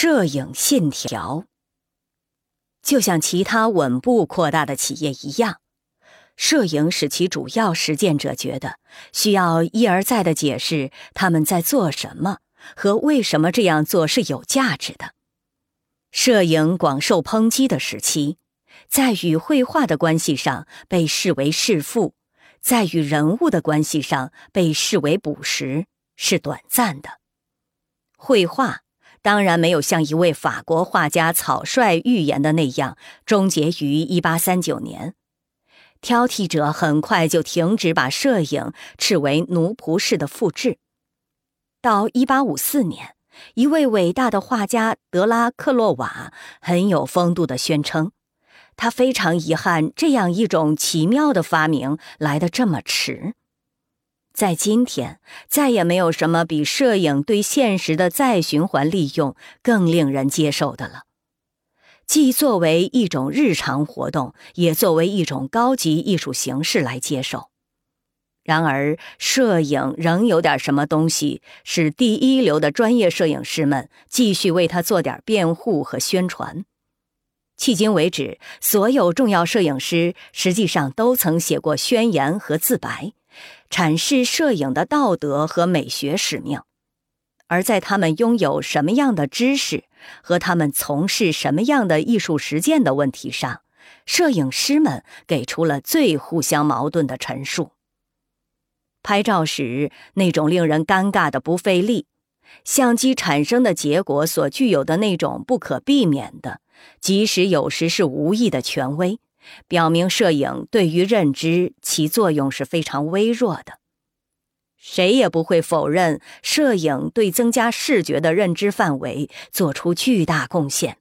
摄影信条，就像其他稳步扩大的企业一样，摄影使其主要实践者觉得需要一而再的解释他们在做什么和为什么这样做是有价值的。摄影广受抨击的时期，在与绘画的关系上被视为弑父，在与人物的关系上被视为捕食，是短暂的。绘画。当然没有像一位法国画家草率预言的那样终结于1839年。挑剔者很快就停止把摄影视为奴仆式的复制。到1854年，一位伟大的画家德拉克洛瓦很有风度地宣称，他非常遗憾这样一种奇妙的发明来得这么迟。在今天，再也没有什么比摄影对现实的再循环利用更令人接受的了。既作为一种日常活动，也作为一种高级艺术形式来接受。然而，摄影仍有点什么东西，使第一流的专业摄影师们继续为他做点辩护和宣传。迄今为止，所有重要摄影师实际上都曾写过宣言和自白。阐释摄影的道德和美学使命，而在他们拥有什么样的知识和他们从事什么样的艺术实践的问题上，摄影师们给出了最互相矛盾的陈述。拍照时那种令人尴尬的不费力，相机产生的结果所具有的那种不可避免的，即使有时是无意的权威。表明摄影对于认知其作用是非常微弱的，谁也不会否认摄影对增加视觉的认知范围做出巨大贡献，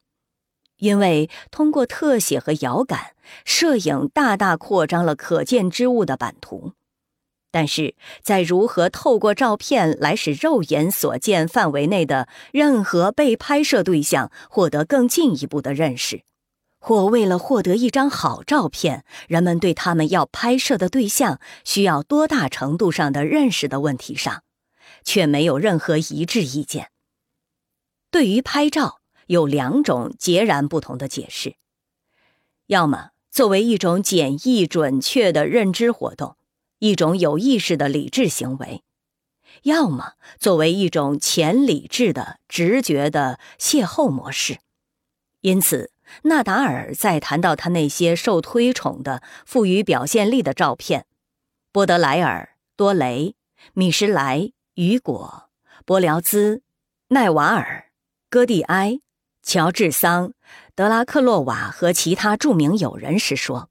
因为通过特写和遥感，摄影大大扩张了可见之物的版图。但是在如何透过照片来使肉眼所见范围内的任何被拍摄对象获得更进一步的认识。或为了获得一张好照片，人们对他们要拍摄的对象需要多大程度上的认识的问题上，却没有任何一致意见。对于拍照，有两种截然不同的解释：要么作为一种简易准确的认知活动，一种有意识的理智行为；要么作为一种前理智的直觉的邂逅模式。因此。纳达尔在谈到他那些受推崇的、富于表现力的照片，波德莱尔、多雷、米什莱、雨果、伯辽兹、奈瓦尔、戈蒂埃、乔治桑、德拉克洛瓦和其他著名友人时说：“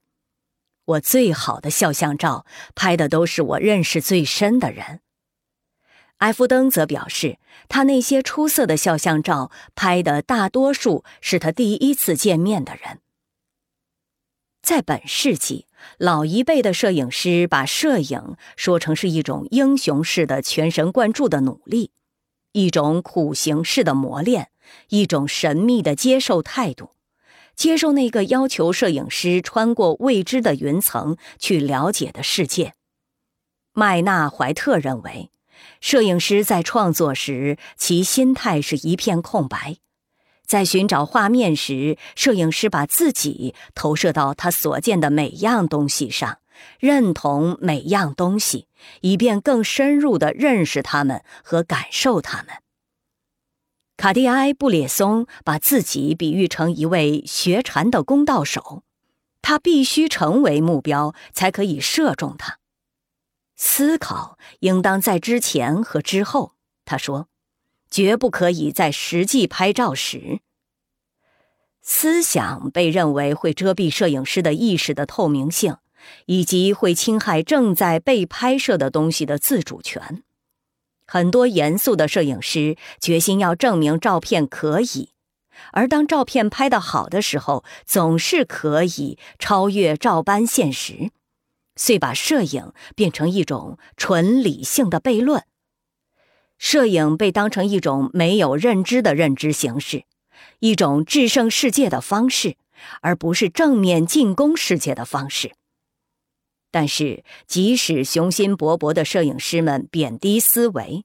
我最好的肖像照拍的都是我认识最深的人。”埃夫登则表示，他那些出色的肖像照拍的大多数是他第一次见面的人。在本世纪，老一辈的摄影师把摄影说成是一种英雄式的全神贯注的努力，一种苦行式的磨练，一种神秘的接受态度，接受那个要求摄影师穿过未知的云层去了解的世界。麦纳怀特认为。摄影师在创作时，其心态是一片空白；在寻找画面时，摄影师把自己投射到他所见的每样东西上，认同每样东西，以便更深入地认识他们和感受他们。卡蒂埃·布列松把自己比喻成一位学禅的公道手，他必须成为目标，才可以射中他。思考应当在之前和之后，他说，绝不可以在实际拍照时。思想被认为会遮蔽摄影师的意识的透明性，以及会侵害正在被拍摄的东西的自主权。很多严肃的摄影师决心要证明照片可以，而当照片拍得好的时候，总是可以超越照搬现实。遂把摄影变成一种纯理性的悖论。摄影被当成一种没有认知的认知形式，一种制胜世界的方式，而不是正面进攻世界的方式。但是，即使雄心勃勃的摄影师们贬低思维，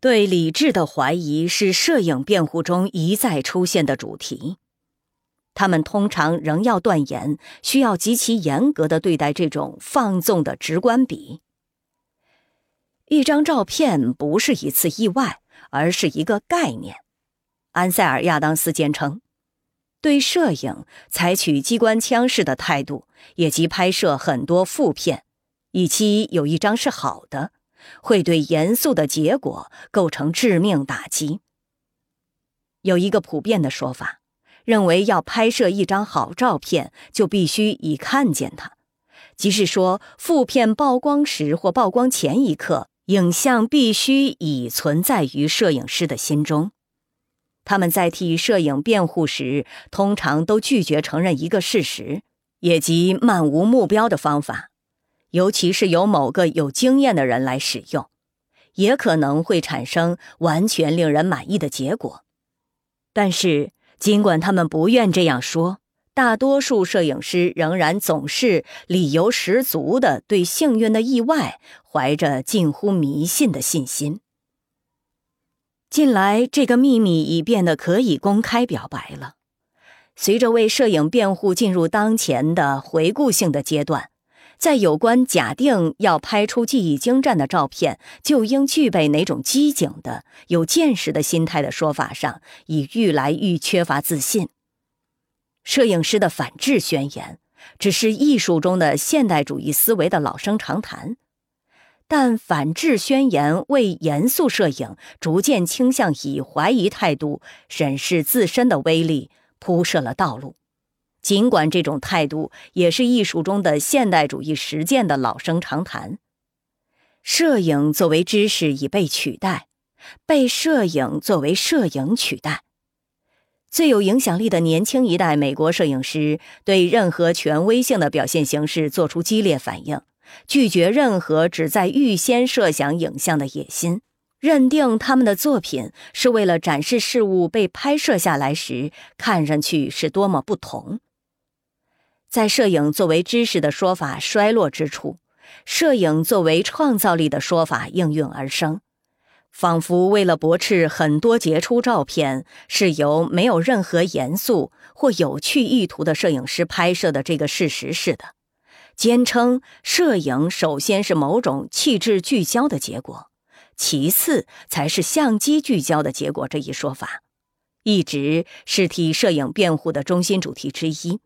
对理智的怀疑是摄影辩护中一再出现的主题。他们通常仍要断言，需要极其严格的对待这种放纵的直观比。一张照片不是一次意外，而是一个概念。安塞尔·亚当斯坚称，对摄影采取机关枪式的态度，也即拍摄很多副片，以期有一张是好的。会对严肃的结果构成致命打击。有一个普遍的说法，认为要拍摄一张好照片，就必须已看见它，即是说，负片曝光时或曝光前一刻，影像必须已存在于摄影师的心中。他们在替摄影辩护时，通常都拒绝承认一个事实，也即漫无目标的方法。尤其是由某个有经验的人来使用，也可能会产生完全令人满意的结果。但是，尽管他们不愿这样说，大多数摄影师仍然总是理由十足地对幸运的意外怀着近乎迷信的信心。近来，这个秘密已变得可以公开表白了。随着为摄影辩护进入当前的回顾性的阶段。在有关假定要拍出技艺精湛的照片就应具备哪种机警的、有见识的心态的说法上，已愈来愈缺乏自信。摄影师的反制宣言只是艺术中的现代主义思维的老生常谈，但反制宣言为严肃摄影逐渐倾向以怀疑态度审视自身的威力铺设了道路。尽管这种态度也是艺术中的现代主义实践的老生常谈，摄影作为知识已被取代，被摄影作为摄影取代。最有影响力的年轻一代美国摄影师对任何权威性的表现形式做出激烈反应，拒绝任何旨在预先设想影像的野心，认定他们的作品是为了展示事物被拍摄下来时看上去是多么不同。在摄影作为知识的说法衰落之处，摄影作为创造力的说法应运而生，仿佛为了驳斥很多杰出照片是由没有任何严肃或有趣意图的摄影师拍摄的这个事实似的，坚称摄影首先是某种气质聚焦的结果，其次才是相机聚焦的结果。这一说法一直是替摄影辩护的中心主题之一。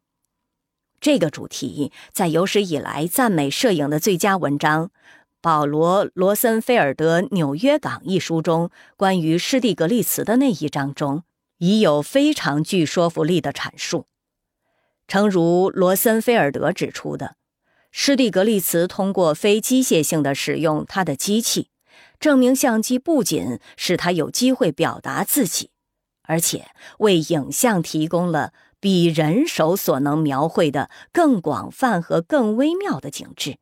这个主题在有史以来赞美摄影的最佳文章——保罗·罗森菲尔德《纽约港》一书中关于施蒂格利茨的那一章中，已有非常具说服力的阐述。诚如罗森菲尔德指出的，施蒂格利茨通过非机械性的使用他的机器，证明相机不仅使他有机会表达自己，而且为影像提供了。比人手所能描绘的更广泛和更微妙的景致。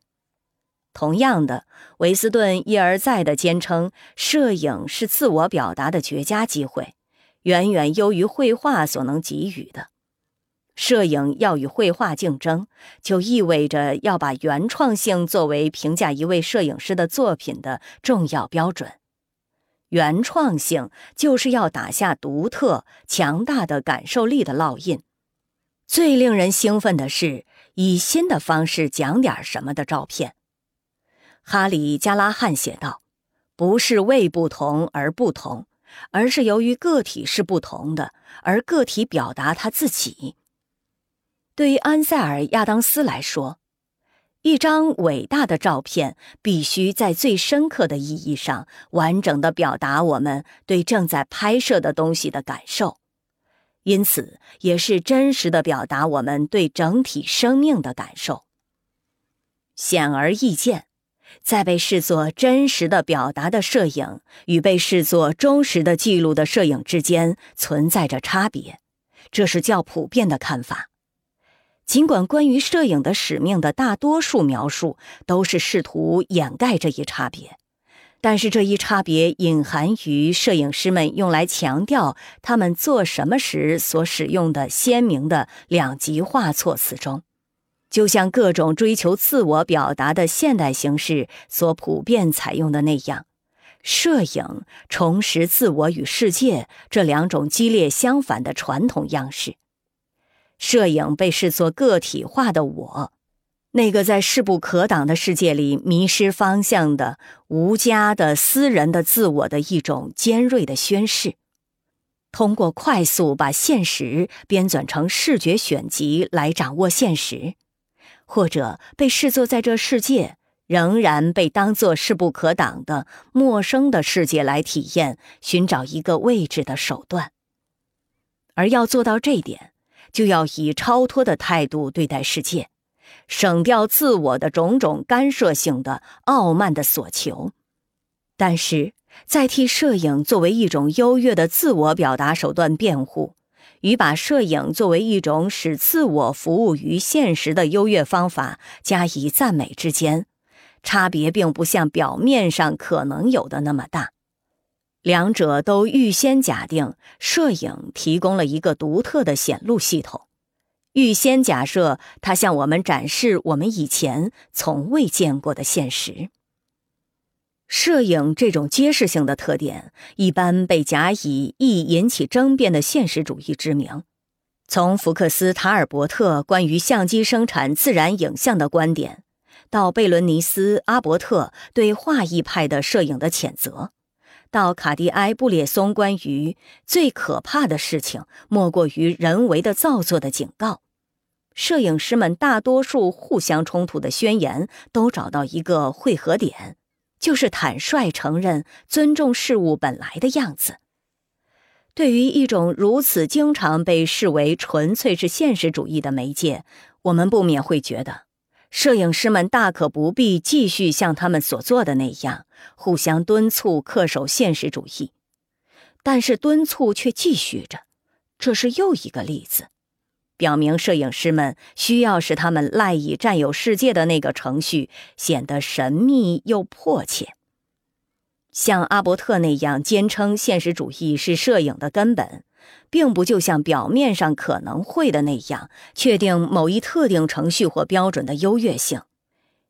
同样的，维斯顿一而再地坚称，摄影是自我表达的绝佳机会，远远优于绘画所能给予的。摄影要与绘画竞争，就意味着要把原创性作为评价一位摄影师的作品的重要标准。原创性就是要打下独特、强大的感受力的烙印。最令人兴奋的是以新的方式讲点什么的照片。哈里·加拉汉写道：“不是为不同而不同，而是由于个体是不同的，而个体表达他自己。”对于安塞尔·亚当斯来说，一张伟大的照片必须在最深刻的意义上完整的表达我们对正在拍摄的东西的感受。因此，也是真实的表达我们对整体生命的感受。显而易见，在被视作真实的表达的摄影与被视作忠实的记录的摄影之间存在着差别，这是较普遍的看法。尽管关于摄影的使命的大多数描述都是试图掩盖这一差别。但是这一差别隐含于摄影师们用来强调他们做什么时所使用的鲜明的两极化措辞中，就像各种追求自我表达的现代形式所普遍采用的那样，摄影重拾自我与世界这两种激烈相反的传统样式。摄影被视作个体化的我，那个在势不可挡的世界里迷失方向的无家的私人的自我的一种尖锐的宣誓。通过快速把现实编纂成视觉选集来掌握现实，或者被视作在这世界。仍然被当作势不可挡的陌生的世界来体验，寻找一个位置的手段。而要做到这点，就要以超脱的态度对待世界，省掉自我的种种干涉性的傲慢的所求。但是，在替摄影作为一种优越的自我表达手段辩护，与把摄影作为一种使自我服务于现实的优越方法加以赞美之间。差别并不像表面上可能有的那么大，两者都预先假定摄影提供了一个独特的显露系统，预先假设它向我们展示我们以前从未见过的现实。摄影这种揭示性的特点，一般被假以易引起争辩的现实主义之名。从福克斯·塔尔伯特关于相机生产自然影像的观点。到贝伦尼斯·阿伯特对画意派的摄影的谴责，到卡迪埃·布列松关于最可怕的事情莫过于人为的造作的警告，摄影师们大多数互相冲突的宣言都找到一个汇合点，就是坦率承认尊重事物本来的样子。对于一种如此经常被视为纯粹是现实主义的媒介，我们不免会觉得。摄影师们大可不必继续像他们所做的那样互相敦促恪守现实主义，但是敦促却继续着。这是又一个例子，表明摄影师们需要使他们赖以占有世界的那个程序显得神秘又迫切。像阿伯特那样坚称现实主义是摄影的根本。并不就像表面上可能会的那样确定某一特定程序或标准的优越性，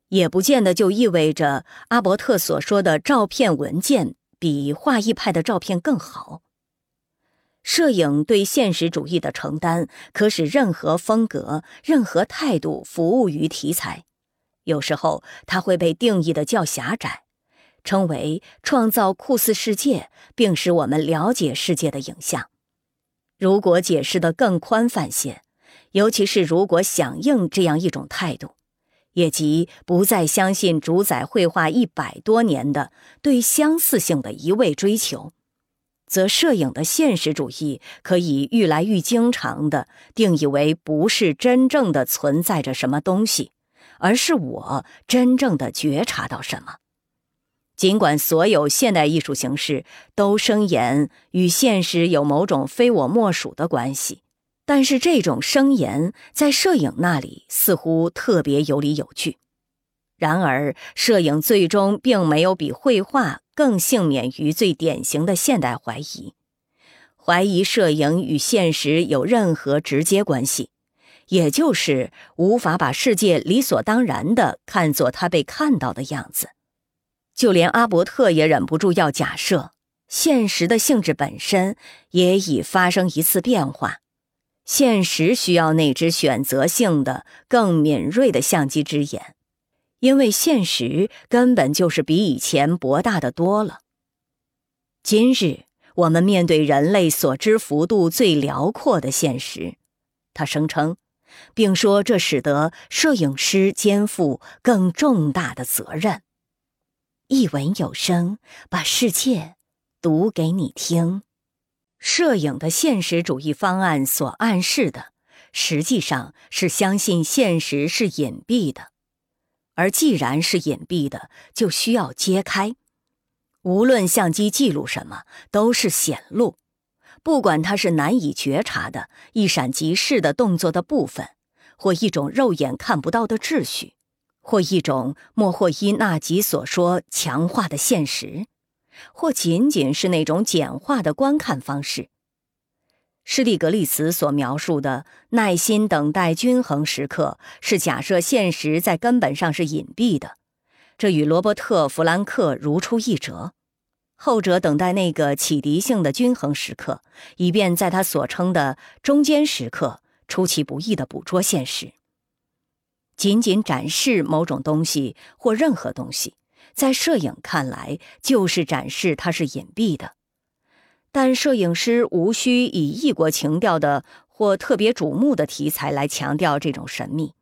也不见得就意味着阿伯特所说的照片文件比画意派的照片更好。摄影对现实主义的承担，可使任何风格、任何态度服务于题材。有时候，它会被定义的较狭窄，称为创造酷似世界，并使我们了解世界的影像。如果解释的更宽泛些，尤其是如果响应这样一种态度，也即不再相信主宰绘画一百多年的对相似性的一味追求，则摄影的现实主义可以愈来愈经常的定义为不是真正的存在着什么东西，而是我真正的觉察到什么。尽管所有现代艺术形式都声言与现实有某种非我莫属的关系，但是这种声言在摄影那里似乎特别有理有据。然而，摄影最终并没有比绘画更幸免于最典型的现代怀疑：怀疑摄影与现实有任何直接关系，也就是无法把世界理所当然地看作它被看到的样子。就连阿伯特也忍不住要假设，现实的性质本身也已发生一次变化。现实需要那只选择性的、更敏锐的相机之眼，因为现实根本就是比以前博大的多了。今日我们面对人类所知幅度最辽阔的现实，他声称，并说这使得摄影师肩负更重大的责任。一文有声，把世界读给你听。摄影的现实主义方案所暗示的，实际上是相信现实是隐蔽的，而既然是隐蔽的，就需要揭开。无论相机记录什么，都是显露，不管它是难以觉察的一闪即逝的动作的部分，或一种肉眼看不到的秩序。或一种莫霍伊纳吉所说强化的现实，或仅仅是那种简化的观看方式。施蒂格利茨所描述的耐心等待均衡时刻，是假设现实在根本上是隐蔽的，这与罗伯特·弗兰克如出一辙。后者等待那个启迪性的均衡时刻，以便在他所称的中间时刻出其不意地捕捉现实。仅仅展示某种东西或任何东西，在摄影看来就是展示它是隐蔽的。但摄影师无需以异国情调的或特别瞩目的题材来强调这种神秘。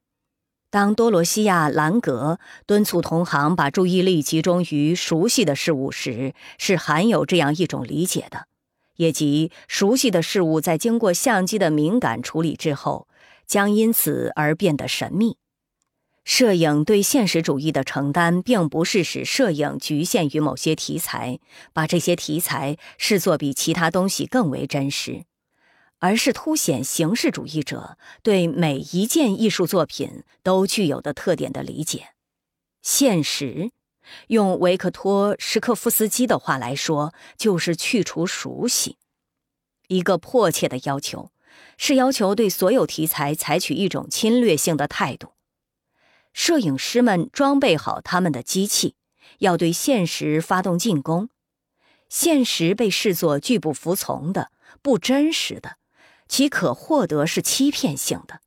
当多罗西亚·兰格敦促同行把注意力集中于熟悉的事物时，是含有这样一种理解的，也即熟悉的事物在经过相机的敏感处理之后，将因此而变得神秘。摄影对现实主义的承担，并不是使摄影局限于某些题材，把这些题材视作比其他东西更为真实。而是凸显形式主义者对每一件艺术作品都具有的特点的理解。现实，用维克托·什科夫斯基的话来说，就是去除熟悉。一个迫切的要求，是要求对所有题材采取一种侵略性的态度。摄影师们装备好他们的机器，要对现实发动进攻。现实被视作拒不服从的、不真实的。其可获得是欺骗性的。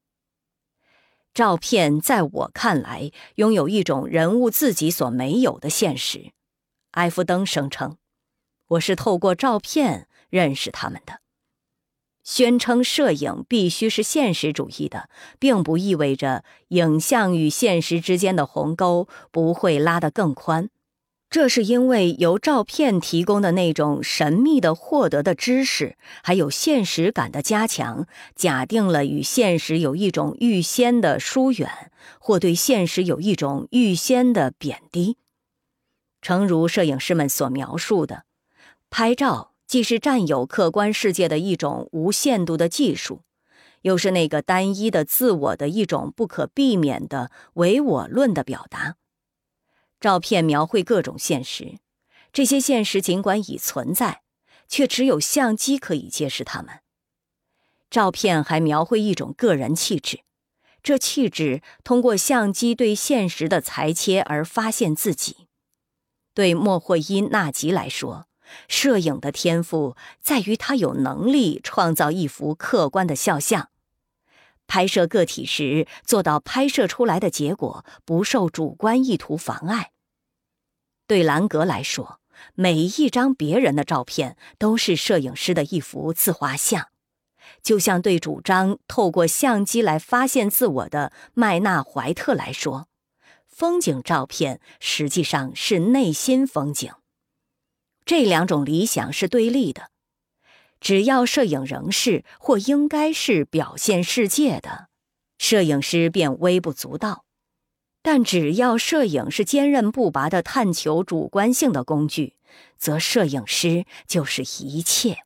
照片在我看来拥有一种人物自己所没有的现实。埃夫登声称：“我是透过照片认识他们的。”宣称摄影必须是现实主义的，并不意味着影像与现实之间的鸿沟不会拉得更宽。这是因为由照片提供的那种神秘的获得的知识，还有现实感的加强，假定了与现实有一种预先的疏远，或对现实有一种预先的贬低。诚如摄影师们所描述的，拍照既是占有客观世界的一种无限度的技术，又是那个单一的自我的一种不可避免的唯我论的表达。照片描绘各种现实，这些现实尽管已存在，却只有相机可以揭示它们。照片还描绘一种个人气质，这气质通过相机对现实的裁切而发现自己。对莫霍伊纳吉来说，摄影的天赋在于他有能力创造一幅客观的肖像。拍摄个体时，做到拍摄出来的结果不受主观意图妨碍。对兰格来说，每一张别人的照片都是摄影师的一幅自画像，就像对主张透过相机来发现自我的麦纳怀特来说，风景照片实际上是内心风景。这两种理想是对立的。只要摄影仍是或应该是表现世界的，摄影师便微不足道；但只要摄影是坚韧不拔的探求主观性的工具，则摄影师就是一切。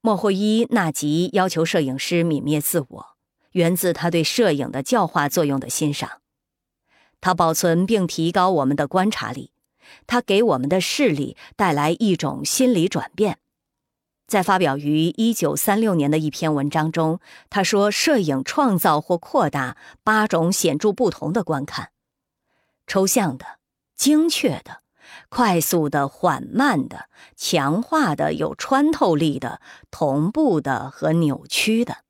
莫霍伊纳吉要求摄影师泯灭自我，源自他对摄影的教化作用的欣赏。他保存并提高我们的观察力，它给我们的视力带来一种心理转变。在发表于一九三六年的一篇文章中，他说：“摄影创造或扩大八种显著不同的观看：抽象的、精确的、快速的、缓慢的、强化的、有穿透力的、同步的和扭曲的。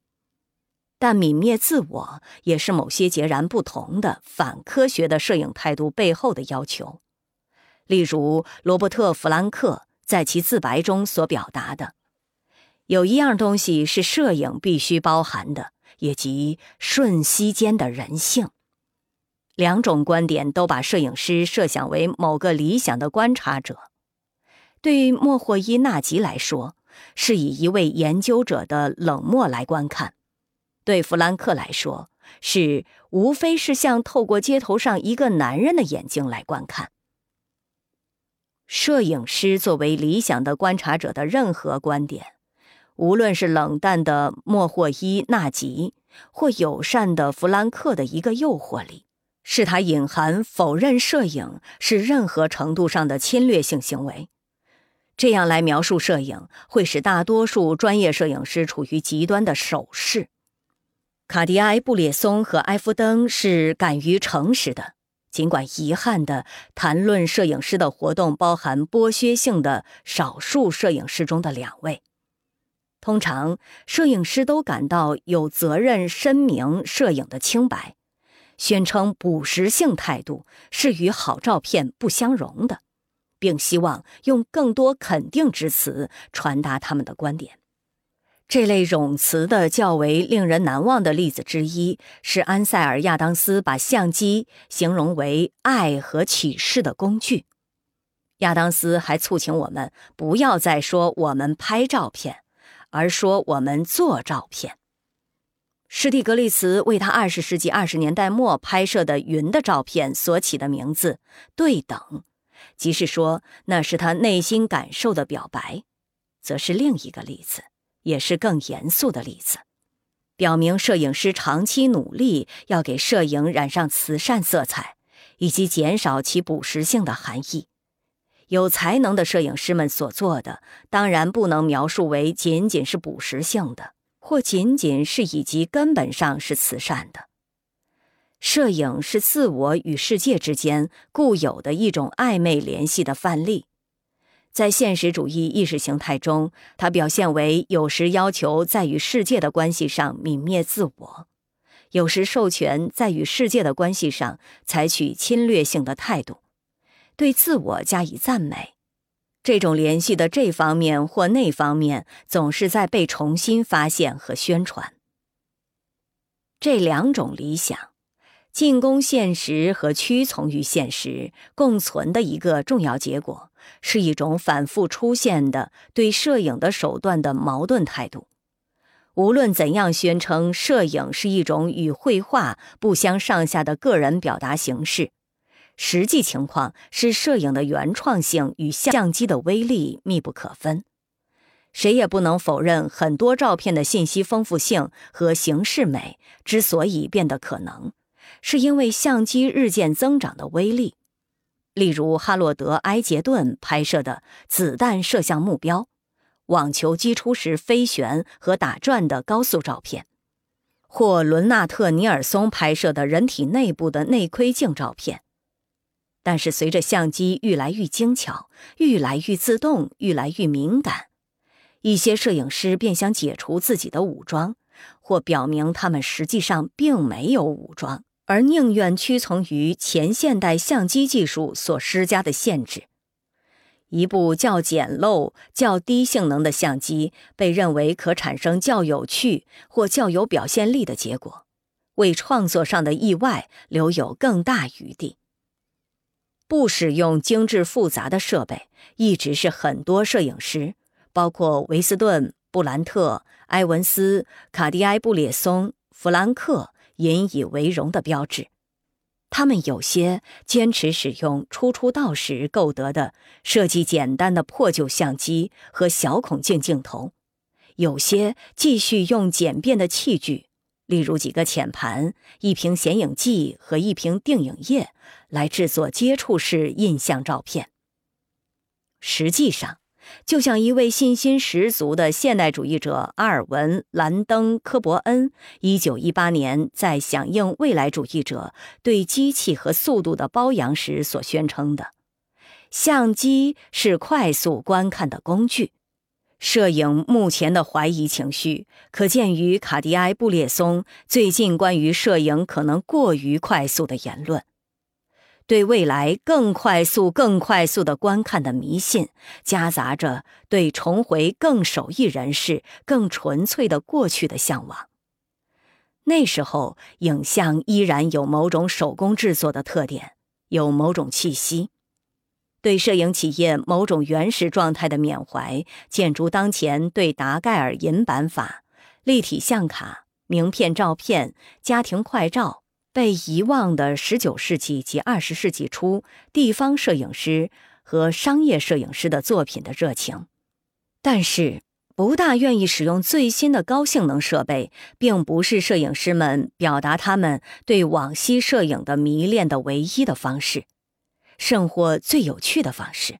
但泯灭自我也是某些截然不同的反科学的摄影态度背后的要求，例如罗伯特·弗兰克在其自白中所表达的。”有一样东西是摄影必须包含的，也即瞬息间的人性。两种观点都把摄影师设想为某个理想的观察者。对于莫霍伊纳吉来说，是以一位研究者的冷漠来观看；对弗兰克来说，是无非是像透过街头上一个男人的眼睛来观看。摄影师作为理想的观察者的任何观点。无论是冷淡的莫霍伊纳吉，或友善的弗兰克的一个诱惑力，是他隐含否认摄影是任何程度上的侵略性行为。这样来描述摄影，会使大多数专业摄影师处于极端的手势。卡迪埃、布列松和埃夫登是敢于诚实的，尽管遗憾的谈论摄影师的活动包含剥削性的少数摄影师中的两位。通常，摄影师都感到有责任申明摄影的清白，宣称捕食性态度是与好照片不相容的，并希望用更多肯定之词传达他们的观点。这类冗词的较为令人难忘的例子之一是安塞尔·亚当斯把相机形容为爱和启示的工具。亚当斯还促请我们不要再说我们拍照片。而说我们做照片。施蒂格利茨为他二十世纪二十年代末拍摄的云的照片所起的名字“对等”，即是说那是他内心感受的表白，则是另一个例子，也是更严肃的例子，表明摄影师长期努力要给摄影染上慈善色彩，以及减少其捕食性的含义。有才能的摄影师们所做的，当然不能描述为仅仅是捕食性的，或仅仅是以及根本上是慈善的。摄影是自我与世界之间固有的一种暧昧联系的范例，在现实主义意识形态中，它表现为有时要求在与世界的关系上泯灭自我，有时授权在与世界的关系上采取侵略性的态度。对自我加以赞美，这种联系的这方面或那方面总是在被重新发现和宣传。这两种理想，进攻现实和屈从于现实共存的一个重要结果，是一种反复出现的对摄影的手段的矛盾态度。无论怎样宣称摄影是一种与绘画不相上下的个人表达形式。实际情况是，摄影的原创性与相机的威力密不可分。谁也不能否认，很多照片的信息丰富性和形式美之所以变得可能，是因为相机日渐增长的威力。例如，哈洛德·埃杰顿拍摄的子弹射向目标、网球击出时飞旋和打转的高速照片，或伦纳特·尼尔松拍摄的人体内部的内窥镜照片。但是，随着相机愈来愈精巧、愈来愈自动、愈来愈敏感，一些摄影师便想解除自己的武装，或表明他们实际上并没有武装，而宁愿屈从于前现代相机技术所施加的限制。一部较简陋、较低性能的相机被认为可产生较有趣或较有表现力的结果，为创作上的意外留有更大余地。不使用精致复杂的设备，一直是很多摄影师，包括维斯顿、布兰特、埃文斯、卡迪埃布列松、弗兰克引以为荣的标志。他们有些坚持使用初出道时购得的设计简单的破旧相机和小孔径镜头，有些继续用简便的器具。例如几个浅盘、一瓶显影剂和一瓶定影液来制作接触式印象照片。实际上，就像一位信心十足的现代主义者阿尔文·兰登·科伯恩1918年在响应未来主义者对机器和速度的褒扬时所宣称的：“相机是快速观看的工具。”摄影目前的怀疑情绪，可见于卡迪埃布列松最近关于摄影可能过于快速的言论，对未来更快速、更快速的观看的迷信，夹杂着对重回更手艺人士、更纯粹的过去的向往。那时候，影像依然有某种手工制作的特点，有某种气息。对摄影企业某种原始状态的缅怀，建筑当前对达盖尔银版法、立体相卡、名片照片、家庭快照被遗忘的19世纪及20世纪初地方摄影师和商业摄影师的作品的热情，但是不大愿意使用最新的高性能设备，并不是摄影师们表达他们对往昔摄影的迷恋的唯一的方式。甚或最有趣的方式，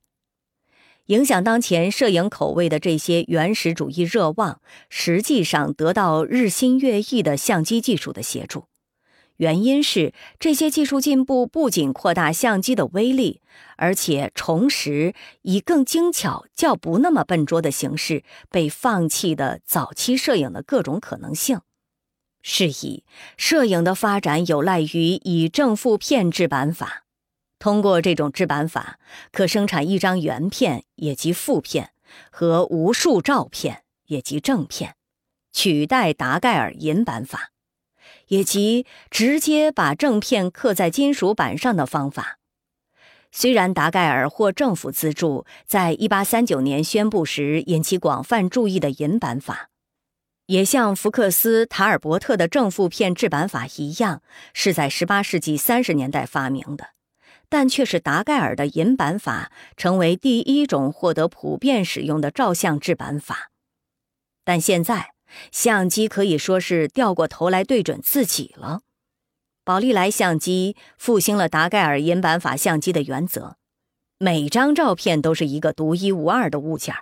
影响当前摄影口味的这些原始主义热望，实际上得到日新月异的相机技术的协助。原因是这些技术进步不仅扩大相机的威力，而且重拾以更精巧、较不那么笨拙的形式被放弃的早期摄影的各种可能性。是以，摄影的发展有赖于以正负片制版法。通过这种制版法，可生产一张原片，也即负片，和无数照片，也即正片，取代达盖尔银版法。也即直接把正片刻在金属板上的方法。虽然达盖尔获政府资助，在一八三九年宣布时引起广泛注意的银版法，也像福克斯塔尔伯特的正负片制版法一样，是在十八世纪三十年代发明的，但却是达盖尔的银版法成为第一种获得普遍使用的照相制版法。但现在。相机可以说是掉过头来对准自己了。宝丽来相机复兴了达盖尔银版法相机的原则：每张照片都是一个独一无二的物件。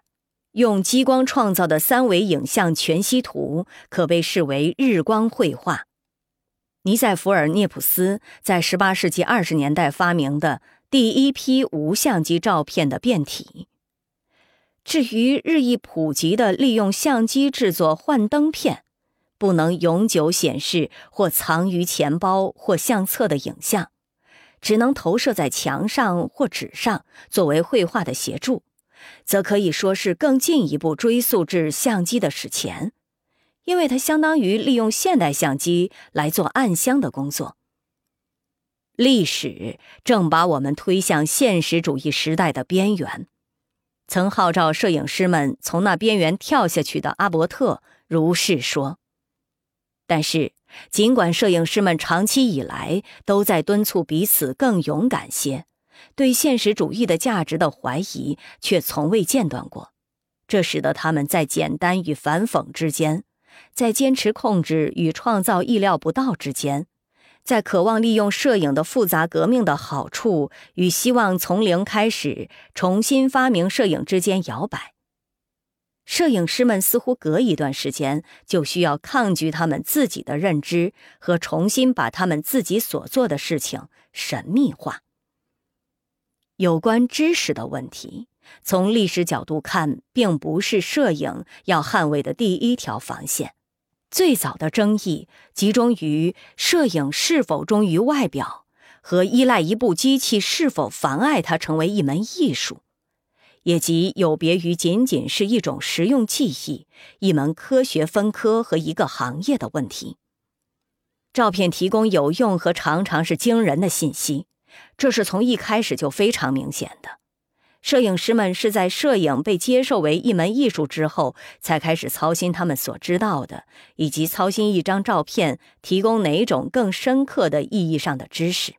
用激光创造的三维影像全息图可被视为日光绘画。尼塞弗尔涅普斯在18世纪20年代发明的第一批无相机照片的变体。至于日益普及的利用相机制作幻灯片，不能永久显示或藏于钱包或相册的影像，只能投射在墙上或纸上作为绘画的协助，则可以说是更进一步追溯至相机的史前，因为它相当于利用现代相机来做暗箱的工作。历史正把我们推向现实主义时代的边缘。曾号召摄影师们从那边缘跳下去的阿伯特如是说。但是，尽管摄影师们长期以来都在敦促彼此更勇敢些，对现实主义的价值的怀疑却从未间断过。这使得他们在简单与反讽之间，在坚持控制与创造意料不到之间。在渴望利用摄影的复杂革命的好处与希望从零开始重新发明摄影之间摇摆，摄影师们似乎隔一段时间就需要抗拒他们自己的认知和重新把他们自己所做的事情神秘化。有关知识的问题，从历史角度看，并不是摄影要捍卫的第一条防线。最早的争议集中于摄影是否忠于外表，和依赖一部机器是否妨碍它成为一门艺术，也即有别于仅仅是一种实用技艺、一门科学分科和一个行业的问题。照片提供有用和常常是惊人的信息，这是从一开始就非常明显的。摄影师们是在摄影被接受为一门艺术之后，才开始操心他们所知道的，以及操心一张照片提供哪种更深刻的意义上的知识。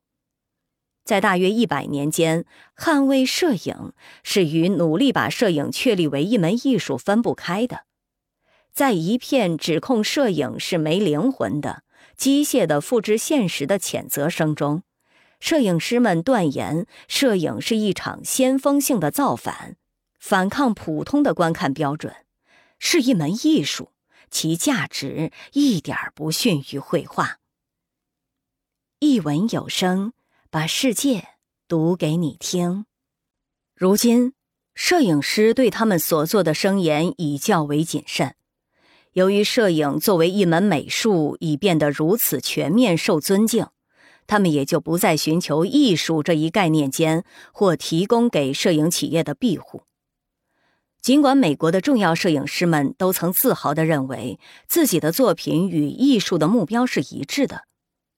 在大约一百年间，捍卫摄影是与努力把摄影确立为一门艺术分不开的。在一片指控摄影是没灵魂的、机械的复制现实的谴责声中。摄影师们断言，摄影是一场先锋性的造反，反抗普通的观看标准，是一门艺术，其价值一点不逊于绘画。一文有声，把世界读给你听。如今，摄影师对他们所做的声言已较为谨慎，由于摄影作为一门美术已变得如此全面受尊敬。他们也就不再寻求艺术这一概念间或提供给摄影企业的庇护。尽管美国的重要摄影师们都曾自豪地认为自己的作品与艺术的目标是一致的，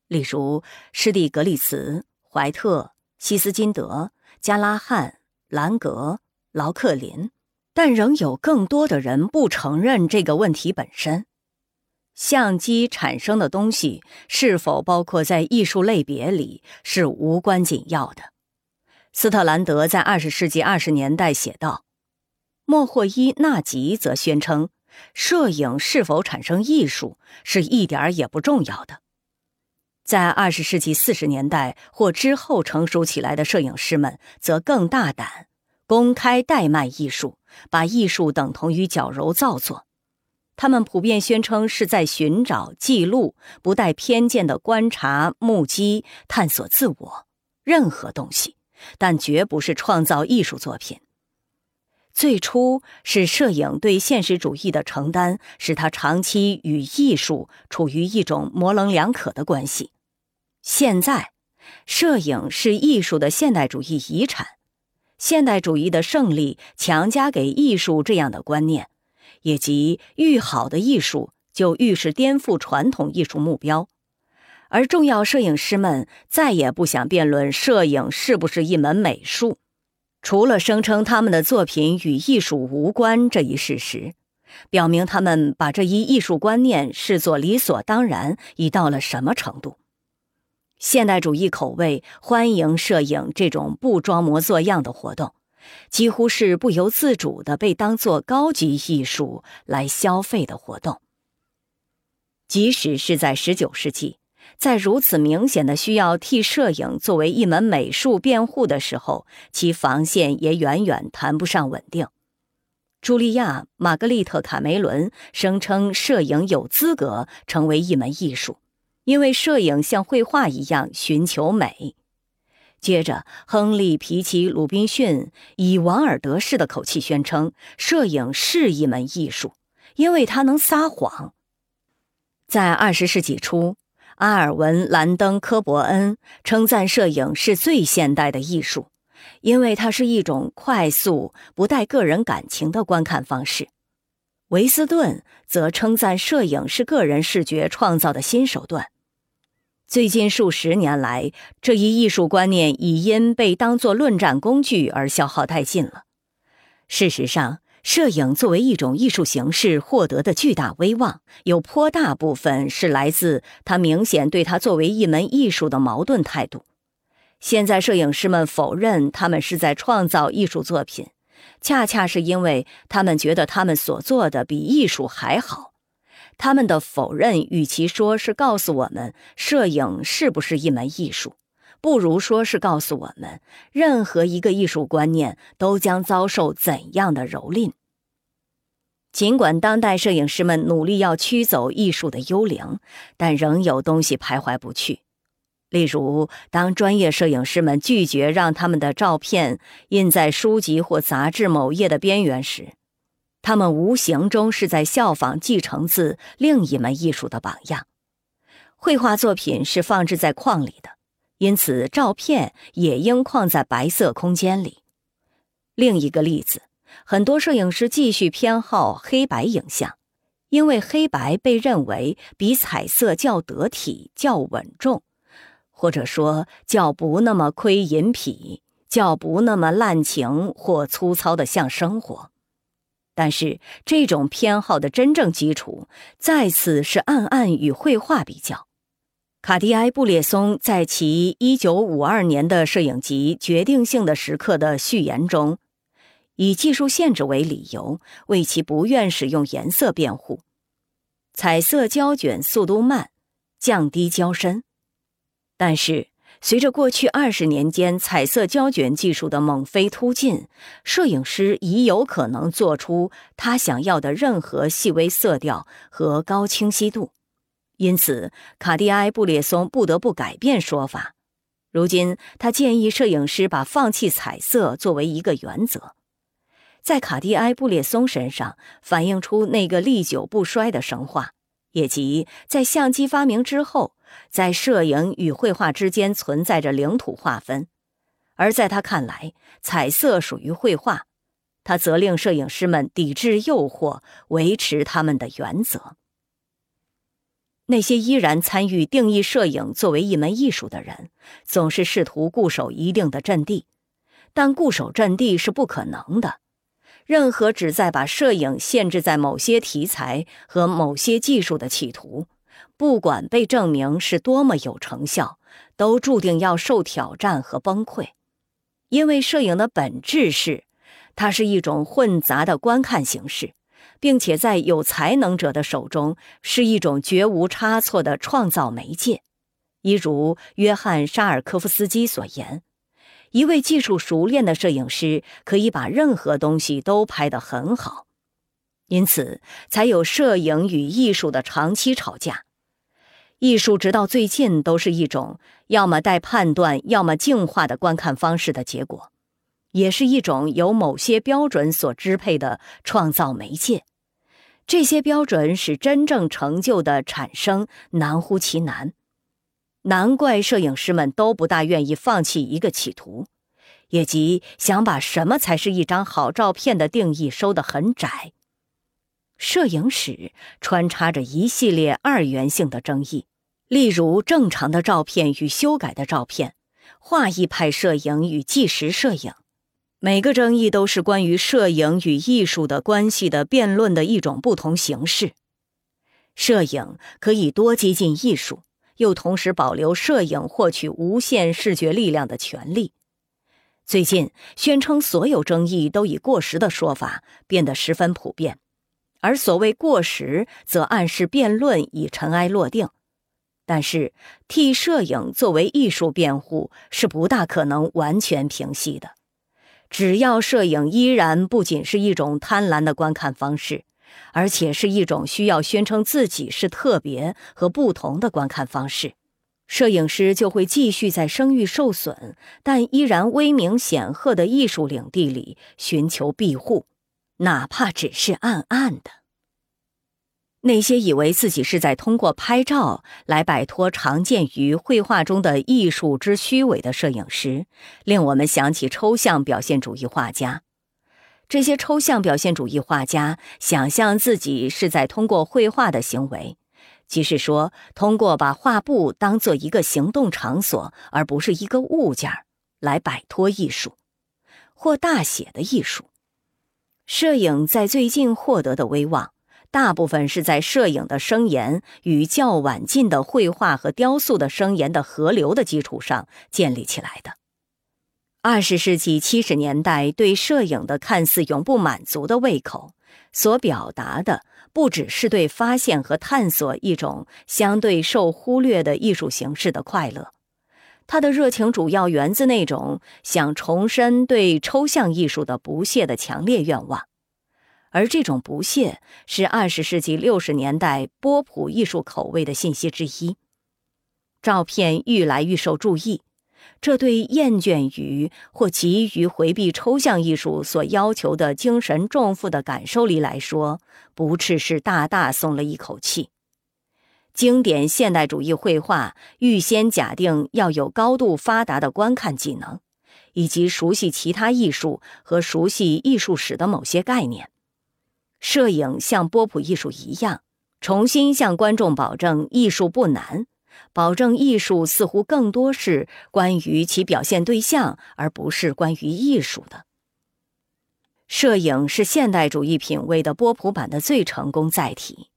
例如施蒂格利茨、怀特、希斯金德、加拉汉、兰格、劳克林，但仍有更多的人不承认这个问题本身。相机产生的东西是否包括在艺术类别里是无关紧要的。斯特兰德在二十世纪二十年代写道：“莫霍伊纳吉则宣称，摄影是否产生艺术是一点儿也不重要的。”在二十世纪四十年代或之后成熟起来的摄影师们则更大胆，公开怠慢艺术，把艺术等同于矫揉造作。他们普遍宣称是在寻找、记录、不带偏见的观察、目击、探索自我任何东西，但绝不是创造艺术作品。最初是摄影对现实主义的承担，使他长期与艺术处于一种模棱两可的关系。现在，摄影是艺术的现代主义遗产，现代主义的胜利强加给艺术这样的观念，以及愈好的艺术就愈是颠覆传统艺术目标，而重要摄影师们再也不想辩论摄影是不是一门美术。除了声称他们的作品与艺术无关这一事实，表明他们把这一艺术观念视作理所当然，已到了什么程度？现代主义口味欢迎摄影这种不装模作样的活动，几乎是不由自主的被当作高级艺术来消费的活动。即使是在十九世纪。在如此明显的需要替摄影作为一门美术辩护的时候，其防线也远远谈不上稳定。茱莉亚·玛格丽特·卡梅伦声称，摄影有资格成为一门艺术，因为摄影像绘画一样寻求美。接着，亨利·皮奇·鲁滨逊以王尔德式的口气宣称，摄影是一门艺术，因为它能撒谎。在二十世纪初。阿尔文·兰登·科伯恩称赞摄影是最现代的艺术，因为它是一种快速、不带个人感情的观看方式。维斯顿则称赞摄影是个人视觉创造的新手段。最近数十年来，这一艺术观念已因被当作论战工具而消耗殆尽了。事实上，摄影作为一种艺术形式获得的巨大威望，有颇大部分是来自他明显对他作为一门艺术的矛盾态度。现在，摄影师们否认他们是在创造艺术作品，恰恰是因为他们觉得他们所做的比艺术还好。他们的否认，与其说是告诉我们摄影是不是一门艺术。不如说是告诉我们，任何一个艺术观念都将遭受怎样的蹂躏。尽管当代摄影师们努力要驱走艺术的幽灵，但仍有东西徘徊不去。例如，当专业摄影师们拒绝让他们的照片印在书籍或杂志某页的边缘时，他们无形中是在效仿继承自另一门艺术的榜样。绘画作品是放置在框里的。因此，照片也应框在白色空间里。另一个例子，很多摄影师继续偏好黑白影像，因为黑白被认为比彩色较得体、较稳重，或者说较不那么窥隐痞、较不那么滥情或粗糙的像生活。但是，这种偏好的真正基础，再次是暗暗与绘画比较。卡蒂埃·布列松在其1952年的摄影集《决定性的时刻》的序言中，以技术限制为理由，为其不愿使用颜色辩护。彩色胶卷速度慢，降低焦深。但是，随着过去二十年间彩色胶卷技术的猛飞突进，摄影师已有可能做出他想要的任何细微色调和高清晰度。因此，卡蒂埃·布列松不得不改变说法。如今，他建议摄影师把放弃彩色作为一个原则。在卡蒂埃·布列松身上反映出那个历久不衰的神话，也即在相机发明之后，在摄影与绘画之间存在着领土划分。而在他看来，彩色属于绘画。他责令摄影师们抵制诱惑，维持他们的原则。那些依然参与定义摄影作为一门艺术的人，总是试图固守一定的阵地，但固守阵地是不可能的。任何旨在把摄影限制在某些题材和某些技术的企图，不管被证明是多么有成效，都注定要受挑战和崩溃，因为摄影的本质是，它是一种混杂的观看形式。并且在有才能者的手中是一种绝无差错的创造媒介，一如约翰·沙尔科夫斯基所言：“一位技术熟练的摄影师可以把任何东西都拍得很好。”因此才有摄影与艺术的长期吵架。艺术直到最近都是一种要么带判断，要么净化的观看方式的结果，也是一种由某些标准所支配的创造媒介。这些标准使真正成就的产生难乎其难。难怪摄影师们都不大愿意放弃一个企图，也即想把什么才是一张好照片的定义收得很窄。摄影史穿插着一系列二元性的争议。例如，正常的照片与修改的照片，画意派摄影与纪实摄影，每个争议都是关于摄影与艺术的关系的辩论的一种不同形式。摄影可以多接近艺术，又同时保留摄影获取无限视觉力量的权利。最近，宣称所有争议都已过时的说法变得十分普遍，而所谓过时，则暗示辩论已尘埃落定。但是，替摄影作为艺术辩护是不大可能完全平息的。只要摄影依然不仅是一种贪婪的观看方式，而且是一种需要宣称自己是特别和不同的观看方式，摄影师就会继续在声誉受损但依然威名显赫的艺术领地里寻求庇护，哪怕只是暗暗的。那些以为自己是在通过拍照来摆脱常见于绘画中的艺术之虚伪的摄影师，令我们想起抽象表现主义画家。这些抽象表现主义画家想象自己是在通过绘画的行为，即是说，通过把画布当做一个行动场所，而不是一个物件来摆脱艺术，或大写的艺术。摄影在最近获得的威望。大部分是在摄影的声言与较晚近的绘画和雕塑的声言的河流的基础上建立起来的。二十世纪七十年代对摄影的看似永不满足的胃口，所表达的不只是对发现和探索一种相对受忽略的艺术形式的快乐，他的热情主要源自那种想重申对抽象艺术的不屑的强烈愿望。而这种不屑是二十世纪六十年代波普艺术口味的信息之一。照片愈来愈受注意，这对厌倦于或急于回避抽象艺术所要求的精神重负的感受力来说，不啻是大大松了一口气。经典现代主义绘画预先假定要有高度发达的观看技能，以及熟悉其他艺术和熟悉艺术史的某些概念。摄影像波普艺术一样，重新向观众保证艺术不难，保证艺术似乎更多是关于其表现对象，而不是关于艺术的。摄影是现代主义品味的波普版的最成功载体，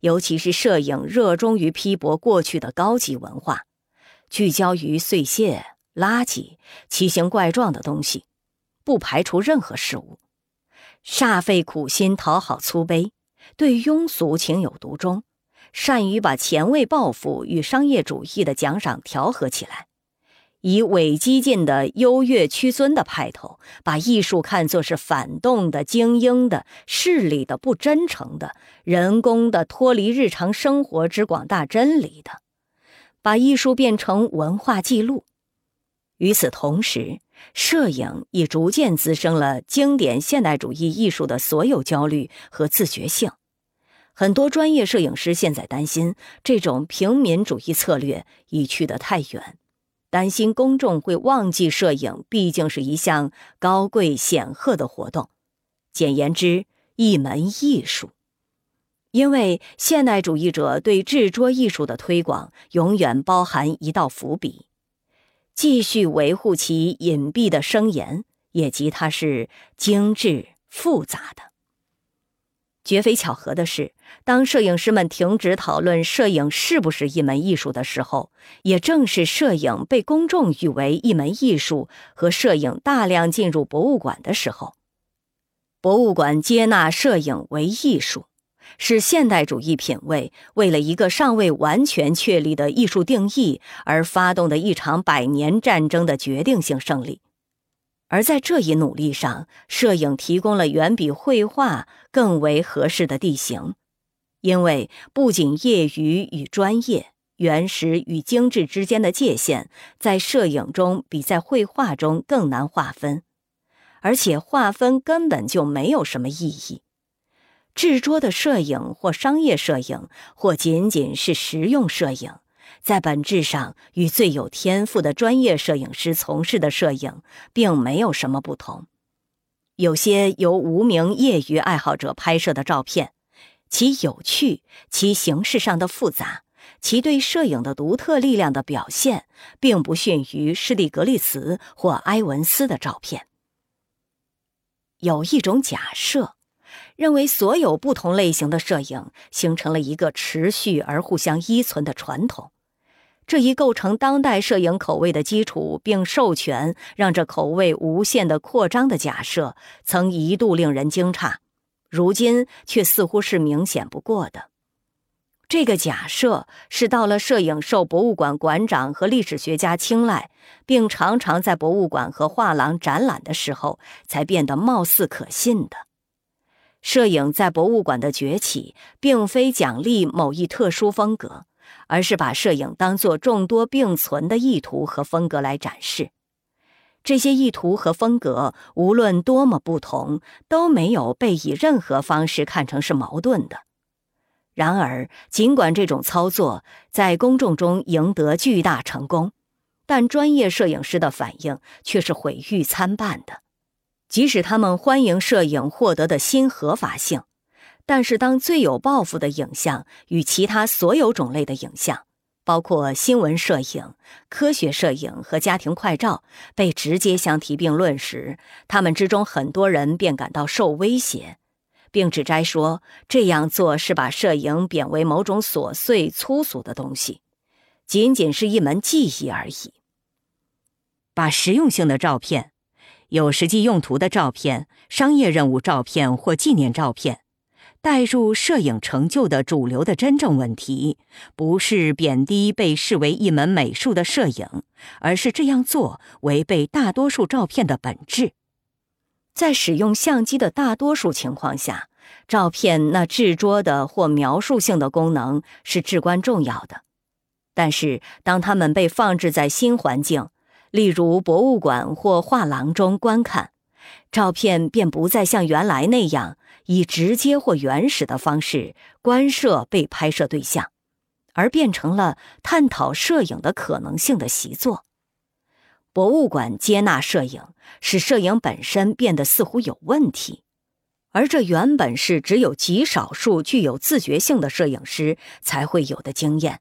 尤其是摄影热衷于批驳过去的高级文化，聚焦于碎屑、垃圾、奇形怪状的东西，不排除任何事物。煞费苦心讨好粗卑，对庸俗情有独钟，善于把前卫抱负与商业主义的奖赏调和起来，以伪激进的优越屈尊的派头，把艺术看作是反动的、精英的、势利的、不真诚的、人工的、脱离日常生活之广大真理的，把艺术变成文化记录。与此同时，摄影已逐渐滋生了经典现代主义艺术的所有焦虑和自觉性。很多专业摄影师现在担心，这种平民主义策略已去得太远，担心公众会忘记摄影毕竟是一项高贵显赫的活动，简言之，一门艺术。因为现代主义者对制作艺术的推广，永远包含一道伏笔。继续维护其隐蔽的声言，也即它是精致复杂的。绝非巧合的是，当摄影师们停止讨论摄影是不是一门艺术的时候，也正是摄影被公众誉为一门艺术和摄影大量进入博物馆的时候。博物馆接纳摄影为艺术。是现代主义品味为了一个尚未完全确立的艺术定义而发动的一场百年战争的决定性胜利。而在这一努力上，摄影提供了远比绘画更为合适的地形，因为不仅业余与专业、原始与精致之间的界限在摄影中比在绘画中更难划分，而且划分根本就没有什么意义。制作的摄影或商业摄影，或仅仅是实用摄影。在本质上，与最有天赋的专业摄影师从事的摄影并没有什么不同。有些由无名业余爱好者拍摄的照片，其有趣、其形式上的复杂、其对摄影的独特力量的表现，并不逊于施蒂格利茨或埃文斯的照片。有一种假设，认为所有不同类型的摄影形成了一个持续而互相依存的传统。这一构成当代摄影口味的基础，并授权让这口味无限的扩张的假设，曾一度令人惊诧，如今却似乎是明显不过的。这个假设是到了摄影受博物馆馆长和历史学家青睐，并常常在博物馆和画廊展览的时候，才变得貌似可信的。摄影在博物馆的崛起，并非奖励某一特殊风格。而是把摄影当作众多并存的意图和风格来展示，这些意图和风格无论多么不同，都没有被以任何方式看成是矛盾的。然而，尽管这种操作在公众中赢得巨大成功，但专业摄影师的反应却是毁誉参半的。即使他们欢迎摄影获得的新合法性。但是，当最有抱负的影像与其他所有种类的影像，包括新闻摄影、科学摄影和家庭快照，被直接相提并论时，他们之中很多人便感到受威胁，并指摘说这样做是把摄影贬为某种琐碎粗俗的东西，仅仅是一门技艺而已。把实用性的照片、有实际用途的照片、商业任务照片或纪念照片。带入摄影成就的主流的真正问题，不是贬低被视为一门美术的摄影，而是这样做违背大多数照片的本质。在使用相机的大多数情况下，照片那制作的或描述性的功能是至关重要的。但是，当它们被放置在新环境，例如博物馆或画廊中观看，照片便不再像原来那样。以直接或原始的方式观摄被拍摄对象，而变成了探讨摄影的可能性的习作。博物馆接纳摄影，使摄影本身变得似乎有问题，而这原本是只有极少数具有自觉性的摄影师才会有的经验。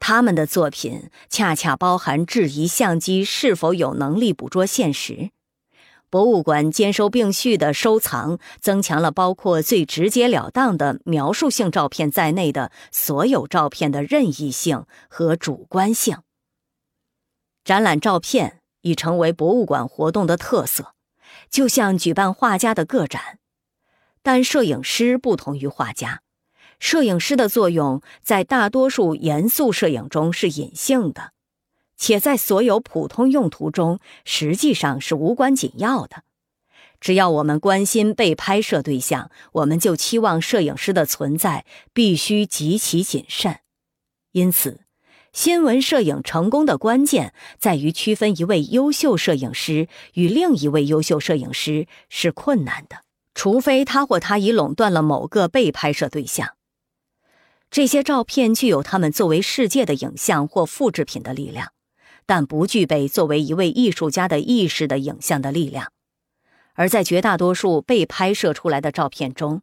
他们的作品恰恰包含质疑相机是否有能力捕捉现实。博物馆兼收并蓄的收藏，增强了包括最直截了当的描述性照片在内的所有照片的任意性和主观性。展览照片已成为博物馆活动的特色，就像举办画家的个展。但摄影师不同于画家，摄影师的作用在大多数严肃摄影中是隐性的。且在所有普通用途中，实际上是无关紧要的。只要我们关心被拍摄对象，我们就期望摄影师的存在必须极其谨慎。因此，新闻摄影成功的关键在于区分一位优秀摄影师与另一位优秀摄影师是困难的，除非他或他已垄断了某个被拍摄对象。这些照片具有他们作为世界的影像或复制品的力量。但不具备作为一位艺术家的意识的影像的力量，而在绝大多数被拍摄出来的照片中，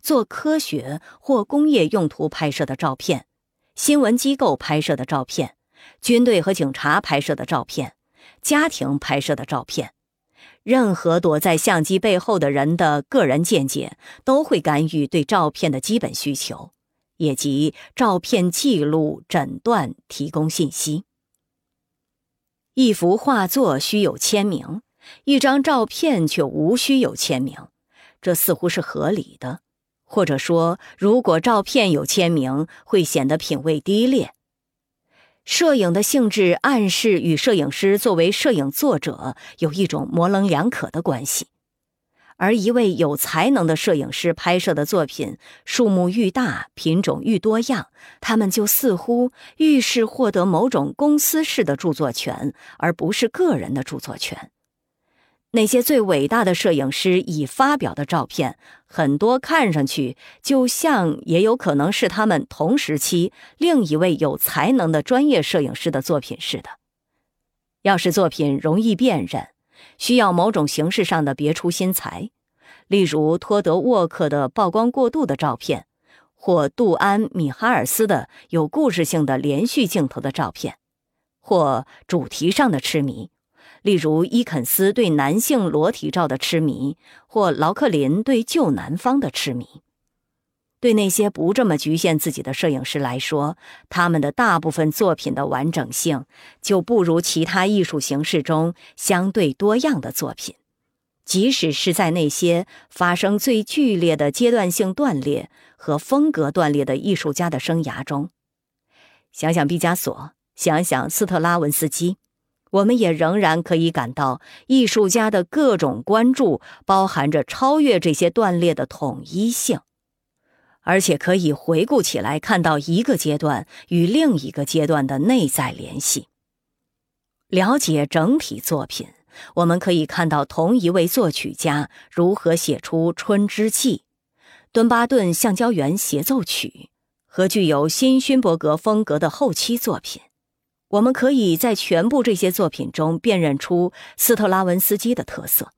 做科学或工业用途拍摄的照片、新闻机构拍摄的照片、军队和警察拍摄的照片、家庭拍摄的照片，任何躲在相机背后的人的个人见解都会干预对照片的基本需求，也即照片记录、诊断、提供信息。一幅画作需有签名，一张照片却无需有签名，这似乎是合理的。或者说，如果照片有签名，会显得品味低劣。摄影的性质暗示与摄影师作为摄影作者有一种模棱两可的关系。而一位有才能的摄影师拍摄的作品数目愈大，品种愈多样，他们就似乎愈是获得某种公司式的著作权，而不是个人的著作权。那些最伟大的摄影师已发表的照片，很多看上去就像，也有可能是他们同时期另一位有才能的专业摄影师的作品似的。要是作品容易辨认。需要某种形式上的别出心裁，例如托德沃克的曝光过度的照片，或杜安米哈尔斯的有故事性的连续镜头的照片，或主题上的痴迷，例如伊肯斯对男性裸体照的痴迷，或劳克林对旧南方的痴迷。对那些不这么局限自己的摄影师来说，他们的大部分作品的完整性就不如其他艺术形式中相对多样的作品，即使是在那些发生最剧烈的阶段性断裂和风格断裂的艺术家的生涯中。想想毕加索，想想斯特拉文斯基，我们也仍然可以感到艺术家的各种关注包含着超越这些断裂的统一性。而且可以回顾起来，看到一个阶段与另一个阶段的内在联系。了解整体作品，我们可以看到同一位作曲家如何写出《春之祭》、敦巴顿橡胶园协奏曲和具有新勋伯格风格的后期作品。我们可以在全部这些作品中辨认出斯特拉文斯基的特色。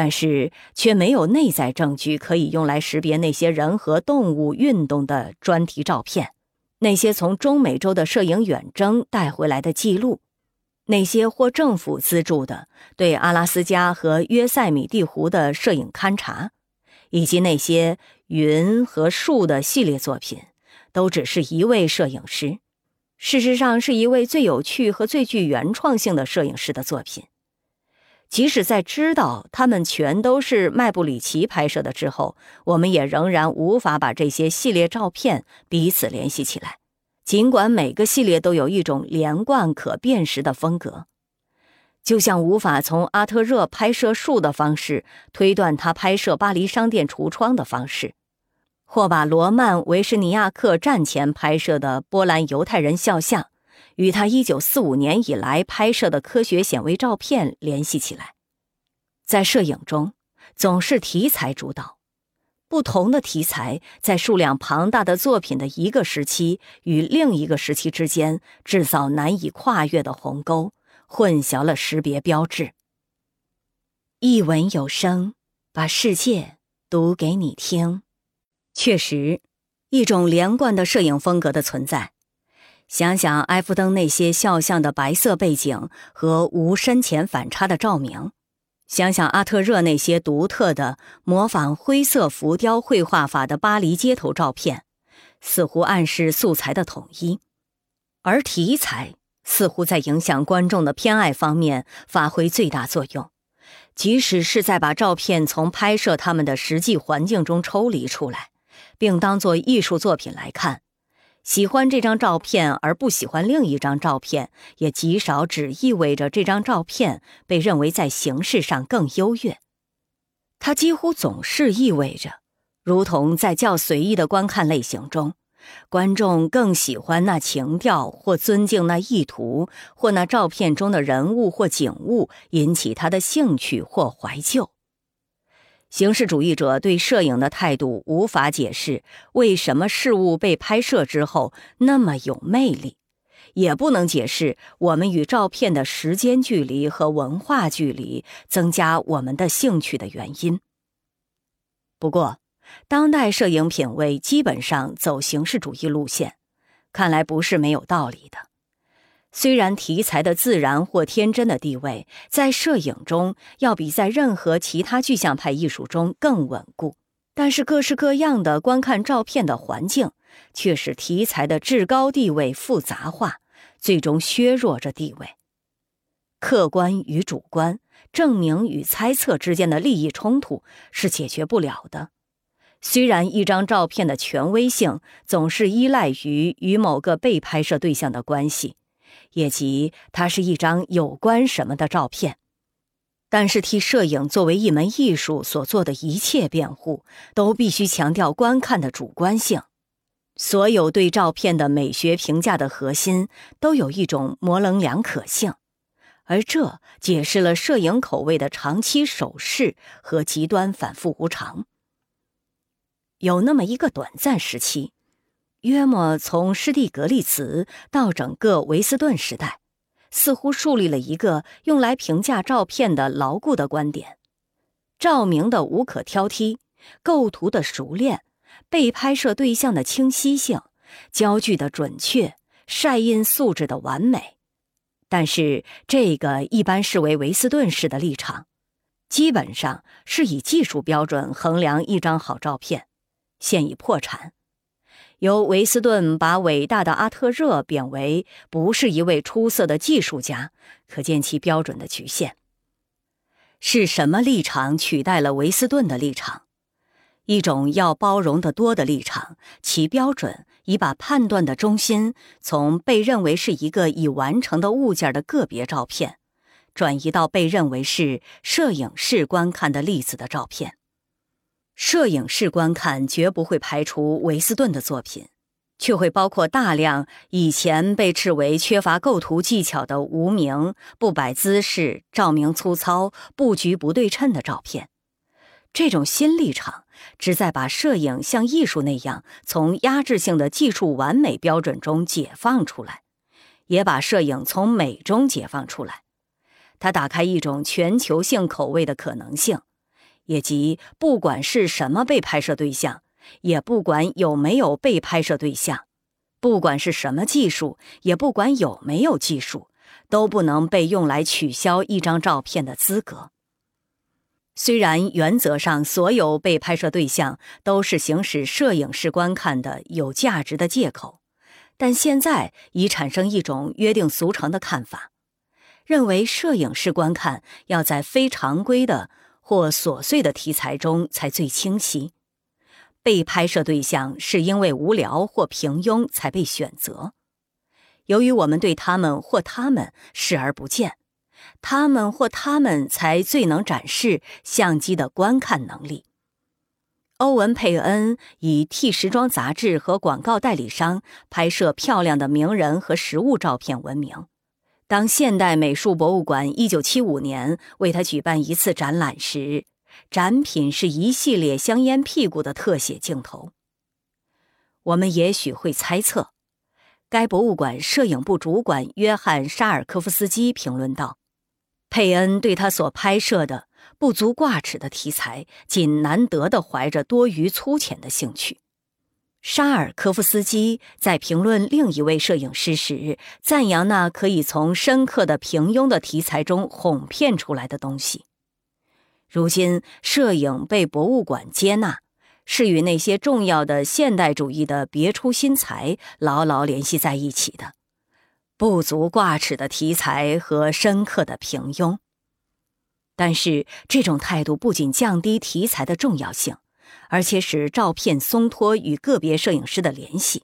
但是却没有内在证据可以用来识别那些人和动物运动的专题照片，那些从中美洲的摄影远征带回来的记录，那些获政府资助的对阿拉斯加和约塞米蒂湖的摄影勘察，以及那些云和树的系列作品，都只是一位摄影师，事实上是一位最有趣和最具原创性的摄影师的作品。即使在知道他们全都是麦布里奇拍摄的之后，我们也仍然无法把这些系列照片彼此联系起来。尽管每个系列都有一种连贯可辨识的风格，就像无法从阿特热拍摄树的方式推断他拍摄巴黎商店橱窗的方式，或把罗曼维什尼亚克战前拍摄的波兰犹太人肖像。与他1945年以来拍摄的科学显微照片联系起来，在摄影中总是题材主导，不同的题材在数量庞大的作品的一个时期与另一个时期之间制造难以跨越的鸿沟，混淆了识别标志。一文有声，把世界读给你听。确实，一种连贯的摄影风格的存在。想想埃夫登那些肖像的白色背景和无深浅反差的照明，想想阿特热那些独特的模仿灰色浮雕绘画法的巴黎街头照片，似乎暗示素材的统一，而题材似乎在影响观众的偏爱方面发挥最大作用，即使是在把照片从拍摄他们的实际环境中抽离出来，并当作艺术作品来看。喜欢这张照片而不喜欢另一张照片，也极少只意味着这张照片被认为在形式上更优越。它几乎总是意味着，如同在较随意的观看类型中，观众更喜欢那情调，或尊敬那意图，或那照片中的人物或景物引起他的兴趣或怀旧。形式主义者对摄影的态度无法解释为什么事物被拍摄之后那么有魅力，也不能解释我们与照片的时间距离和文化距离增加我们的兴趣的原因。不过，当代摄影品味基本上走形式主义路线，看来不是没有道理的。虽然题材的自然或天真的地位在摄影中要比在任何其他具象派艺术中更稳固，但是各式各样的观看照片的环境却使题材的至高地位复杂化，最终削弱着地位。客观与主观、证明与猜测之间的利益冲突是解决不了的。虽然一张照片的权威性总是依赖于与某个被拍摄对象的关系。也即它是一张有关什么的照片。但是，替摄影作为一门艺术所做的一切辩护，都必须强调观看的主观性。所有对照片的美学评价的核心，都有一种模棱两可性，而这解释了摄影口味的长期守势和极端反复无常。有那么一个短暂时期，约莫从施蒂格利茨到整个维斯顿时代。似乎树立了一个用来评价照片的牢固的观点：照明的无可挑剔，构图的熟练，被拍摄对象的清晰性，焦距的准确，晒印素质的完美。但是，这个一般视为维斯顿式的立场，基本上是以技术标准衡量一张好照片，现已破产。由维斯顿把伟大的阿特热贬为不是一位出色的技术家，可见其标准的局限。是什么立场取代了维斯顿的立场？一种要包容得多的立场，其标准已把判断的中心从被认为是一个已完成的物件的个别照片，转移到被认为是摄影室观看的例子的照片。摄影室观看绝不会排除维斯顿的作品，却会包括大量以前被斥为缺乏构图技巧的无名、不摆姿势、照明粗糙、布局不对称的照片。这种新立场旨在把摄影像艺术那样从压制性的技术完美标准中解放出来，也把摄影从美中解放出来。它打开一种全球性口味的可能性。也即，不管是什么被拍摄对象，也不管有没有被拍摄对象，不管是什么技术，也不管有没有技术，都不能被用来取消一张照片的资格。虽然原则上所有被拍摄对象都是行使摄影师观看的有价值的借口，但现在已产生一种约定俗成的看法，认为摄影师观看要在非常规的。或琐碎的题材中才最清晰。被拍摄对象是因为无聊或平庸才被选择。由于我们对他们或他们视而不见，他们或他们才最能展示相机的观看能力。欧文·佩恩以替时装杂志和广告代理商拍摄漂亮的名人和实物照片闻名。当现代美术博物馆1975年为他举办一次展览时，展品是一系列香烟屁股的特写镜头。我们也许会猜测，该博物馆摄影部主管约翰·沙尔科夫斯基评论道：“佩恩对他所拍摄的不足挂齿的题材，仅难得的怀着多余粗浅的兴趣。”沙尔科夫斯基在评论另一位摄影师时，赞扬那可以从深刻的平庸的题材中哄骗出来的东西。如今，摄影被博物馆接纳，是与那些重要的现代主义的别出心裁牢牢联系在一起的，不足挂齿的题材和深刻的平庸。但是，这种态度不仅降低题材的重要性。而且使照片松脱与个别摄影师的联系。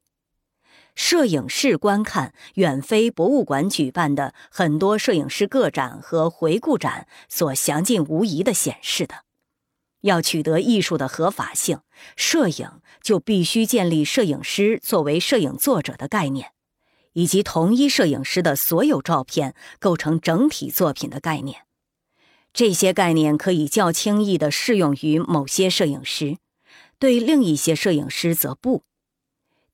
摄影室观看远非博物馆举办的很多摄影师个展和回顾展所详尽无疑的显示的。要取得艺术的合法性，摄影就必须建立摄影师作为摄影作者的概念，以及同一摄影师的所有照片构成整体作品的概念。这些概念可以较轻易地适用于某些摄影师。对另一些摄影师则不，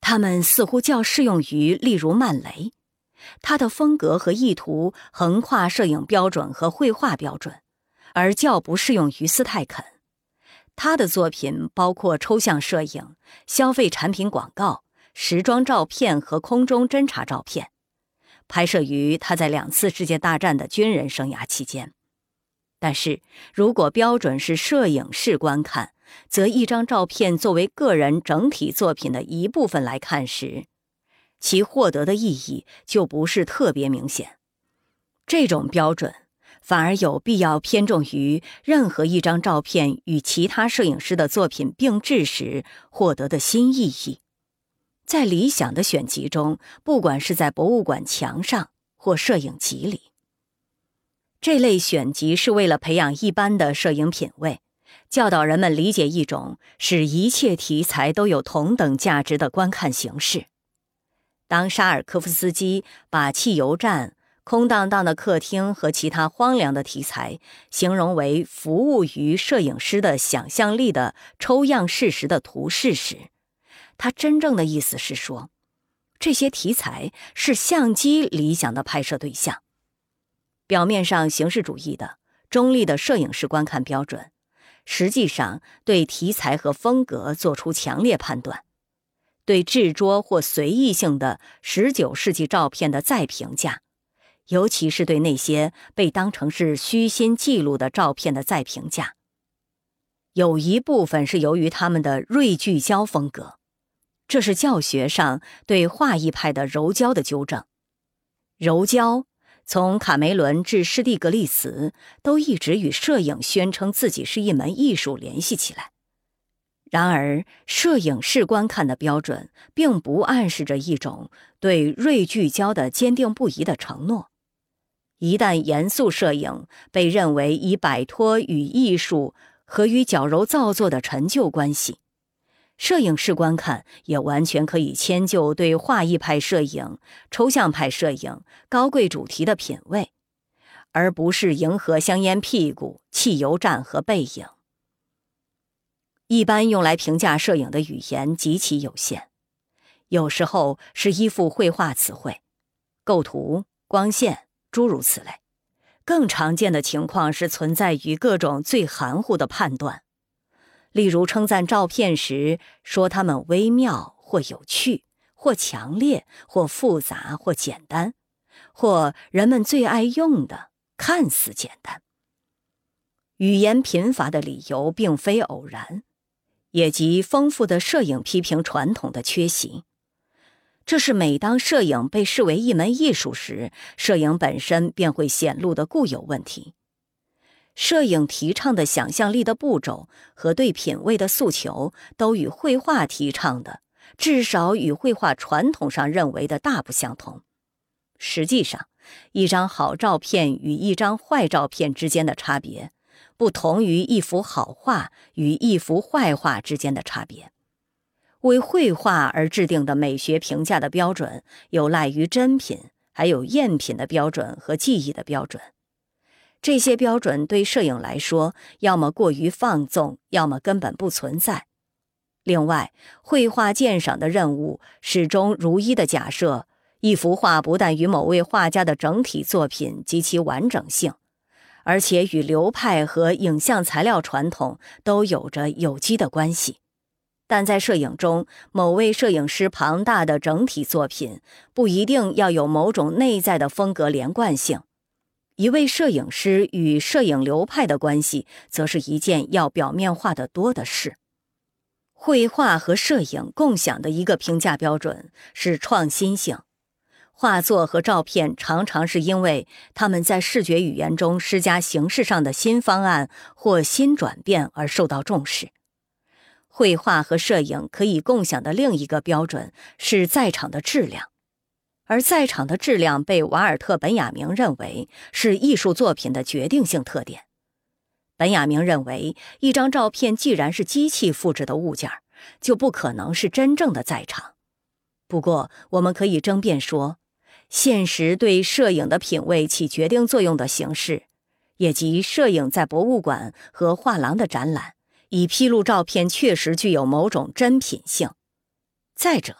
他们似乎较适用于，例如曼雷，他的风格和意图横跨摄影标准和绘画标准，而较不适用于斯泰肯。他的作品包括抽象摄影、消费产品广告、时装照片和空中侦察照片，拍摄于他在两次世界大战的军人生涯期间。但是如果标准是摄影室观看，则一张照片作为个人整体作品的一部分来看时，其获得的意义就不是特别明显。这种标准反而有必要偏重于任何一张照片与其他摄影师的作品并置时获得的新意义。在理想的选集中，不管是在博物馆墙上，或摄影集里。这类选集是为了培养一般的摄影品味，教导人们理解一种使一切题材都有同等价值的观看形式。当沙尔科夫斯基把汽油站、空荡荡的客厅和其他荒凉的题材形容为服务于摄影师的想象力的抽样事实的图示时，他真正的意思是说，这些题材是相机理想的拍摄对象。表面上形式主义的、中立的摄影师观看标准，实际上对题材和风格做出强烈判断，对制作或随意性的十九世纪照片的再评价，尤其是对那些被当成是虚心记录的照片的再评价。有一部分是由于他们的锐聚焦风格，这是教学上对画意派的柔焦的纠正，柔焦。从卡梅伦至施蒂格利茨，都一直与摄影宣称自己是一门艺术联系起来。然而，摄影师观看的标准并不暗示着一种对锐聚焦的坚定不移的承诺。一旦严肃摄影被认为已摆脱与艺术和与矫揉造作的陈旧关系。摄影师观看也完全可以迁就对画意派摄影、抽象派摄影、高贵主题的品味，而不是迎合香烟屁股、汽油站和背影。一般用来评价摄影的语言极其有限，有时候是依附绘画词汇、构图、光线诸如此类；更常见的情况是存在于各种最含糊的判断。例如称赞照片时，说它们微妙或有趣，或强烈，或复杂，或简单，或人们最爱用的看似简单。语言贫乏的理由并非偶然，也即丰富的摄影批评传统的缺席。这是每当摄影被视为一门艺术时，摄影本身便会显露的固有问题。摄影提倡的想象力的步骤和对品味的诉求，都与绘画提倡的，至少与绘画传统上认为的大不相同。实际上，一张好照片与一张坏照片之间的差别，不同于一幅好画与一幅坏画之间的差别。为绘画而制定的美学评价的标准，有赖于真品，还有赝品的标准和技艺的标准。这些标准对摄影来说，要么过于放纵，要么根本不存在。另外，绘画鉴赏的任务始终如一的假设，一幅画不但与某位画家的整体作品及其完整性，而且与流派和影像材料传统都有着有机的关系。但在摄影中，某位摄影师庞大的整体作品不一定要有某种内在的风格连贯性。一位摄影师与摄影流派的关系，则是一件要表面化的多的事。绘画和摄影共享的一个评价标准是创新性。画作和照片常常是因为他们在视觉语言中施加形式上的新方案或新转变而受到重视。绘画和摄影可以共享的另一个标准是在场的质量。而在场的质量被瓦尔特·本雅明认为是艺术作品的决定性特点。本雅明认为，一张照片既然是机器复制的物件，就不可能是真正的在场。不过，我们可以争辩说，现实对摄影的品味起决定作用的形式，也即摄影在博物馆和画廊的展览，以披露照片确实具有某种真品性。再者，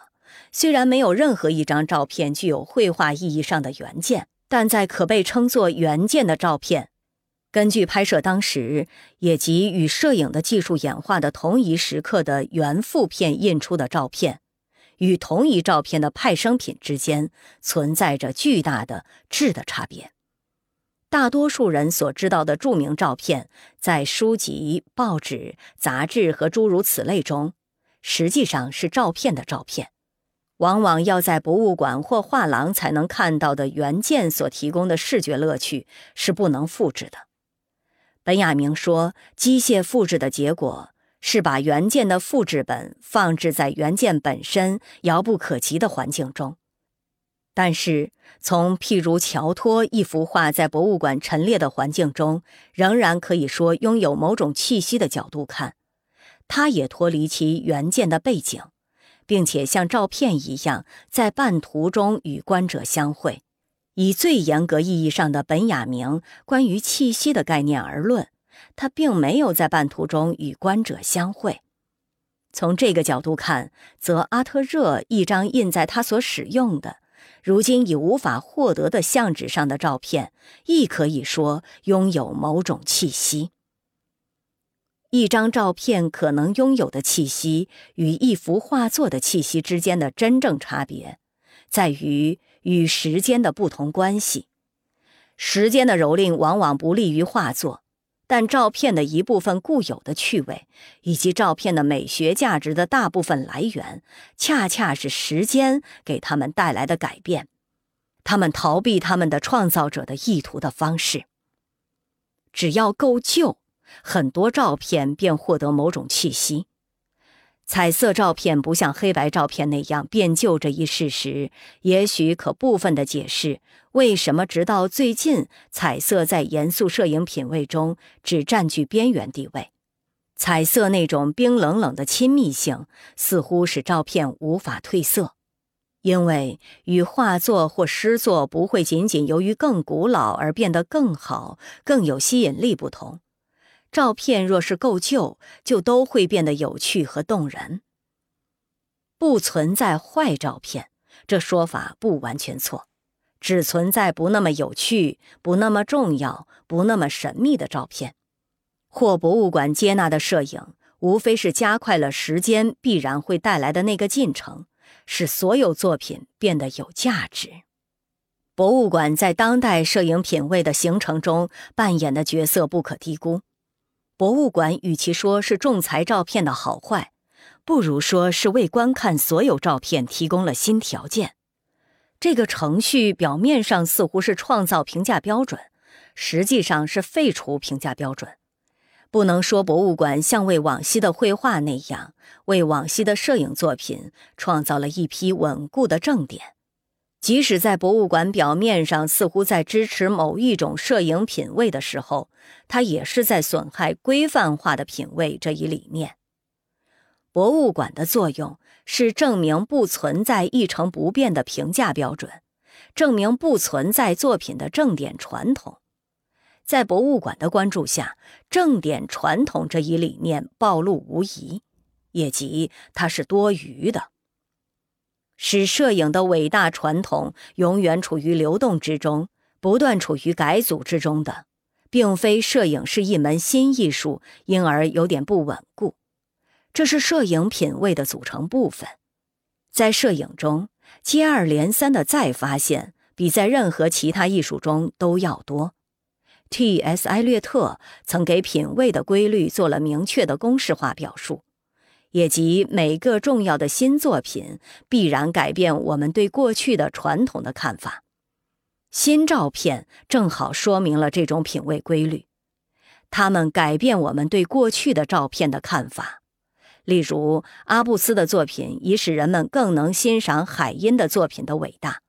虽然没有任何一张照片具有绘画意义上的原件，但在可被称作原件的照片，根据拍摄当时也即与摄影的技术演化的同一时刻的原负片印出的照片，与同一照片的派生品之间存在着巨大的质的差别。大多数人所知道的著名照片，在书籍、报纸、杂志和诸如此类中，实际上是照片的照片。往往要在博物馆或画廊才能看到的原件所提供的视觉乐趣是不能复制的。本雅明说，机械复制的结果是把原件的复制本放置在原件本身遥不可及的环境中，但是，从譬如乔托一幅画在博物馆陈列的环境中，仍然可以说拥有某种气息的角度看，它也脱离其原件的背景，并且像照片一样在半途中与观者相会。以最严格意义上的本雅明关于气息的概念而论，他并没有在半途中与观者相会。从这个角度看，则阿特热一张印在他所使用的、如今已无法获得的相纸上的照片，亦可以说拥有某种气息。一张照片可能拥有的气息与一幅画作的气息之间的真正差别，在于。与时间的不同关系，时间的蹂躏往往不利于画作，但照片的一部分固有的趣味，以及照片的美学价值的大部分来源，恰恰是时间给他们带来的改变，他们逃避他们的创造者的意图的方式。只要够旧，很多照片便获得某种气息。彩色照片不像黑白照片那样变旧这一事实，也许可部分的解释为什么直到最近，彩色在严肃摄影品味中只占据边缘地位。彩色那种冰冷冷的亲密性，似乎使照片无法褪色，因为与画作或诗作不会仅仅由于更古老而变得更好、更有吸引力不同。照片若是够旧，就都会变得有趣和动人。不存在坏照片，这说法不完全错，只存在不那么有趣、不那么重要、不那么神秘的照片。或博物馆接纳的摄影，无非是加快了时间必然会带来的那个进程，使所有作品变得有价值。博物馆在当代摄影品味的形成中扮演的角色不可低估。博物馆与其说是仲裁照片的好坏，不如说是为观看所有照片提供了新条件。这个程序表面上似乎是创造评价标准，实际上是废除评价标准。不能说博物馆像为往昔的绘画那样，为往昔的摄影作品创造了一批稳固的正点。即使在博物馆表面上似乎在支持某一种摄影品味的时候，它也是在损害规范化的品味这一理念。博物馆的作用是证明不存在一成不变的评价标准，证明不存在作品的正点传统。在博物馆的关注下，正点传统这一理念暴露无遗，也即它是多余的。使摄影的伟大传统永远处于流动之中，不断处于改组之中的，并非摄影是一门新艺术，因而有点不稳固。这是摄影品味的组成部分。在摄影中，接二连三的再发现，比在任何其他艺术中都要多。T.S. 艾略特曾给品味的规律做了明确的公式化表述。也即每个重要的新作品必然改变我们对过去的传统的看法。新照片正好说明了这种品味规律，它们改变我们对过去的照片的看法。例如，阿布斯的作品已使人们更能欣赏海因的作品的伟大。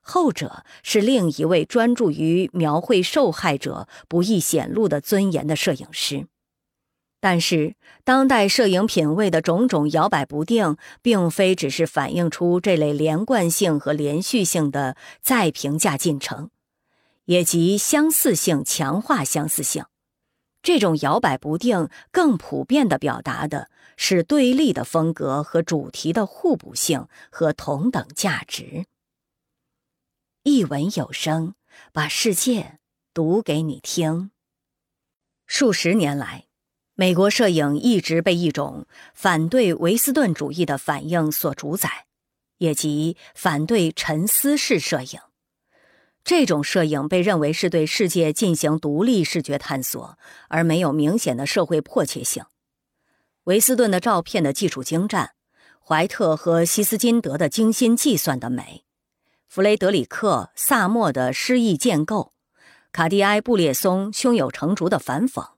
后者是另一位专注于描绘受害者不易显露的尊严的摄影师。但是，当代摄影品味的种种摇摆不定，并非只是反映出这类连贯性和连续性的再评价进程，也即相似性强化相似性。这种摇摆不定更普遍地表达的是对立的风格和主题的互补性和同等价值。一文有声，把世界读给你听。数十年来。美国摄影一直被一种反对维斯顿主义的反应所主宰，也即反对沉思式摄影。这种摄影被认为是对世界进行独立视觉探索，而没有明显的社会迫切性。维斯顿的照片的技术精湛，怀特和希斯金德的精心计算的美，弗雷德里克·萨默的诗意建构，卡蒂埃·布列松胸有成竹的反讽。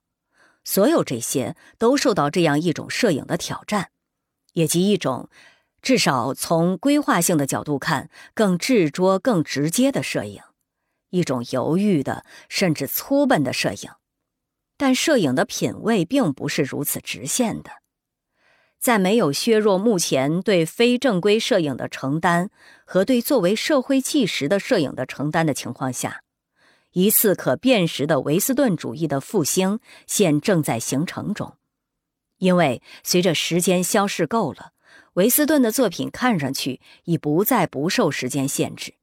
所有这些都受到这样一种摄影的挑战，也即一种至少从规划性的角度看，更执着、更直接的摄影，一种犹豫的甚至粗笨的摄影。但摄影的品味并不是如此直线的，在没有削弱目前对非正规摄影的承担和对作为社会纪实的摄影的承担的情况下，一次可辨识的维斯顿主义的复兴现正在形成中。因为随着时间消逝够了，维斯顿的作品看上去已不再不受时间限制。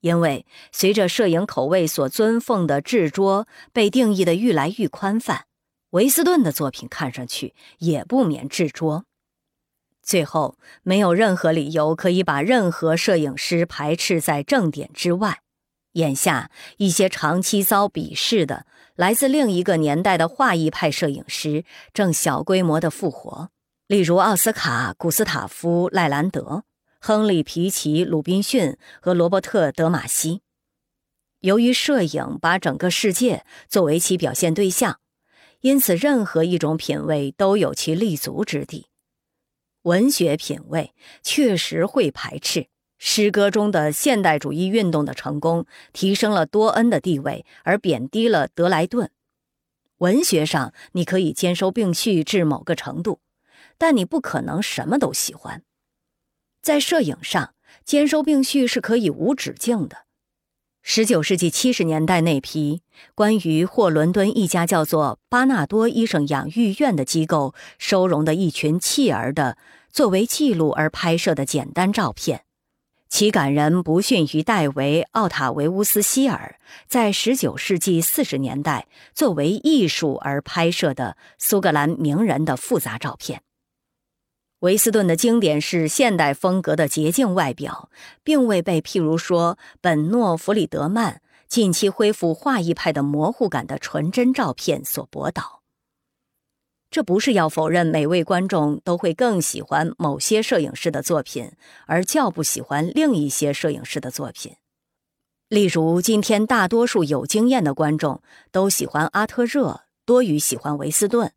因为随着摄影口味所尊奉的制桌被定义的愈来愈宽泛，维斯顿的作品看上去也不免制桌。最后，没有任何理由可以把任何摄影师排斥在正点之外。眼下，一些长期遭鄙视的来自另一个年代的画意派摄影师正小规模的复活，例如奥斯卡·古斯塔夫·赖兰德。亨利·皮奇、鲁滨逊和罗伯特·德马西，由于摄影把整个世界作为其表现对象，因此任何一种品味都有其立足之地。文学品味确实会排斥诗歌中的现代主义运动的成功，提升了多恩的地位，而贬低了德莱顿。文学上你可以兼收并蓄至某个程度，但你不可能什么都喜欢。在摄影上，兼收并蓄是可以无止境的。十九世纪七十年代那批关于或伦敦一家叫做巴纳多医生养育院的机构收容的一群弃儿的作为记录而拍摄的简单照片，其感人不逊于戴维·奥塔维乌斯希尔在十九世纪四十年代作为艺术而拍摄的苏格兰名人的复杂照片。维斯顿的经典是现代风格的洁净外表，并未被譬如说本诺·弗里德曼近期恢复画意派的模糊感的纯真照片所驳倒。这不是要否认每位观众都会更喜欢某些摄影师的作品，而较不喜欢另一些摄影师的作品。例如，今天大多数有经验的观众都喜欢阿特热多于喜欢维斯顿。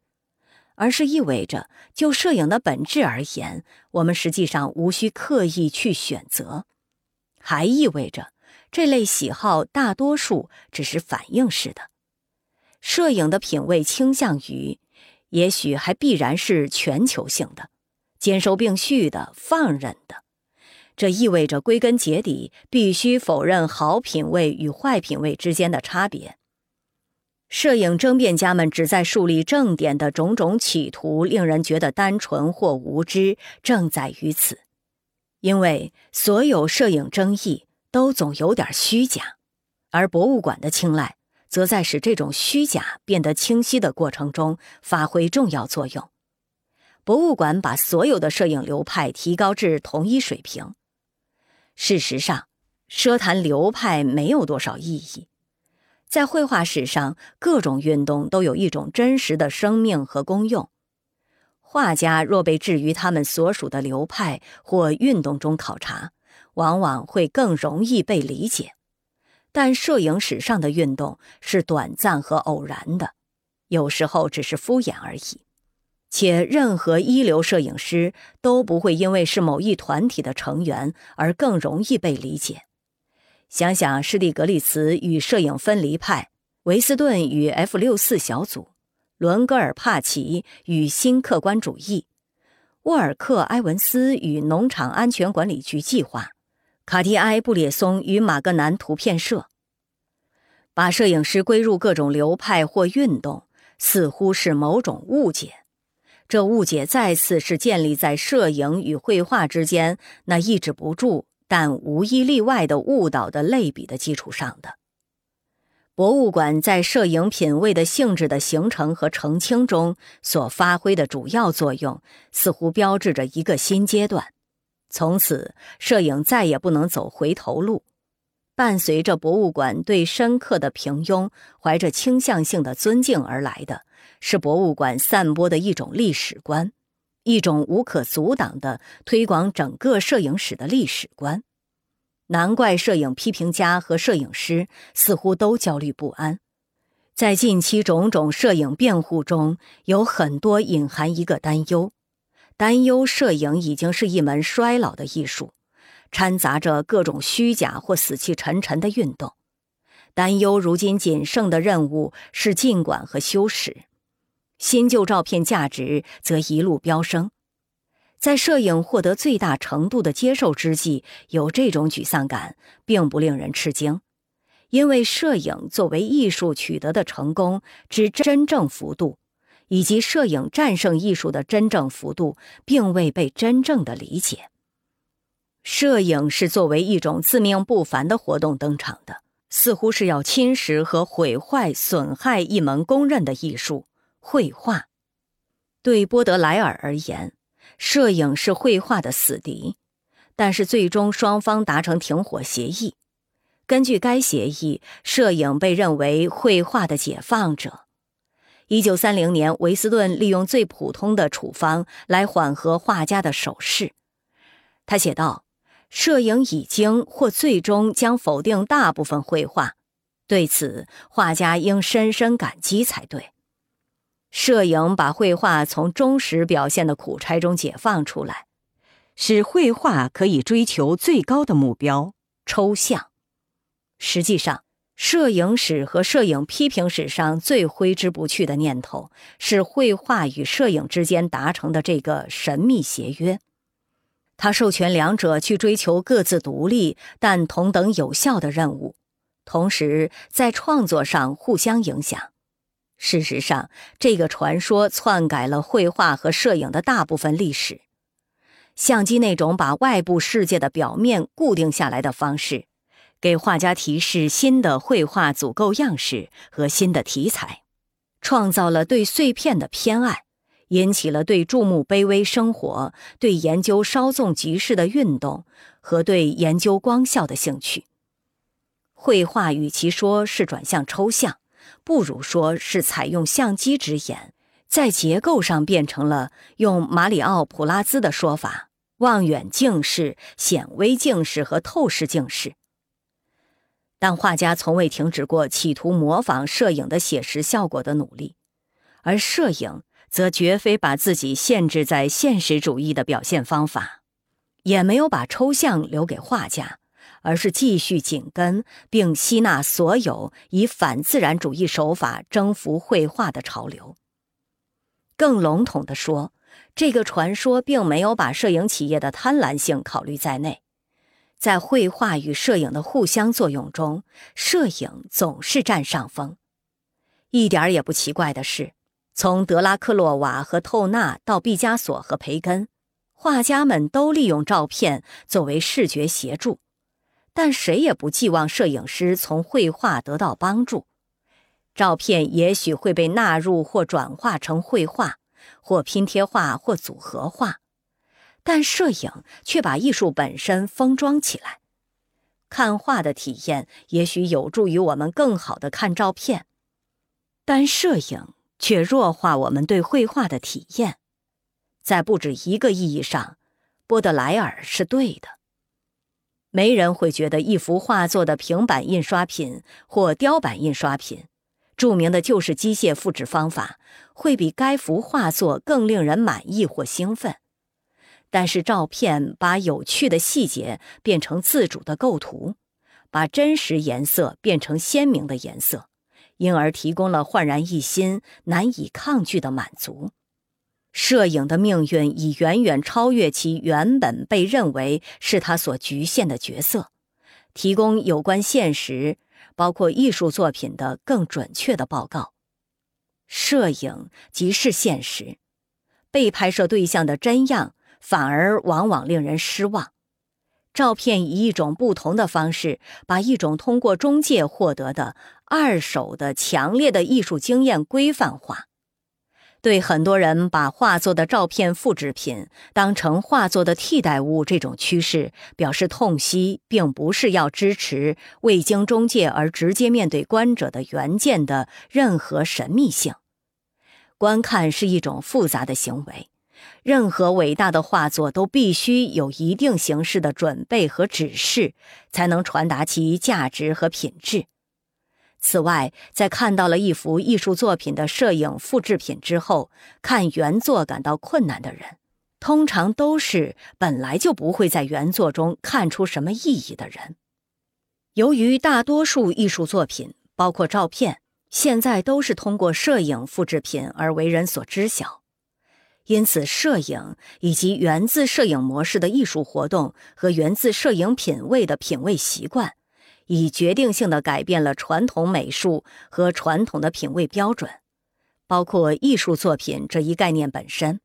而是意味着，就摄影的本质而言，我们实际上无需刻意去选择；还意味着，这类喜好大多数只是反应式的。摄影的品味倾向于，也许还必然是全球性的、兼收并蓄的、放任的。这意味着，归根结底，必须否认好品味与坏品味之间的差别。摄影争辩家们旨在树立正点的种种企图，令人觉得单纯或无知，正在于此。因为所有摄影争议都总有点虚假，而博物馆的青睐，则在使这种虚假变得清晰的过程中发挥重要作用。博物馆把所有的摄影流派提高至同一水平。事实上，奢谈流派没有多少意义。在绘画史上，各种运动都有一种真实的生命和功用。画家若被置于他们所属的流派或运动中考察，往往会更容易被理解。但摄影史上的运动是短暂和偶然的，有时候只是敷衍而已。且任何一流摄影师都不会因为是某一团体的成员而更容易被理解。想想施蒂格利茨与摄影分离派，维斯顿与 F 六四小组，伦格尔帕奇与新客观主义，沃尔克埃文斯与农场安全管理局计划，卡蒂埃布列松与马格南图片社。把摄影师归入各种流派或运动，似乎是某种误解。这误解再次是建立在摄影与绘画之间那抑制不住。但无一例外的误导的类比的基础上的，博物馆在摄影品味的性质的形成和澄清中所发挥的主要作用，似乎标志着一个新阶段。从此，摄影再也不能走回头路。伴随着博物馆对深刻的平庸怀着倾向性的尊敬而来的是博物馆散播的一种历史观。一种无可阻挡的推广整个摄影史的历史观，难怪摄影批评家和摄影师似乎都焦虑不安。在近期种种摄影辩护中，有很多隐含一个担忧：担忧摄影已经是一门衰老的艺术，掺杂着各种虚假或死气沉沉的运动。担忧如今仅剩的任务是尽管和修饰，新旧照片价值则一路飙升。在摄影获得最大程度的接受之际，有这种沮丧感，并不令人吃惊，因为摄影作为艺术取得的成功之真正幅度，以及摄影战胜艺术的真正幅度，并未被真正的理解。摄影是作为一种自命不凡的活动登场的。似乎是要侵蚀和毁坏、损害一门公认的艺术——绘画。对波德莱尔而言，摄影是绘画的死敌。但是最终双方达成停火协议。根据该协议，摄影被认为绘画的解放者。一九三零年，维斯顿利用最普通的处方来缓和画家的手势。他写道。摄影已经或最终将否定大部分绘画，对此画家应深深感激才对。摄影把绘画从忠实表现的苦差中解放出来，使绘画可以追求最高的目标——抽象。实际上，摄影史和摄影批评史上最挥之不去的念头是绘画与摄影之间达成的这个神秘协约。他授权两者去追求各自独立但同等有效的任务，同时在创作上互相影响。事实上，这个传说篡改了绘画和摄影的大部分历史。相机那种把外部世界的表面固定下来的方式，给画家提示新的绘画组构样式和新的题材，创造了对碎片的偏爱。引起了对注目卑微生活、对研究稍纵即逝的运动和对研究光效的兴趣。绘画与其说是转向抽象，不如说是采用相机之眼，在结构上变成了用马里奥·普拉兹的说法——望远镜式、显微镜式和透视镜式。但画家从未停止过企图模仿摄影的写实效果的努力，而摄影。则绝非把自己限制在现实主义的表现方法，也没有把抽象留给画家，而是继续紧跟并吸纳所有以反自然主义手法征服绘画的潮流。更笼统地说，这个传说并没有把摄影企业的贪婪性考虑在内，在绘画与摄影的互相作用中，摄影总是占上风。一点也不奇怪的是。从德拉克洛瓦和透纳到毕加索和培根，画家们都利用照片作为视觉协助，但谁也不寄望摄影师从绘画得到帮助。照片也许会被纳入或转化成绘画，或拼贴画或组合画，但摄影却把艺术本身封装起来。看画的体验也许有助于我们更好的看照片，但摄影。却弱化我们对绘画的体验，在不止一个意义上，波德莱尔是对的。没人会觉得一幅画作的平板印刷品或雕版印刷品，著名的就是机械复制方法，会比该幅画作更令人满意或兴奋。但是，照片把有趣的细节变成自主的构图，把真实颜色变成鲜明的颜色。因而提供了焕然一新、难以抗拒的满足。摄影的命运已远远超越其原本被认为是他所局限的角色，提供有关现实，包括艺术作品的更准确的报告。摄影即是现实，被拍摄对象的真样反而往往令人失望。照片以一种不同的方式，把一种通过中介获得的二手的强烈的艺术经验规范化。对很多人把画作的照片复制品当成画作的替代物这种趋势表示痛惜，并不是要支持未经中介而直接面对观者的原件的任何神秘性。观看是一种复杂的行为。任何伟大的画作都必须有一定形式的准备和指示，才能传达其价值和品质。此外，在看到了一幅艺术作品的摄影复制品之后，看原作感到困难的人，通常都是本来就不会在原作中看出什么意义的人。由于大多数艺术作品，包括照片，现在都是通过摄影复制品而为人所知晓，因此，摄影以及源自摄影模式的艺术活动和源自摄影品味的品味习惯，已决定性的改变了传统美术和传统的品味标准，包括艺术作品这一概念本身。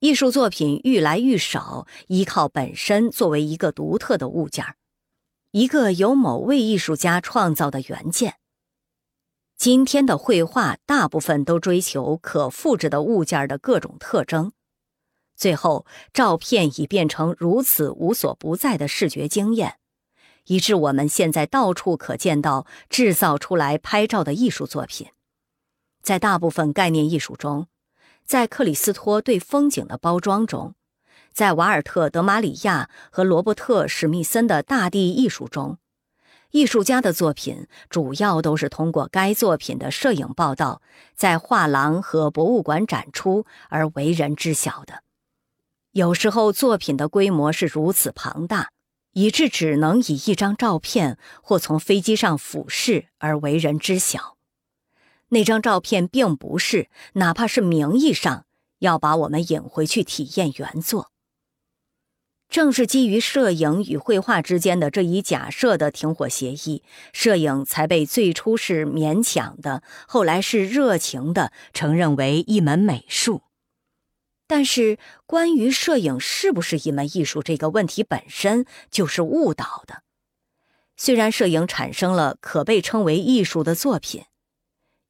艺术作品愈来愈少依靠本身作为一个独特的物件。一个由某位艺术家创造的原件。今天的绘画大部分都追求可复制的物件的各种特征，最后照片已变成如此无所不在的视觉经验，以致我们现在到处可见到制造出来拍照的艺术作品。在大部分概念艺术中，在克里斯托对风景的包装中。在瓦尔特·德马里亚和罗伯特·史密森的大地艺术中，艺术家的作品主要都是通过该作品的摄影报道，在画廊和博物馆展出而为人知晓的。有时候，作品的规模是如此庞大，以致只能以一张照片或从飞机上俯视而为人知晓。那张照片并不是，哪怕是名义上要把我们引回去体验原作。正是基于摄影与绘画之间的这一假设的停火协议，摄影才被最初是勉强的，后来是热情的承认为一门美术。但是，关于摄影是不是一门艺术这个问题本身就是误导的。虽然摄影产生了可被称为艺术的作品，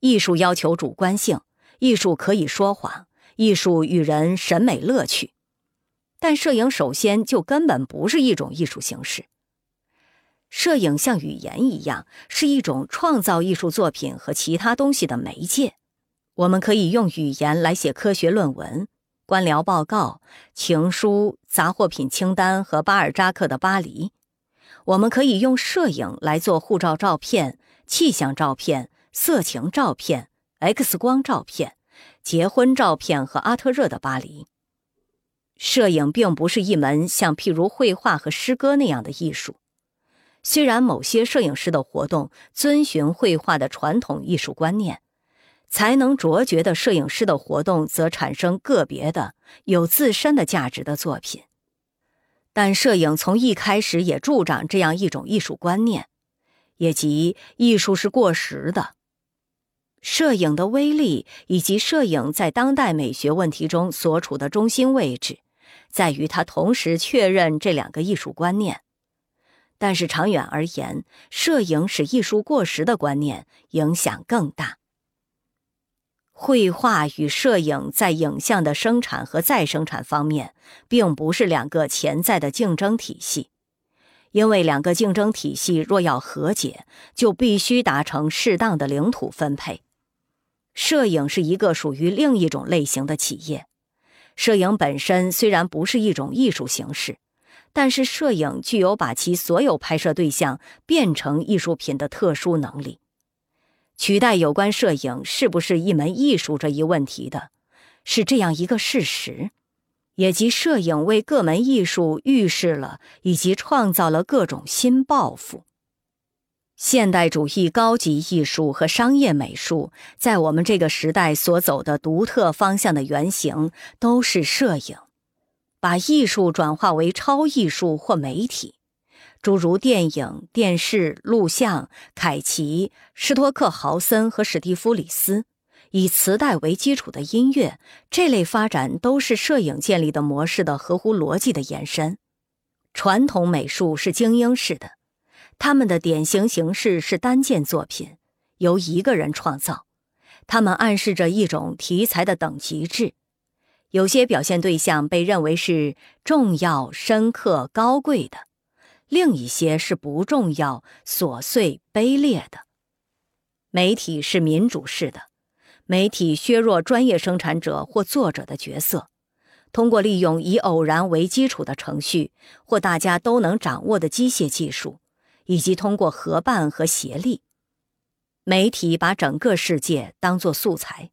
艺术要求主观性，艺术可以说谎，艺术与人审美乐趣。但摄影首先就根本不是一种艺术形式。摄影像语言一样，是一种创造艺术作品和其他东西的媒介。我们可以用语言来写科学论文、官僚报告、情书、杂货品清单和巴尔扎克的巴黎。我们可以用摄影来做护照照片、气象照片、色情照片、X 光照片、结婚照片和阿特热的巴黎。摄影并不是一门像譬如绘画和诗歌那样的艺术，虽然某些摄影师的活动遵循绘画的传统艺术观念，才能卓绝的摄影师的活动则产生个别的有自身的价值的作品，但摄影从一开始也助长这样一种艺术观念，也即艺术是过时的。摄影的威力以及摄影在当代美学问题中所处的中心位置。在于他同时确认这两个艺术观念，但是长远而言，摄影使艺术过时的观念影响更大。绘画与摄影在影像的生产和再生产方面，并不是两个潜在的竞争体系，因为两个竞争体系若要和解，就必须达成适当的领土分配。摄影是一个属于另一种类型的企业。摄影本身虽然不是一种艺术形式，但是摄影具有把其所有拍摄对象变成艺术品的特殊能力。取代有关摄影是不是一门艺术这一问题的，是这样一个事实，也即摄影为各门艺术预示了以及创造了各种新抱负。现代主义高级艺术和商业美术在我们这个时代所走的独特方向的原型都是摄影，把艺术转化为超艺术或媒体，诸如电影、电视、录像、凯奇、施托克豪森和史蒂夫里斯，以磁带为基础的音乐，这类发展都是摄影建立的模式的合乎逻辑的延伸。传统美术是精英式的。他们的典型形式是单件作品，由一个人创造。他们暗示着一种题材的等级制，有些表现对象被认为是重要、深刻、高贵的，另一些是不重要、琐碎、卑劣的。媒体是民主式的，媒体削弱专业生产者或作者的角色，通过利用以偶然为基础的程序或大家都能掌握的机械技术。以及通过合办和协力，媒体把整个世界当作素材。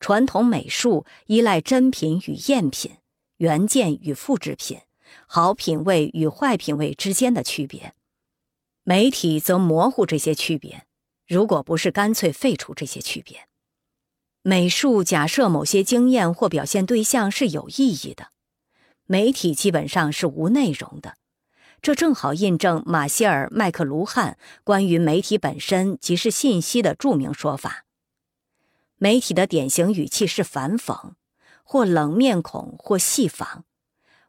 传统美术依赖真品与赝品，原件与复制品、好品位与坏品位之间的区别。媒体则模糊这些区别，如果不是干脆废除这些区别。美术假设某些经验或表现对象是有意义的，媒体基本上是无内容的。这正好印证马歇尔·麦克卢汉关于媒体本身即是信息的著名说法。媒体的典型语气是反讽，或冷面孔，或戏仿。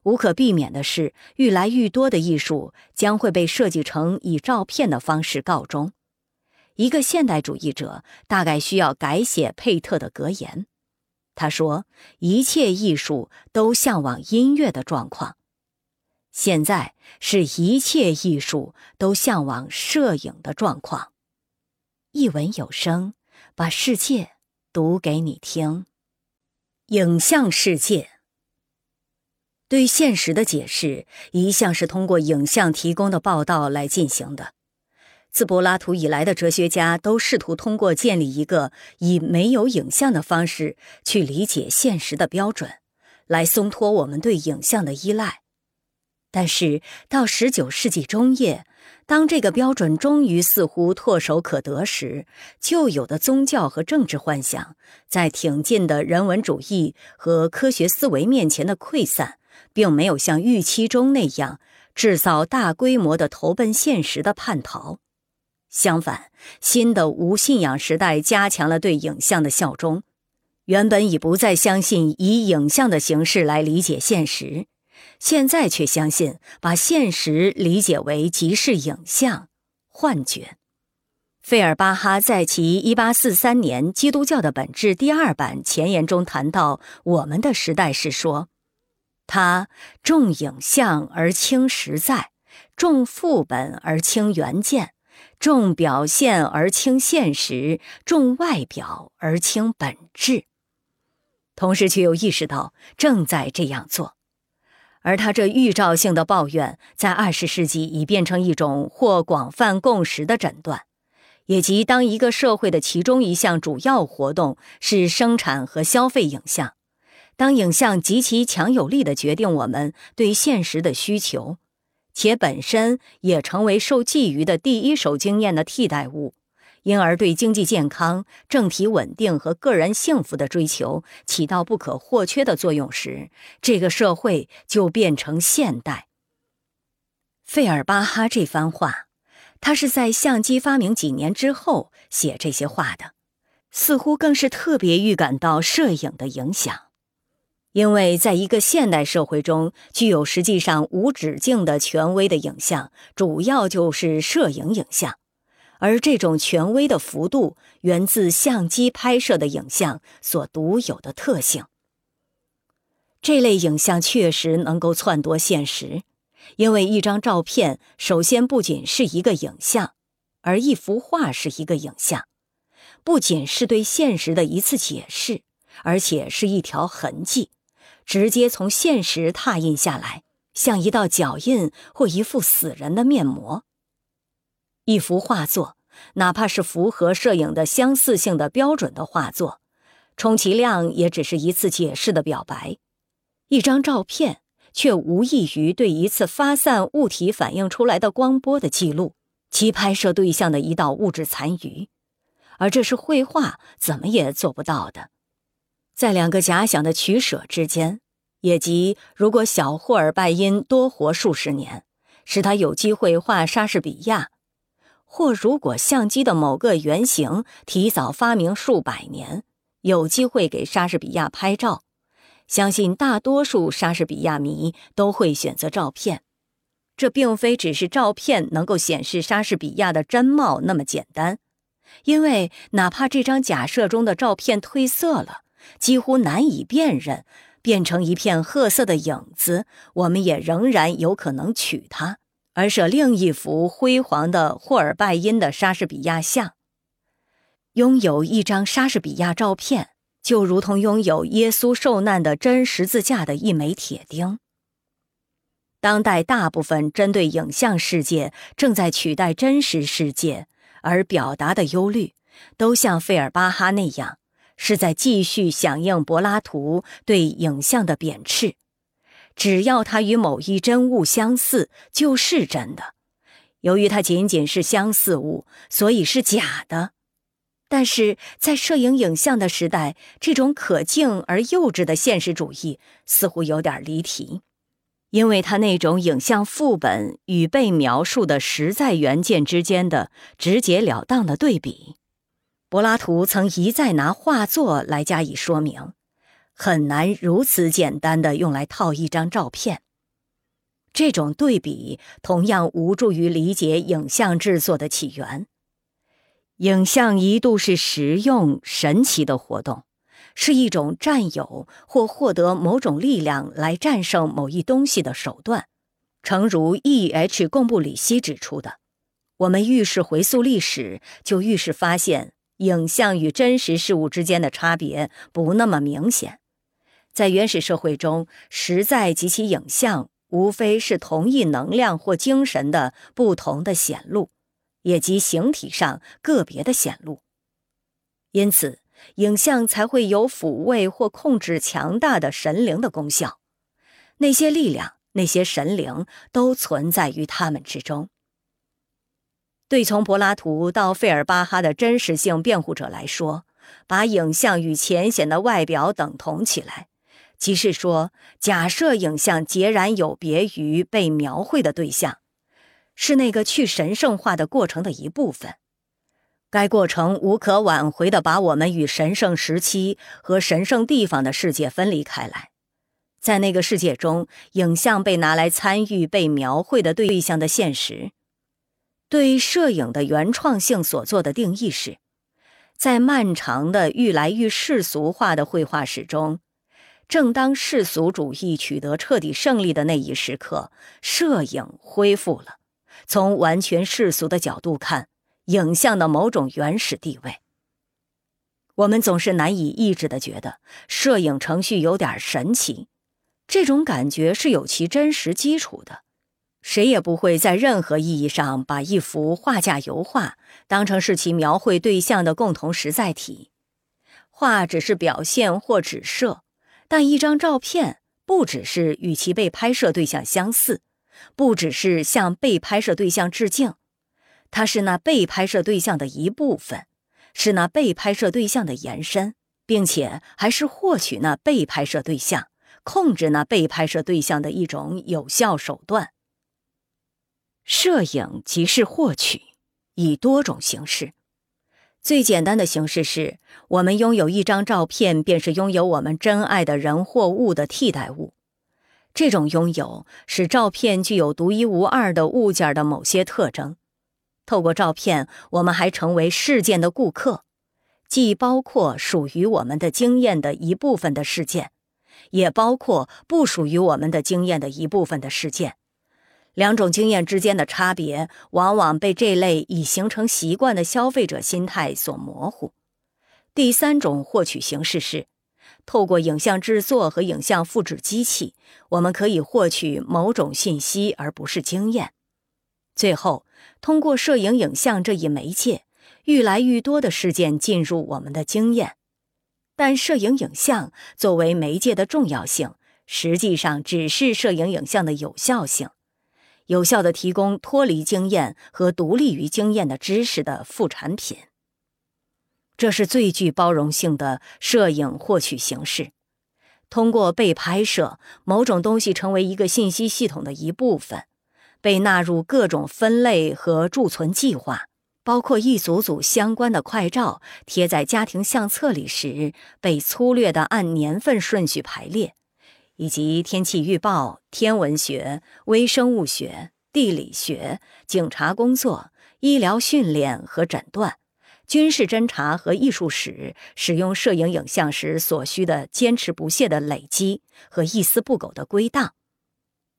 无可避免的是，愈来愈多的艺术将会被设计成以照片的方式告终。一个现代主义者大概需要改写佩特的格言。他说：“一切艺术都向往音乐的状况。现在是一切艺术都向往摄影的状况。”一文有声，把世界读给你听。影像世界对现实的解释一向是通过影像提供的报道来进行的。自柏拉图以来的哲学家都试图通过建立一个以没有影像的方式去理解现实的标准，来松脱我们对影像的依赖。但是到十九世纪中叶，当这个标准终于似乎唾手可得时，旧有的宗教和政治幻想在挺进的人文主义和科学思维面前的溃散，并没有像预期中那样制造大规模的投奔现实的叛逃。相反，新的无信仰时代加强了对影像的效忠。原本已不再相信以影像的形式来理解现实，现在却相信把现实理解为即是影像、幻觉。费尔巴哈在其1843年《基督教的本质》第二版前言中谈到我们的时代时说：“他重影像而轻实在，重副本而轻原件。”重表现而轻现实，重外表而轻本质，同时却又意识到正在这样做，而他这预兆性的抱怨，在二十世纪已变成一种或广泛共识的诊断，也即当一个社会的其中一项主要活动是生产和消费影像，当影像极其强有力地决定我们对现实的需求。且本身也成为受觊觎的第一手经验的替代物，因而对经济健康、政体稳定和个人幸福的追求起到不可或缺的作用时，这个社会就变成现代。费尔巴哈这番话，他是在相机发明几年之后写这些话的，似乎更是特别预感到摄影的影响。因为在一个现代社会中，具有实际上无止境的权威的影像，主要就是摄影影像，而这种权威的幅度源自相机拍摄的影像所独有的特性。这类影像确实能够篡夺现实，因为一张照片首先不仅是一个影像，而一幅画是一个影像，不仅是对现实的一次解释，而且是一条痕迹。直接从现实拓印下来，像一道脚印或一副死人的面膜。一幅画作，哪怕是符合摄影的相似性的标准的画作，充其量也只是一次解释的表白；一张照片却无异于对一次发散物体反映出来的光波的记录，其拍摄对象的一道物质残余，而这是绘画怎么也做不到的。在两个假想的取舍之间，也即如果小霍尔拜因多活数十年，使他有机会画莎士比亚；或如果相机的某个原型提早发明数百年，有机会给莎士比亚拍照，相信大多数莎士比亚迷都会选择照片。这并非只是照片能够显示莎士比亚的真貌那么简单，因为哪怕这张假设中的照片褪色了。几乎难以辨认，变成一片褐色的影子，我们也仍然有可能取它，而舍另一幅辉煌的霍尔拜因的莎士比亚像。拥有一张莎士比亚照片，就如同拥有耶稣受难的真十字架的一枚铁钉。当代大部分针对影像世界正在取代真实世界而表达的忧虑，都像费尔巴哈那样。是在继续响应柏拉图对影像的贬斥，只要它与某一真物相似，就是真的。由于它仅仅是相似物，所以是假的。但是在摄影影像的时代，这种可敬而幼稚的现实主义似乎有点离题，因为它那种影像副本与被描述的实在原件之间的直截了当的对比。柏拉图曾一再拿画作来加以说明，很难如此简单的用来套一张照片。这种对比同样无助于理解影像制作的起源。影像一度是实用、神奇的活动，是一种占有或获得某种力量来战胜某一东西的手段。诚如 E.H. 贡布里希指出的，我们愈是回溯历史，就愈是发现影像与真实事物之间的差别不那么明显。在原始社会中，实在及其影像。无非是同一能量或精神的不同的显露，也即形体上个别的显露。因此，影像才会有抚慰或控制强大的神灵的功效。那些力量、那些神灵都存在于他们之中。对从柏拉图到费尔巴哈的真实性辩护者来说，把影像与浅显的外表等同起来。即是说，假设影像截然有别于被描绘的对象，是那个去神圣化的过程的一部分。该过程无可挽回地把我们与神圣时期和神圣地方的世界分离开来。在那个世界中，影像被拿来参与被描绘的对象的现实。对摄影的原创性所做的定义是，在漫长的愈来愈世俗化的绘画史中。正当世俗主义取得彻底胜利的那一时刻，摄影恢复了从完全世俗的角度看影像的某种原始地位。我们总是难以抑制的觉得摄影程序有点神奇，这种感觉是有其真实基础的。谁也不会在任何意义上把一幅画架油画当成是其描绘对象的共同实在体，画只是表现或指涉。但一张照片不只是与其被拍摄对象相似，不只是向被拍摄对象致敬，它是那被拍摄对象的一部分，是那被拍摄对象的延伸，并且还是获取那被拍摄对象、控制那被拍摄对象的一种有效手段。摄影即是获取，以多种形式。最简单的形式是，我们拥有一张照片，便是拥有我们珍爱的人或物的替代物。这种拥有使照片具有独一无二的物件的某些特征。透过照片，我们还成为事件的顾客，既包括属于我们的经验的一部分的事件，也包括不属于我们的经验的一部分的事件。两种经验之间的差别，往往被这类已形成习惯的消费者心态所模糊。第三种获取形式是，透过影像制作和影像复制机器，我们可以获取某种信息，而不是经验。最后，通过摄影影像这一媒介，愈来愈多的事件进入我们的经验。但摄影影像作为媒介的重要性，实际上只是摄影影像的有效性。有效的提供脱离经验和独立于经验的知识的副产品。这是最具包容性的摄影获取形式。通过被拍摄，某种东西成为一个信息系统的一部分，被纳入各种分类和贮存计划，包括一组组相关的快照贴在家庭相册里时被粗略地按年份顺序排列。以及天气预报、天文学、微生物学、地理学、警察工作、医疗训练和诊断、军事侦察和艺术史使用摄影影像时所需的坚持不懈的累积和一丝不苟的归档。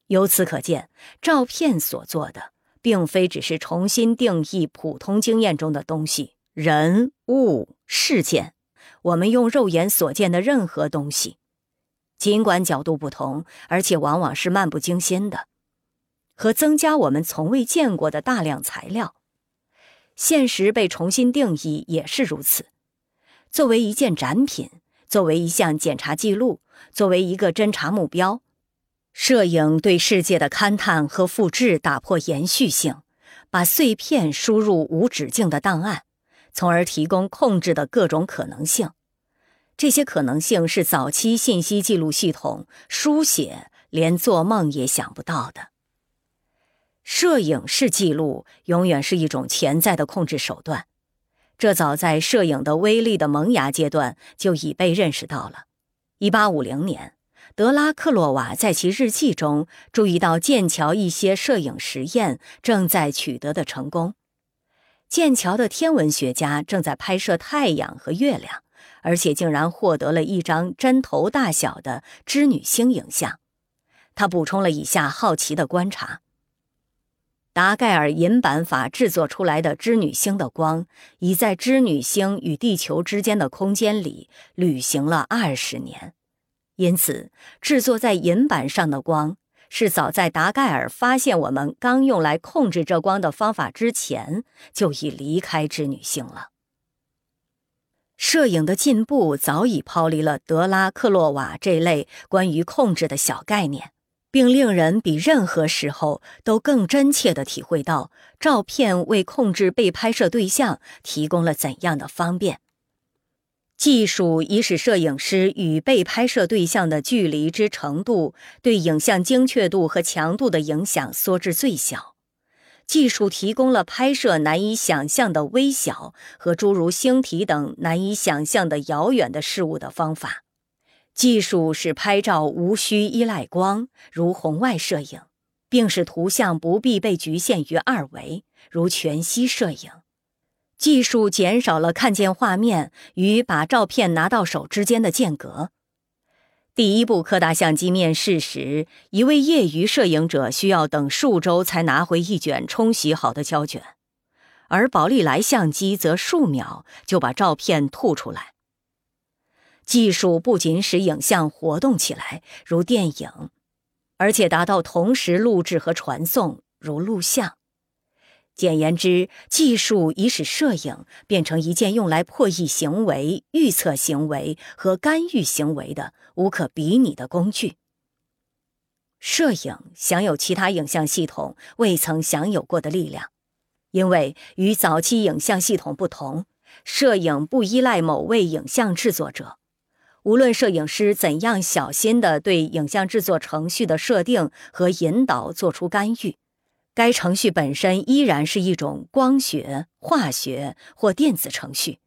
由此可见，照片所做的并非只是重新定义普通经验中的东西、人物、事件，我们用肉眼所见的任何东西。尽管角度不同，而且往往是漫不经心的，和增加我们从未见过的大量材料，现实被重新定义也是如此。作为一件展品，作为一项检查记录，作为一个侦查目标，摄影对世界的勘探和复制打破延续性，把碎片输入无止境的档案，从而提供控制的各种可能性。这些可能性是早期信息记录系统书写连做梦也想不到的。摄影式记录永远是一种潜在的控制手段，这早在摄影的威力的萌芽阶段就已被认识到了。一八五零年，德拉克洛瓦在其日记中注意到剑桥一些摄影实验正在取得的成功。剑桥的天文学家正在拍摄太阳和月亮。而且竟然获得了一张针头大小的织女星影像。他补充了以下好奇的观察：达盖尔银版法制作出来的织女星的光，已在织女星与地球之间的空间里旅行了二十年。因此，制作在银板上的光，是早在达盖尔发现我们刚用来控制这光的方法之前，就已离开织女星了。摄影的进步早已抛离了德拉克洛瓦这类关于控制的小概念，并令人比任何时候都更真切地体会到照片为控制被拍摄对象提供了怎样的方便。技术已使摄影师与被拍摄对象的距离之程度对影像精确度和强度的影响缩至最小。技术提供了拍摄难以想象的微小和诸如星体等难以想象的遥远的事物的方法。技术使拍照无需依赖光，如红外摄影，并使图像不必被局限于二维，如全息摄影。技术减少了看见画面与把照片拿到手之间的间隔。第一部柯达相机面世时，一位业余摄影者需要等数周才拿回一卷冲洗好的胶卷，而宝丽来相机则数秒就把照片吐出来。技术不仅使影像活动起来，如电影，而且达到同时录制和传送，如录像。简言之，技术已使摄影变成一件用来破译行为、预测行为和干预行为的无可比拟的工具。摄影享有其他影像系统未曾享有过的力量，因为与早期影像系统不同，摄影不依赖某位影像制作者。无论摄影师怎样小心地对影像制作程序的设定和引导做出干预。该程序本身依然是一种光学、化学或电子程序，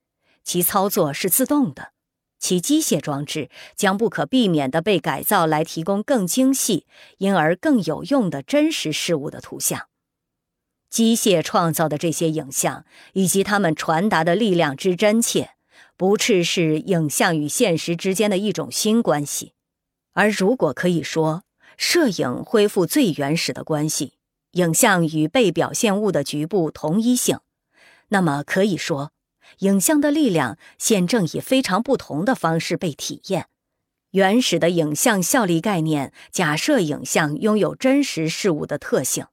其操作是自动的，其机械装置将不可避免地被改造来提供更精细，因而更有用的真实事物的图像。机械创造的这些影像以及它们传达的力量之真切，不啻是影像与现实之间的一种新关系。而如果可以说，摄影恢复最原始的关系。影像与被表现物的局部同一性，那么可以说，影像的力量现正以非常不同的方式被体验。原始的影像效力概念假设影像拥有真实事物的特性，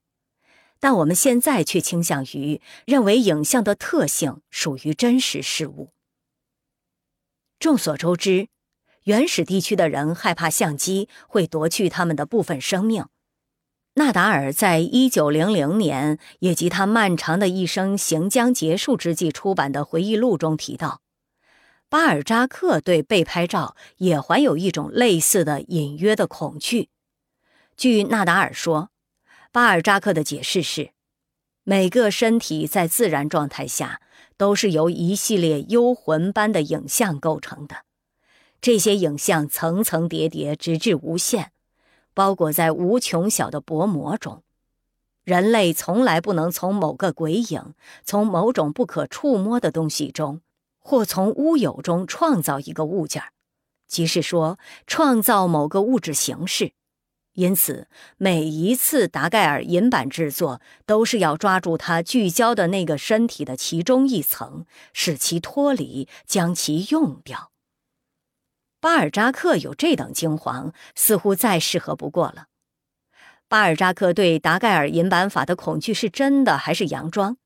但我们现在却倾向于认为影像的特性属于真实事物。众所周知，原始地区的人害怕相机会夺去他们的部分生命。纳达尔在一九零零年，以及他漫长的一生行将结束之际出版的回忆录中提到，巴尔扎克对被拍照也怀有一种类似的隐约的恐惧。据纳达尔说，巴尔扎克的解释是：每个身体在自然状态下都是由一系列幽魂般的影像构成的，这些影像层层叠叠，直至无限。包裹在无穷小的薄膜中，人类从来不能从某个鬼影、从某种不可触摸的东西中，或从乌有中创造一个物件即是说，创造某个物质形式。因此，每一次达盖尔银版制作，都是要抓住它聚焦的那个身体的其中一层，使其脱离，将其用掉。巴尔扎克有这等惊惶，似乎再适合不过了。巴尔扎克对达盖尔银版法的恐惧是真的还是佯装？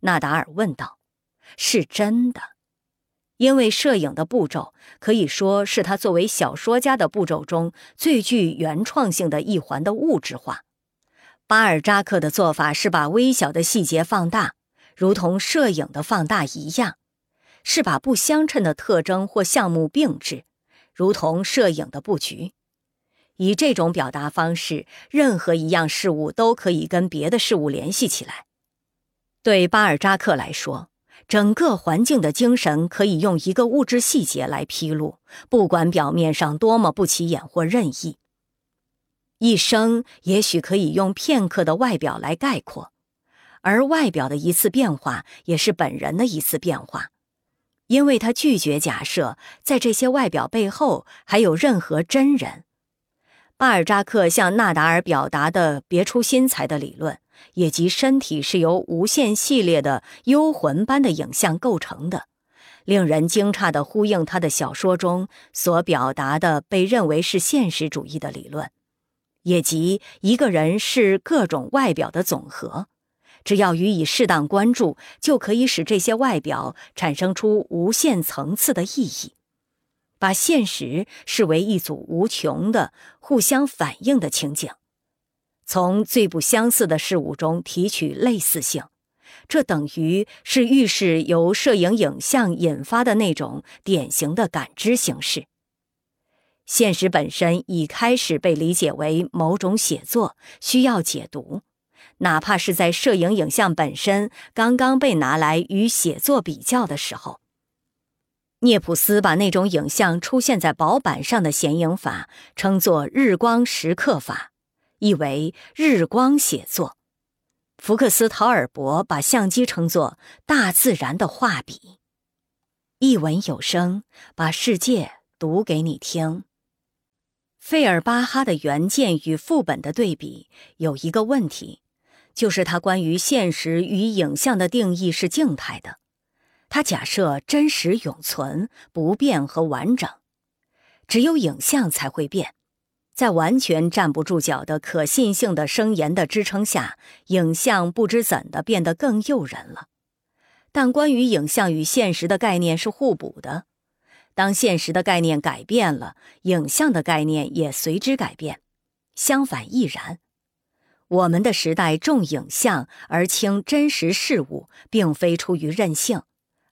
纳达尔问道。是真的，因为摄影的步骤可以说是他作为小说家的步骤中最具原创性的一环的物质化。巴尔扎克的做法是把微小的细节放大，如同摄影的放大一样，是把不相称的特征或项目并置，如同摄影的布局。以这种表达方式，任何一样事物都可以跟别的事物联系起来。对巴尔扎克来说，整个环境的精神可以用一个物质细节来披露，不管表面上多么不起眼或任意。一生也许可以用片刻的外表来概括，而外表的一次变化也是本人的一次变化，因为他拒绝假设在这些外表背后还有任何真人。巴尔扎克向纳达尔表达的别出心裁的理论，也即身体是由无限系列的幽魂般的影像构成的，令人惊诧地呼应他的小说中所表达的被认为是现实主义的理论，也即一个人是各种外表的总和，只要予以适当关注，就可以使这些外表产生出无限层次的意义。把现实视为一组无穷的互相反映的情景，从最不相似的事物中提取类似性，这等于是预示由摄影影像引发的那种典型的感知形式。现实本身已开始被理解为某种写作，需要解读，哪怕是在摄影影像本身刚刚被拿来与写作比较的时候。涅普斯把那种影像出现在薄板上的显影法称作“日光石刻法”，意为“日光写作”。福克斯陶尔伯把相机称作“大自然的画笔”。一文有声，把世界读给你听。费尔巴哈的原件与副本的对比有一个问题，就是他关于现实与影像的定义是静态的。他假设真实永存、不变和完整，只有影像才会变。在完全站不住脚的可信性的声言的支撑下，影像不知怎的变得更诱人了。但关于影像与现实的概念是互补的。当现实的概念改变了，影像的概念也随之改变。相反亦然。我们的时代重影像而轻真实事物，并非出于任性。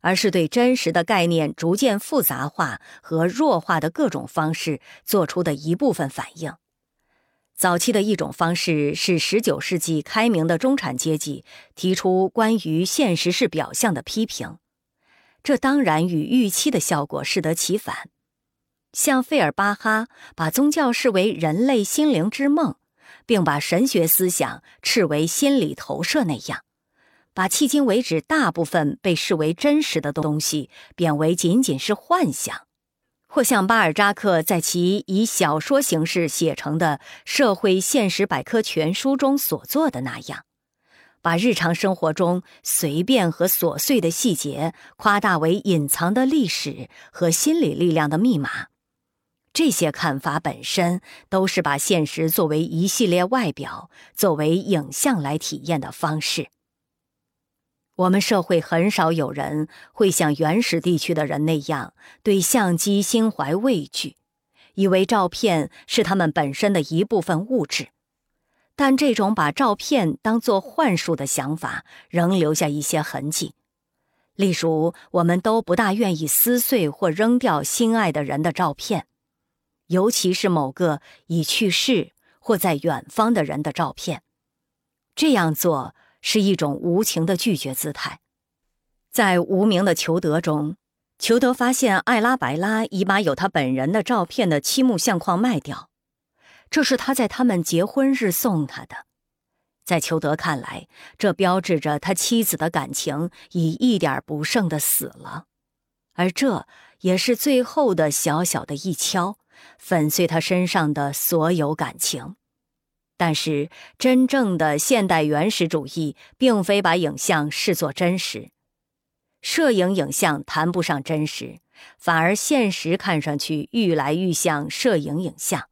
而是对真实的概念逐渐复杂化和弱化的各种方式做出的一部分反应。早期的一种方式是19世纪开明的中产阶级提出关于现实是表象的批评，这当然与预期的效果适得其反。像费尔巴哈把宗教视为人类心灵之梦，并把神学思想斥为心理投射那样。把迄今为止大部分被视为真实的东西贬为仅仅是幻想，或像巴尔扎克在其以小说形式写成的《社会现实百科全书》中所做的那样，把日常生活中随便和琐碎的细节夸大为隐藏的历史和心理力量的密码。这些看法本身都是把现实作为一系列外表、作为影像来体验的方式。我们社会很少有人会像原始地区的人那样对相机心怀畏惧，以为照片是他们本身的一部分物质。但这种把照片当作幻术的想法仍留下一些痕迹。例如，我们都不大愿意撕碎或扔掉心爱的人的照片，尤其是某个已去世或在远方的人的照片。这样做。是一种无情的拒绝姿态。在无名的裘德中，裘德发现艾拉白拉已把有他本人的照片的漆木相框卖掉，这是他在他们结婚日送他的。在裘德看来，这标志着他妻子的感情已一点不剩的死了，而这也是最后的小小的一敲，粉碎他身上的所有感情。但是，真正的现代原始主义并非把影像视作真实，摄影影像谈不上真实，反而现实看上去愈来愈像摄影影像。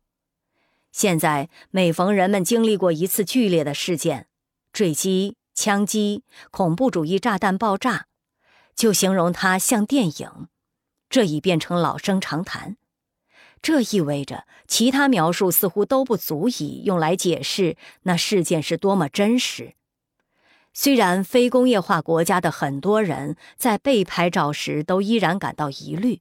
现在每逢人们经历过一次剧烈的事件——坠机、枪击、恐怖主义炸弹爆炸，就形容它像电影，这已变成老生常谈。这意味着，其他描述似乎都不足以用来解释那事件是多么真实。虽然非工业化国家的很多人在被拍照时都依然感到疑虑，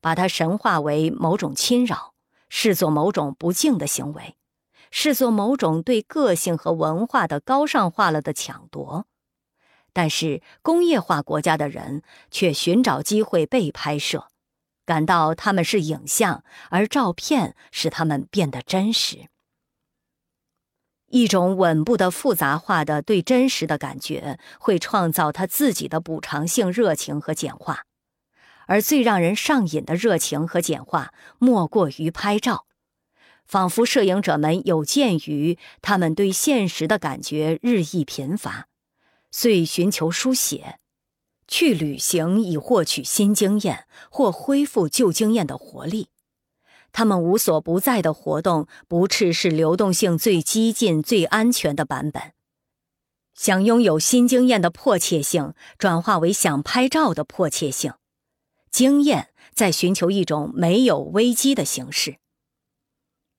把它神化为某种侵扰，视作某种不敬的行为，视作某种对个性和文化的高尚化了的抢夺，但是工业化国家的人却寻找机会被拍摄。感到他们是影像，而照片使他们变得真实。一种稳步的复杂化的对真实的感觉，会创造他自己的补偿性热情和简化，而最让人上瘾的热情和简化，莫过于拍照，仿佛摄影者们有鉴于他们对现实的感觉日益贫乏，遂寻求书写。去旅行以获取新经验或恢复旧经验的活力，他们无所不在的活动，不啻是流动性最激进、最安全的版本。想拥有新经验的迫切性转化为想拍照的迫切性，经验在寻求一种没有危机的形式。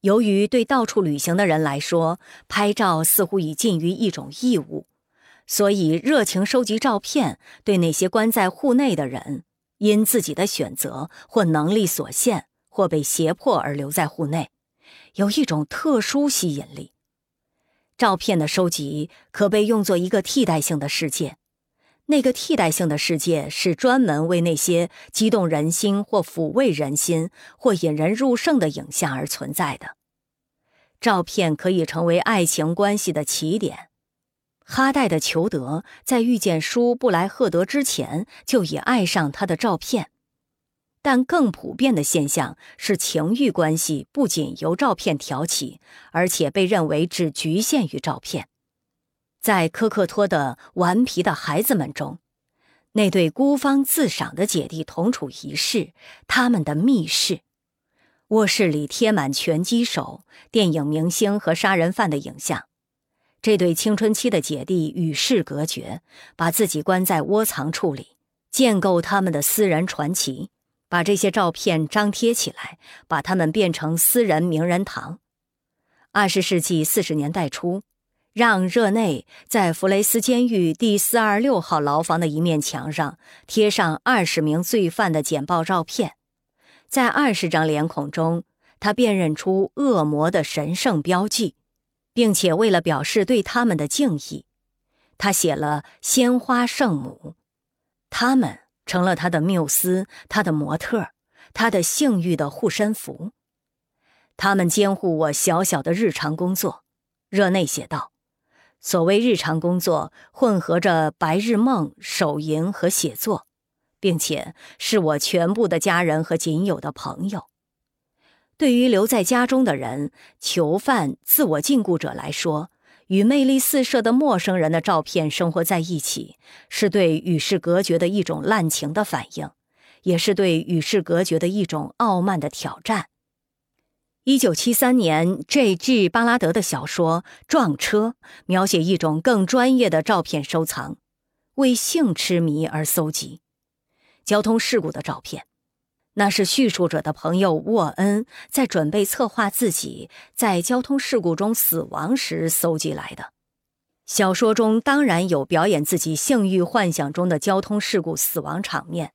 由于对到处旅行的人来说，拍照似乎已近于一种义务。所以，热情收集照片对那些关在户内的人，因自己的选择或能力所限，或被胁迫而留在户内，有一种特殊吸引力。照片的收集可被用作一个替代性的世界，那个替代性的世界是专门为那些激动人心或抚慰人心或引人入胜的影像而存在的。照片可以成为爱情关系的起点。哈代的裘德在遇见舒布莱赫德之前就已爱上他的照片，但更普遍的现象是，情欲关系不仅由照片挑起，而且被认为只局限于照片。在科克托的《顽皮的孩子们》中，那对孤芳自赏的姐弟同处一室，他们的密室，卧室里贴满拳击手、电影明星和杀人犯的影像。这对青春期的姐弟与世隔绝，把自己关在窝藏处里，建构他们的私人传奇，把这些照片张贴起来，把它们变成私人名人堂。二十世纪四十年代初，让·热内在弗雷斯监狱第四二六号牢房的一面墙上贴上二十名罪犯的简报照片，在二十张脸孔中，他辨认出恶魔的神圣标记。并且为了表示对他们的敬意，他写了“鲜花圣母”，他们成了他的缪斯、他的模特、他的性欲的护身符。他们监护我小小的日常工作，热内写道。所谓日常工作，混合着白日梦、手淫和写作，并且是我全部的家人和仅有的朋友。对于留在家中的人、囚犯、自我禁锢者来说，与魅力四射的陌生人的照片生活在一起，是对与世隔绝的一种滥情的反应，也是对与世隔绝的一种傲慢的挑战。一九七三年，J.G. 巴拉德的小说《撞车》描写一种更专业的照片收藏，为性痴迷而搜集交通事故的照片。那是叙述者的朋友沃恩在准备策划自己在交通事故中死亡时搜集来的。小说中当然有表演自己性欲幻想中的交通事故死亡场面，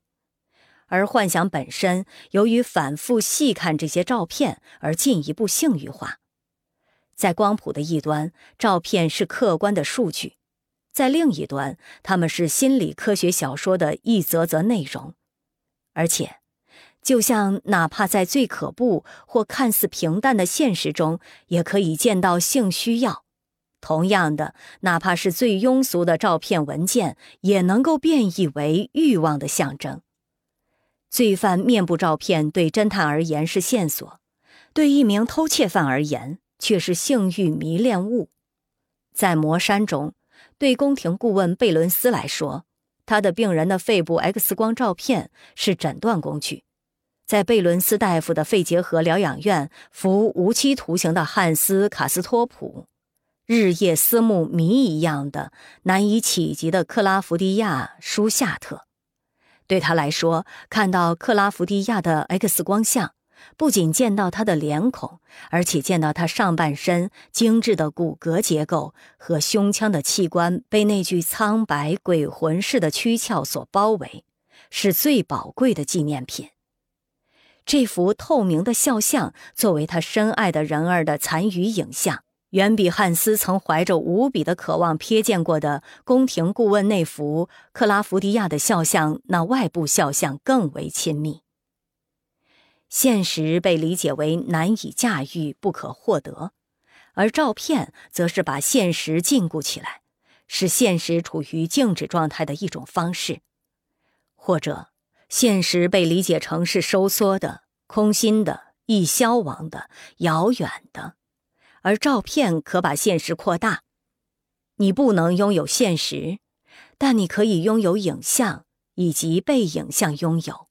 而幻想本身由于反复细看这些照片而进一步性欲化。在光谱的一端，照片是客观的数据；在另一端，他们是心理科学小说的一则则内容，而且。就像哪怕在最可怖或看似平淡的现实中，也可以见到性需要。同样的，哪怕是最庸俗的照片文件，也能够变异为欲望的象征。罪犯面部照片对侦探而言是线索，对一名偷窃犯而言却是性欲迷恋物。在魔山中，对宫廷顾问贝伦斯来说，他的病人的肺部 X 光照片是诊断工具。在贝伦斯大夫的肺结核疗养院服无期徒刑的汉斯·卡斯托普，日夜思慕谜一样的难以企及的克拉福迪亚·舒夏特，对他来说，看到克拉福迪亚的 X 光像，不仅见到他的脸孔，而且见到他上半身精致的骨骼结构和胸腔的器官被那具苍白鬼魂似的躯壳所包围，是最宝贵的纪念品。这幅透明的肖像，作为他深爱的人儿的残余影像。远比汉斯曾怀着无比的渴望瞥见过的宫廷顾问那幅克拉福迪亚的肖像那外部肖像更为亲密。现实被理解为难以驾驭、不可获得，而照片则是把现实禁锢起来，使现实处于静止状态的一种方式。或者，现实被理解成是收缩的、空心的、易消亡的、遥远的。而照片可把现实扩大，你不能拥有现实，但你可以拥有影像以及被影像拥有。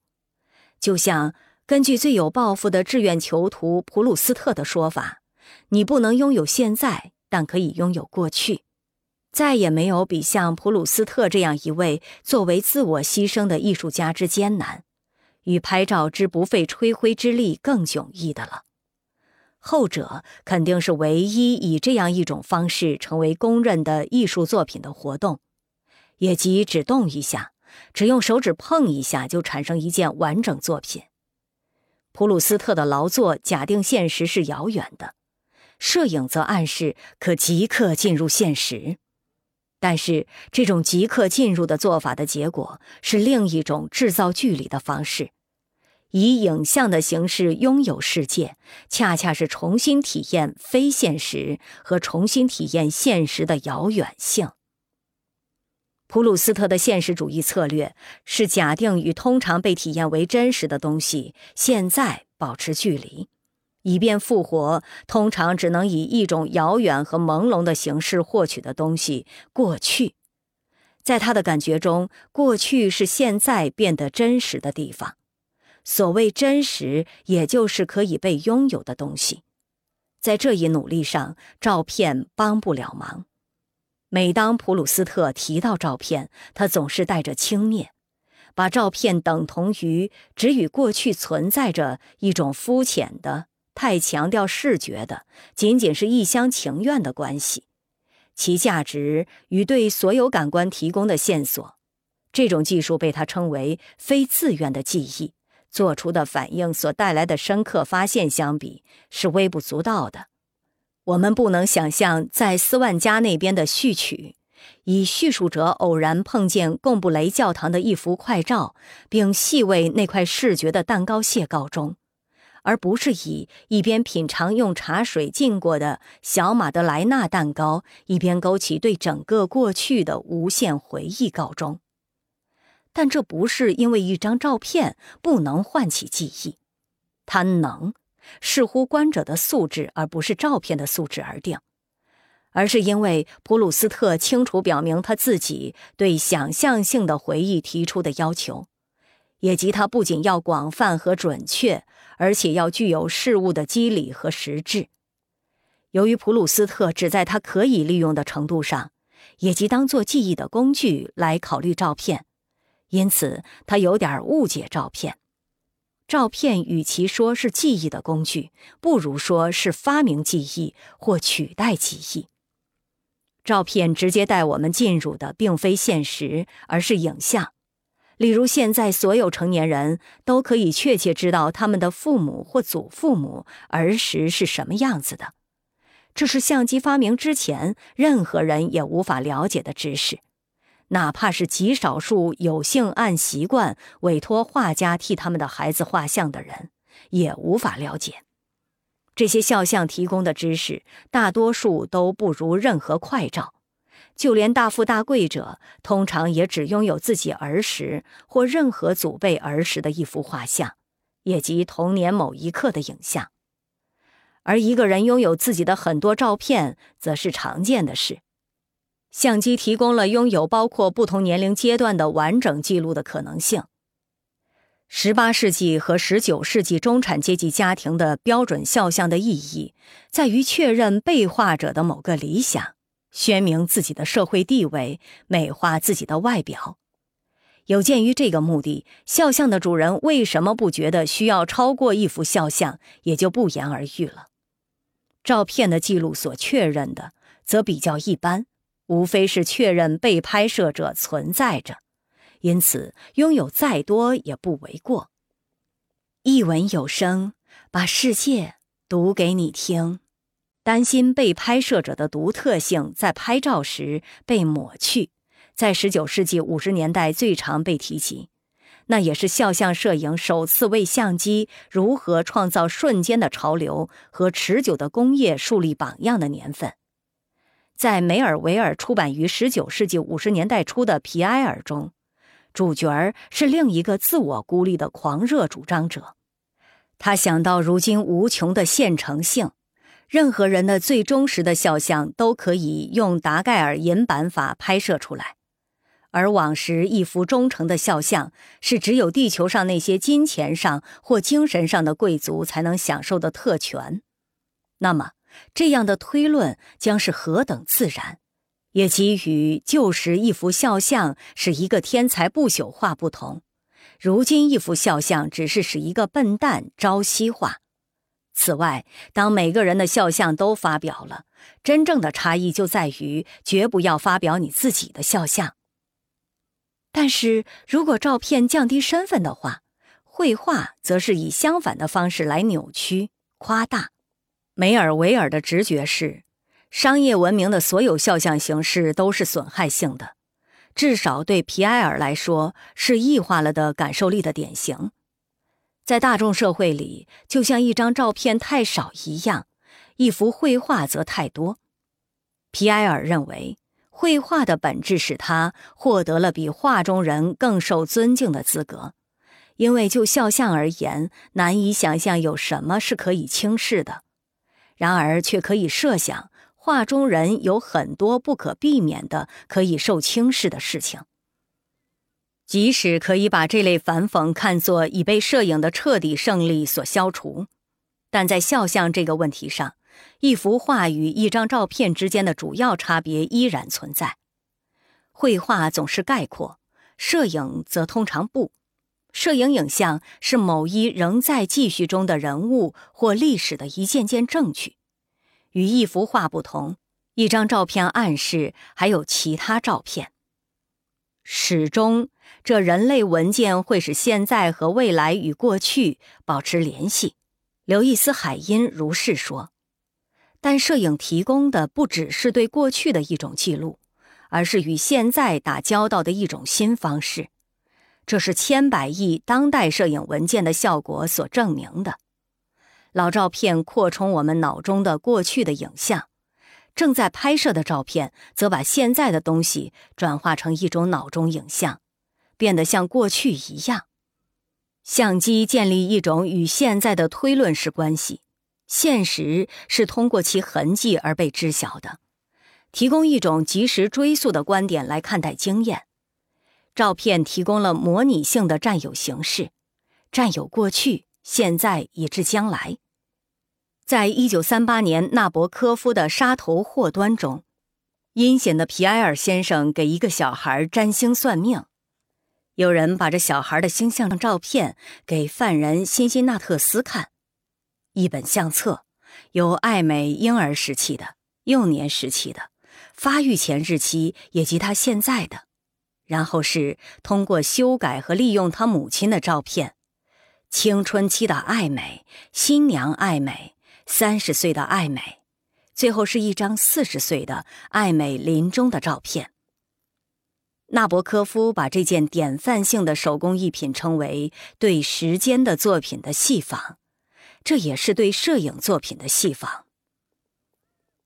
就像根据最有抱负的志愿囚徒普鲁斯特的说法，你不能拥有现在，但可以拥有过去。再也没有比像普鲁斯特这样一位作为自我牺牲的艺术家之艰难，与拍照之不费吹灰之力更迥异的了。后者肯定是唯一以这样一种方式成为公认的艺术作品的活动，也即只动一下，只用手指碰一下就产生一件完整作品。普鲁斯特的劳作假定现实是遥远的，摄影则暗示可即刻进入现实，但是这种即刻进入的做法的结果是另一种制造距离的方式。以影像的形式拥有世界，恰恰是重新体验非现实和重新体验现实的遥远性。普鲁斯特的现实主义策略是假定与通常被体验为真实的东西现在保持距离，以便复活通常只能以一种遥远和朦胧的形式获取的东西——过去。在他的感觉中，过去是现在变得真实的地方。所谓真实，也就是可以被拥有的东西。在这一努力上，照片帮不了忙。每当普鲁斯特提到照片，他总是带着轻蔑，把照片等同于只与过去存在着一种肤浅的、太强调视觉的、仅仅是一厢情愿的关系，其价值与对所有感官提供的线索。这种技术被他称为非自愿的记忆。做出的反应所带来的深刻发现相比是微不足道的。我们不能想象在斯万家那边的序曲，以叙述者偶然碰见贡布雷教堂的一幅快照，并细味那块视觉的蛋糕屑告终，而不是以一边品尝用茶水浸过的小马德莱纳蛋糕，一边勾起对整个过去的无限回忆告终。但这不是因为一张照片不能唤起记忆，它能，视乎观者的素质而不是照片的素质而定，而是因为普鲁斯特清楚表明他自己对想象性的回忆提出的要求，也即他不仅要广泛和准确，而且要具有事物的机理和实质。由于普鲁斯特只在他可以利用的程度上，也即当做记忆的工具来考虑照片。因此，他有点误解照片。照片与其说是记忆的工具，不如说是发明记忆或取代记忆。照片直接带我们进入的并非现实，而是影像。例如，现在所有成年人都可以确切知道他们的父母或祖父母儿时是什么样子的，这是相机发明之前任何人也无法了解的知识。哪怕是极少数有幸按习惯委托画家替他们的孩子画像的人，也无法了解这些肖像提供的知识。大多数都不如任何快照，就连大富大贵者，通常也只拥有自己儿时或任何祖辈儿时的一幅画像，也即童年某一刻的影像。而一个人拥有自己的很多照片，则是常见的事。相机提供了拥有包括不同年龄阶段的完整记录的可能性。十八世纪和十九世纪中产阶级家庭的标准肖像的意义，在于确认被画者的某个理想，宣明自己的社会地位，美化自己的外表。有鉴于这个目的，肖像的主人为什么不觉得需要超过一幅肖像，也就不言而喻了。照片的记录所确认的，则比较一般，无非是确认被拍摄者存在着，因此拥有再多也不为过。一文有声，把世界读给你听。担心被拍摄者的独特性在拍照时被抹去。在十九世纪五十年代最常被提及，那也是肖像摄影首次为相机如何创造瞬间的潮流和持久的工业树立榜样的年份。在梅尔维尔出版于十九世纪五十年代初的《皮埃尔》中，主角是另一个自我孤立的狂热主张者。他想到如今无穷的现成性。任何人的最忠实的肖像都可以用达盖尔银版法拍摄出来。而往时一幅忠诚的肖像是只有地球上那些金钱上或精神上的贵族才能享受的特权，那么这样的推论将是何等自然，也给予旧时一幅肖像是一个天才不朽化不同，如今一幅肖像只是使一个笨蛋朝夕化。此外，当每个人的肖像都发表了，真正的差异就在于绝不要发表你自己的肖像。但是如果照片降低身份的话，绘画则是以相反的方式来扭曲、夸大。梅尔维尔的直觉是，商业文明的所有肖像形式都是损害性的，至少对皮埃尔来说是异化了的感受力的典型。在大众社会里，就像一张照片太少一样，一幅绘画则太多。皮埃尔认为。绘画的本质使他获得了比画中人更受尊敬的资格，因为就肖像而言，难以想象有什么是可以轻视的；然而，却可以设想画中人有很多不可避免的可以受轻视的事情。即使可以把这类反讽看作已被摄影的彻底胜利所消除，但在肖像这个问题上。一幅画与一张照片之间的主要差别依然存在。绘画总是概括，摄影则通常不。摄影影像是某一仍在继续中的人物或历史的一件件证据。与一幅画不同，一张照片暗示还有其他照片。始终，这人类文件会使现在和未来与过去保持联系。刘易斯·海因如是说。但摄影提供的不只是对过去的一种记录，而是与现在打交道的一种新方式。这是千百亿当代摄影文件的效果所证明的。老照片扩充我们脑中的过去的影像，正在拍摄的照片则把现在的东西转化成一种脑中影像，变得像过去一样。相机建立一种与现在的推论式关系。现实是通过其痕迹而被知晓的，提供一种及时追溯的观点来看待经验。照片提供了模拟性的占有形式，占有过去、现在以至将来。在一九三八年纳博科夫的《杀头祸端》中，阴险的皮埃尔先生给一个小孩占星算命，有人把这小孩的星象照片给犯人辛辛纳特斯看。一本相册，有爱美婴儿时期的、幼年时期的、发育前日期以及他现在的，然后是通过修改和利用他母亲的照片，青春期的爱美、新娘爱美、三十岁的爱美，最后是一张四十岁的爱美临终的照片。纳博科夫把这件典范性的手工艺品称为对时间的作品的细仿。这也是对摄影作品的细仿。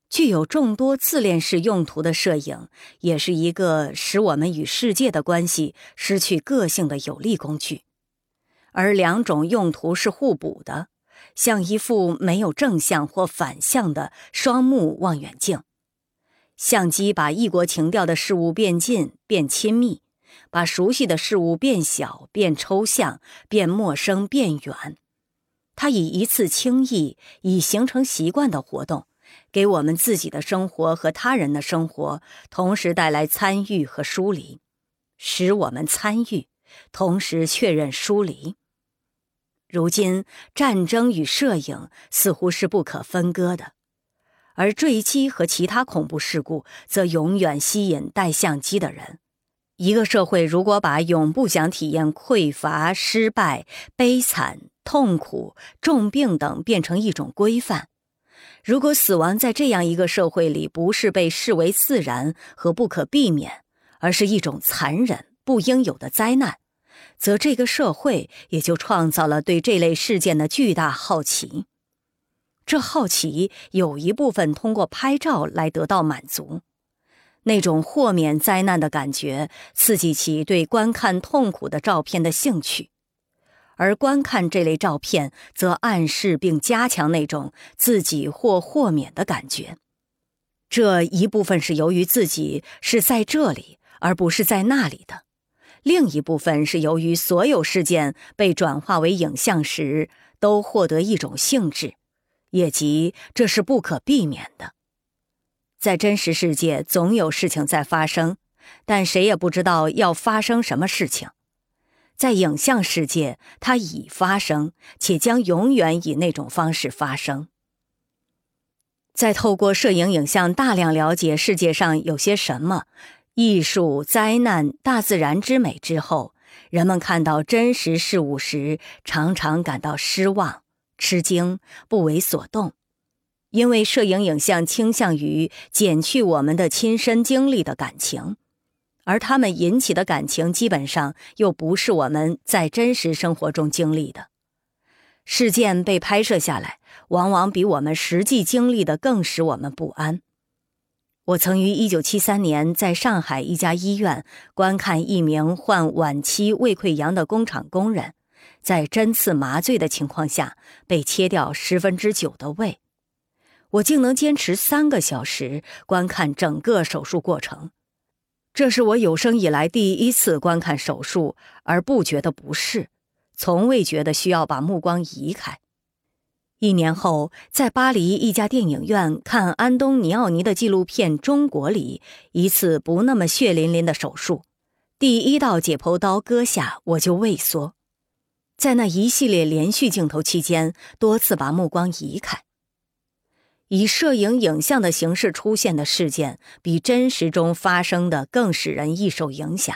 具有众多自恋式用途的摄影，也是一个使我们与世界的关系失去个性的有力工具，而两种用途是互补的，像一副没有正向或反向的双目望远镜。相机把异国情调的事物变近、变亲密，把熟悉的事物变小、变抽象、变陌生、变远。它以一次轻易、已形成习惯的活动，给我们自己的生活和他人的生活同时带来参与和疏离，使我们参与，同时确认疏离。如今，战争与摄影似乎是不可分割的，而坠机和其他恐怖事故则永远吸引带相机的人。一个社会如果把永不想体验匮乏、失败、悲惨、痛苦、重病等变成一种规范，如果死亡在这样一个社会里不是被视为自然和不可避免，而是一种残忍、不应有的灾难，则这个社会也就创造了对这类事件的巨大好奇。这好奇有一部分通过拍照来得到满足。那种豁免灾难的感觉，刺激起对观看痛苦的照片的兴趣，而观看这类照片，则暗示并加强那种自己或豁免的感觉。这一部分是由于自己是在这里而不是在那里的，另一部分是由于所有事件被转化为影像时，都获得一种性质，也即这是不可避免的。在真实世界，总有事情在发生，但谁也不知道要发生什么事情。在影像世界，它已发生，且将永远以那种方式发生。在透过摄影影像大量了解世界上有些什么艺术、灾难、大自然之美之后，人们看到真实事物时，常常感到失望、吃惊、不为所动。因为摄影影像倾向于减去我们的亲身经历的感情，而他们引起的感情基本上又不是我们在真实生活中经历的。事件被拍摄下来，往往比我们实际经历的更使我们不安。我曾于1973年在上海一家医院观看一名患晚期胃溃疡的工厂工人，在针刺麻醉的情况下被切掉十分之九的胃。我竟能坚持三个小时观看整个手术过程，这是我有生以来第一次观看手术而不觉得不适，从未觉得需要把目光移开。一年后，在巴黎一家电影院看安东尼奥尼的纪录片《中国》里一次不那么血淋淋的手术，第一道解剖刀割下我就畏缩，在那一系列连续镜头期间，多次把目光移开。以摄影影像的形式出现的事件，比真实中发生的更使人易受影响。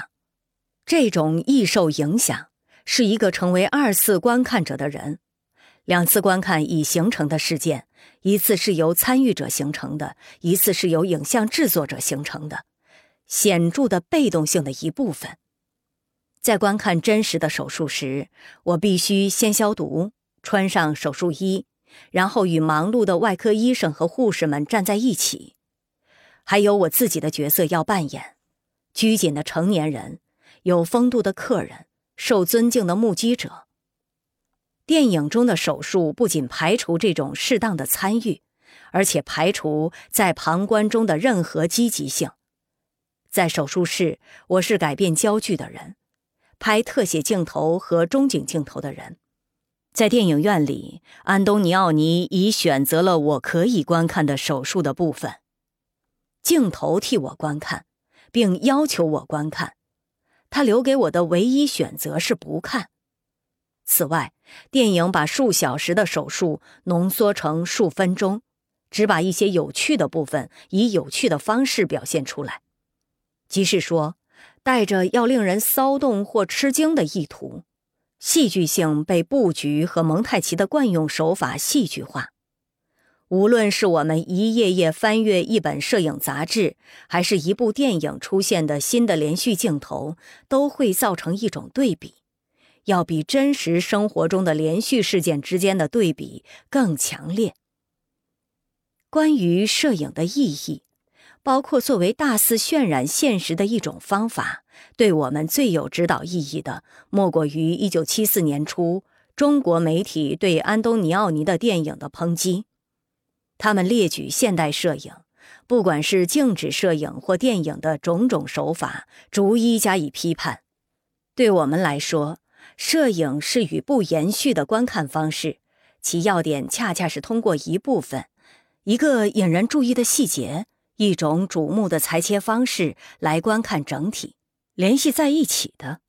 这种易受影响，是一个成为二次观看者的人。两次观看已形成的事件，一次是由参与者形成的，一次是由影像制作者形成的，显著的被动性的一部分。在观看真实的手术时，我必须先消毒，穿上手术衣。然后与忙碌的外科医生和护士们站在一起，还有我自己的角色要扮演：拘谨的成年人，有风度的客人，受尊敬的目击者。电影中的手术不仅排除这种适当的参与，而且排除在旁观中的任何积极性。在手术室，我是改变焦距的人，拍特写镜头和中景镜头的人。在电影院里，安东尼奥尼已选择了我可以观看的手术的部分，镜头替我观看，并要求我观看。他留给我的唯一选择是不看。此外，电影把数小时的手术浓缩成数分钟，只把一些有趣的部分以有趣的方式表现出来，即是说，带着要令人骚动或吃惊的意图。戏剧性被布局和蒙太奇的惯用手法戏剧化。无论是我们一页页翻阅一本摄影杂志，还是一部电影出现的新的连续镜头，都会造成一种对比，要比真实生活中的连续事件之间的对比更强烈。关于摄影的意义。包括作为大肆渲染现实的一种方法，对我们最有指导意义的，莫过于1974年初中国媒体对安东尼奥尼的电影的抨击。他们列举现代摄影，不管是静止摄影或电影的种种手法，逐一加以批判。对我们来说，摄影是与不延续的观看方式，其要点恰恰是通过一部分，一个引人注意的细节。一种瞩目的裁切方式来观看整体，联系在一起的。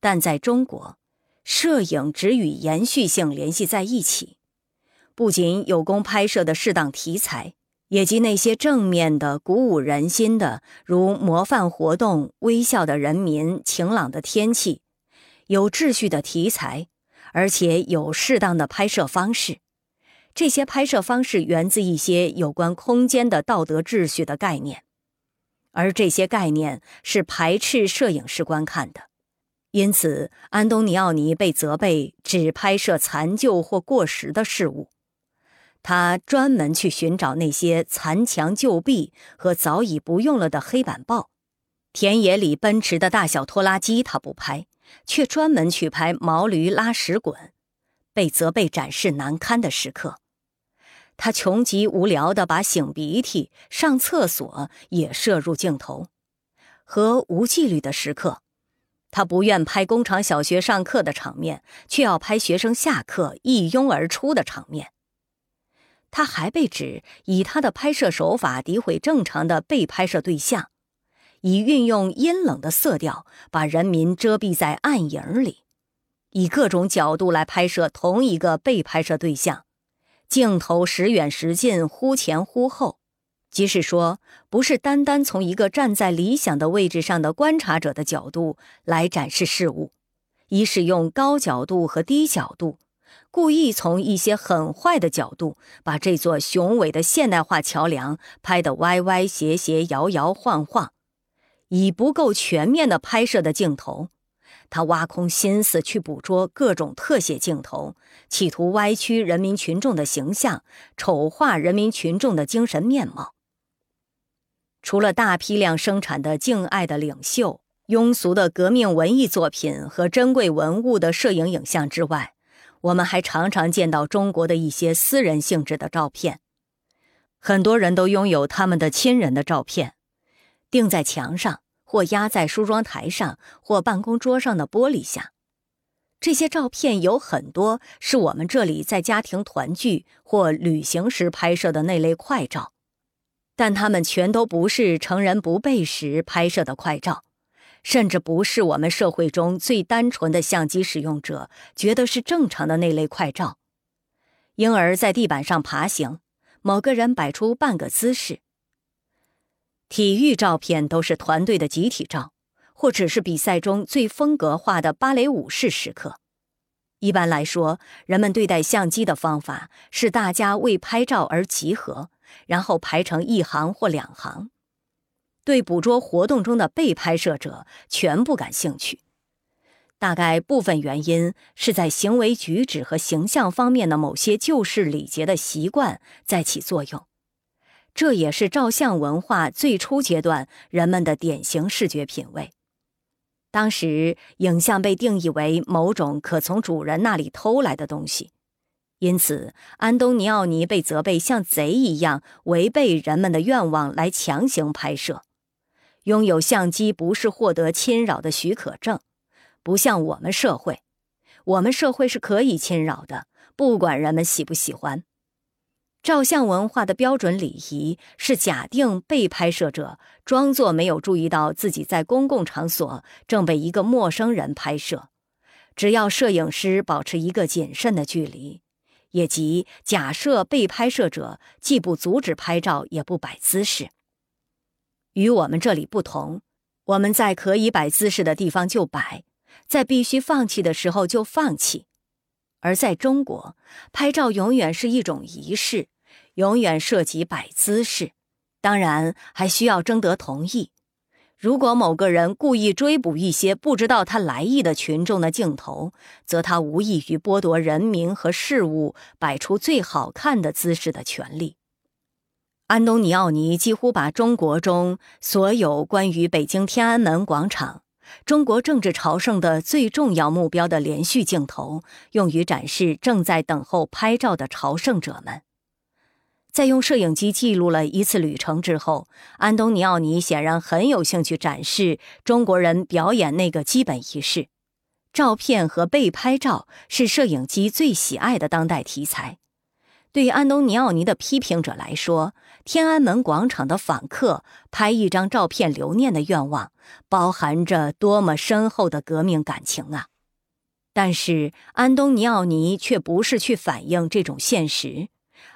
但在中国，摄影只与延续性联系在一起，不仅有功拍摄的适当题材，也及那些正面的、鼓舞人心的，如模范活动、微笑的人民、晴朗的天气，有秩序的题材，而且有适当的拍摄方式。这些拍摄方式源自一些有关空间的道德秩序的概念，而这些概念是排斥摄影师观看的。因此，安东尼奥尼被责备只拍摄残旧或过时的事物。他专门去寻找那些残墙旧壁和早已不用了的黑板报。田野里奔驰的大小拖拉机他不拍，却专门去拍毛驴拉屎滚。被责备展示难堪的时刻，他穷极无聊的把擤鼻涕、上厕所也摄入镜头，和无纪律的时刻。他不愿拍工厂小学上课的场面，却要拍学生下课一拥而出的场面。他还被指以他的拍摄手法诋毁正常的被拍摄对象，以运用阴冷的色调把人民遮蔽在暗影里，以各种角度来拍摄同一个被拍摄对象，镜头时远时近，忽前忽后。即是说，不是单单从一个站在理想的位置上的观察者的角度来展示事物，以使用高角度和低角度，故意从一些很坏的角度把这座雄伟的现代化桥梁拍得歪歪斜斜、摇摇晃晃，以不够全面的拍摄的镜头，他挖空心思去捕捉各种特写镜头，企图歪曲人民群众的形象，丑化人民群众的精神面貌。除了大批量生产的敬爱的领袖、庸俗的革命文艺作品和珍贵文物的摄影影像之外，我们还常常见到中国的一些私人性质的照片。很多人都拥有他们的亲人的照片，钉在墙上，或压在梳妆台上，或办公桌上的玻璃下。这些照片有很多是我们这里在家庭团聚或旅行时拍摄的那类快照。但他们全都不是成人不备时拍摄的快照，甚至不是我们社会中最单纯的相机使用者觉得是正常的那类快照。婴儿在地板上爬行，某个人摆出半个姿势。体育照片都是团队的集体照，或者是比赛中最风格化的芭蕾舞式时刻。一般来说，人们对待相机的方法是大家为拍照而集合。然后排成一行或两行，对捕捉活动中的被拍摄者全不感兴趣。大概部分原因是在行为举止和形象方面的某些旧式礼节的习惯在起作用。这也是照相文化最初阶段人们的典型视觉品味。当时，影像被定义为某种可从主人那里偷来的东西。因此，安东尼奥尼被责备像贼一样违背人们的愿望来强行拍摄。拥有相机不是获得侵扰的许可证，不像我们社会，我们社会是可以侵扰的，不管人们喜不喜欢。照相文化的标准礼仪是假定被拍摄者装作没有注意到自己在公共场所正被一个陌生人拍摄，只要摄影师保持一个谨慎的距离。也即假设被拍摄者既不阻止拍照，也不摆姿势。与我们这里不同，我们在可以摆姿势的地方就摆，在必须放弃的时候就放弃。而在中国，拍照永远是一种仪式，永远涉及摆姿势，当然还需要征得同意。如果某个人故意追捕一些不知道他来意的群众的镜头，则他无异于剥夺人民和事物摆出最好看的姿势的权利。安东尼奥尼几乎把中国中所有关于北京天安门广场、中国政治朝圣的最重要目标的连续镜头，用于展示正在等候拍照的朝圣者们。在用摄影机记录了一次旅程之后，安东尼奥尼显然很有兴趣展示中国人表演那个基本仪式。照片和被拍照是摄影机最喜爱的当代题材。对于安东尼奥尼的批评者来说，天安门广场的访客拍一张照片留念的愿望，包含着多么深厚的革命感情啊！但是安东尼奥尼却不是去反映这种现实，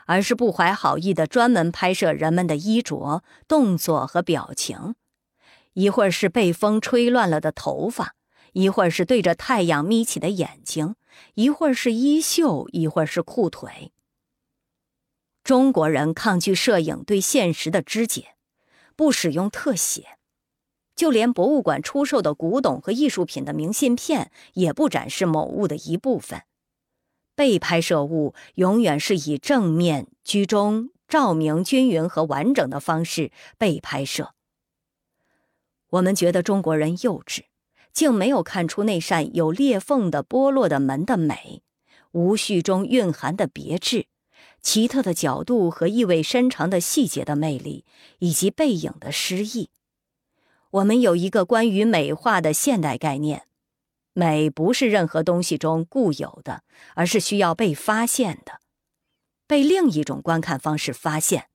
而是不怀好意的专门拍摄人们的衣着、动作和表情，一会儿是被风吹乱了的头发，一会儿是对着太阳眯起的眼睛，一会儿是衣袖，一会儿是裤腿。中国人抗拒摄影对现实的肢解，不使用特写，就连博物馆出售的古董和艺术品的明信片也不展示某物的一部分。被拍摄物永远是以正面、居中、照明均匀和完整的方式被拍摄。我们觉得中国人幼稚，竟没有看出那扇有裂缝的剥落的门的美，无序中蕴含的别致。奇特的角度和意味深长的细节的魅力，以及背影的诗意。我们有一个关于美化的现代概念：美不是任何东西中固有的，而是需要被发现的，被另一种观看方式发现，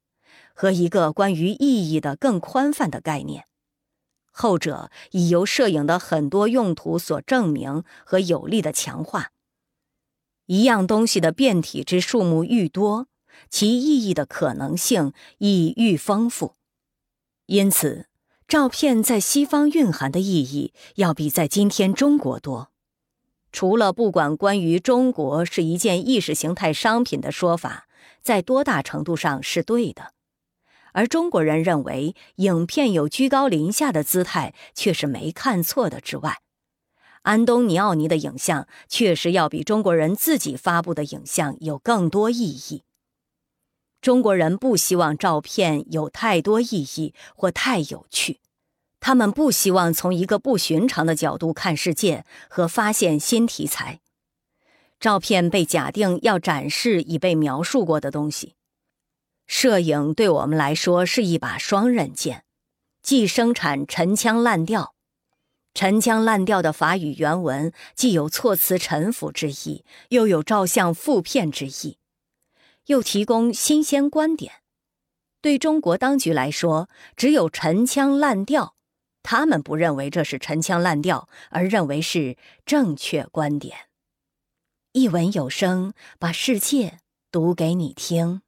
和一个关于意义的更宽泛的概念。后者已由摄影的很多用途所证明和有力的强化。一样东西的变体之数目愈多，其意义的可能性亦愈丰富。因此，照片在西方蕴含的意义要比在今天中国多。除了不管关于中国是一件意识形态商品的说法在多大程度上是对的，而中国人认为影片有居高临下的姿态却是没看错的之外。安东尼奥尼的影像确实要比中国人自己发布的影像有更多意义。中国人不希望照片有太多意义或太有趣，他们不希望从一个不寻常的角度看世界和发现新题材。照片被假定要展示已被描述过的东西。摄影对我们来说是一把双刃剑，既生产陈腔滥调。陈腔滥调的法语原文既有措辞陈腐之意，又有照相复片之意，又提供新鲜观点。对中国当局来说，只有陈腔滥调，他们不认为这是陈腔滥调，而认为是正确观点。一文有声，把世界读给你听。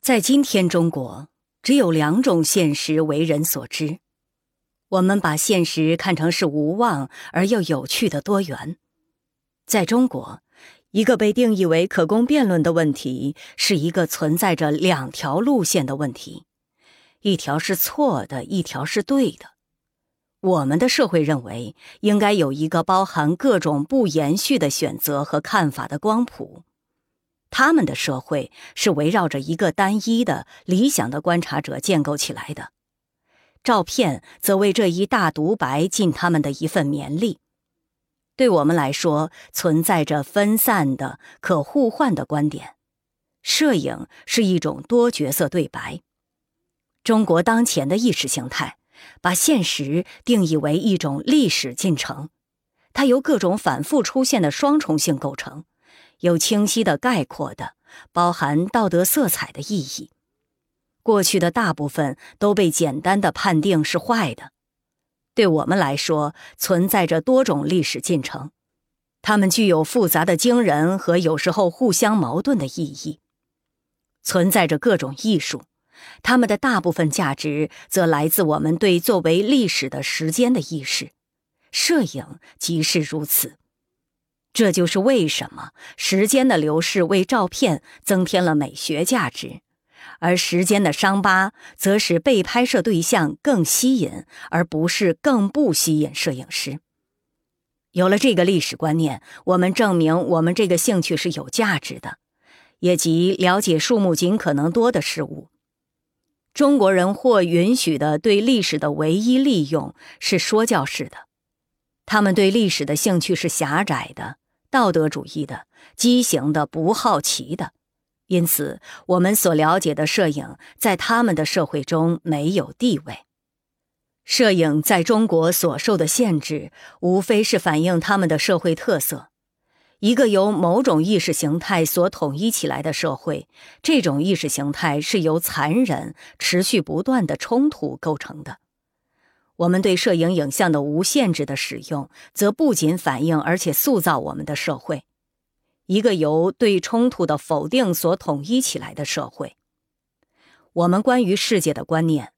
在今天中国，只有两种现实为人所知。我们把现实看成是无望而又有趣的多元。在中国，一个被定义为可供辩论的问题，是一个存在着两条路线的问题，一条是错的，一条是对的。我们的社会认为应该有一个包含各种不延续的选择和看法的光谱，他们的社会是围绕着一个单一的理想的观察者建构起来的。照片则为这一大独白尽他们的一份绵力。对我们来说，存在着分散的、可互换的观点。摄影是一种多角色对白。中国当前的意识形态把现实定义为一种历史进程，它由各种反复出现的双重性构成，有清晰的、概括的、包含道德色彩的意义。过去的大部分都被简单的判定是坏的。对我们来说，存在着多种历史进程，它们具有复杂的惊人和有时候互相矛盾的意义。存在着各种艺术，它们的大部分价值则来自我们对作为历史的时间的意识。摄影即是如此。这就是为什么时间的流逝为照片增添了美学价值。而时间的伤疤则使被拍摄对象更吸引，而不是更不吸引摄影师。有了这个历史观念，我们证明我们这个兴趣是有价值的，也即了解数目尽可能多的事物。中国人或允许的对历史的唯一利用是说教式的，他们对历史的兴趣是狭窄的、道德主义的、畸形的、不好奇的。因此，我们所了解的摄影在他们的社会中没有地位。摄影在中国所受的限制，无非是反映他们的社会特色，一个由某种意识形态所统一起来的社会，这种意识形态是由残忍、持续不断的冲突构成的。我们对摄影影像的无限制的使用，则不仅反映而且塑造我们的社会，一个由对冲突的否定所统一起来的社会。我们关于世界的观念，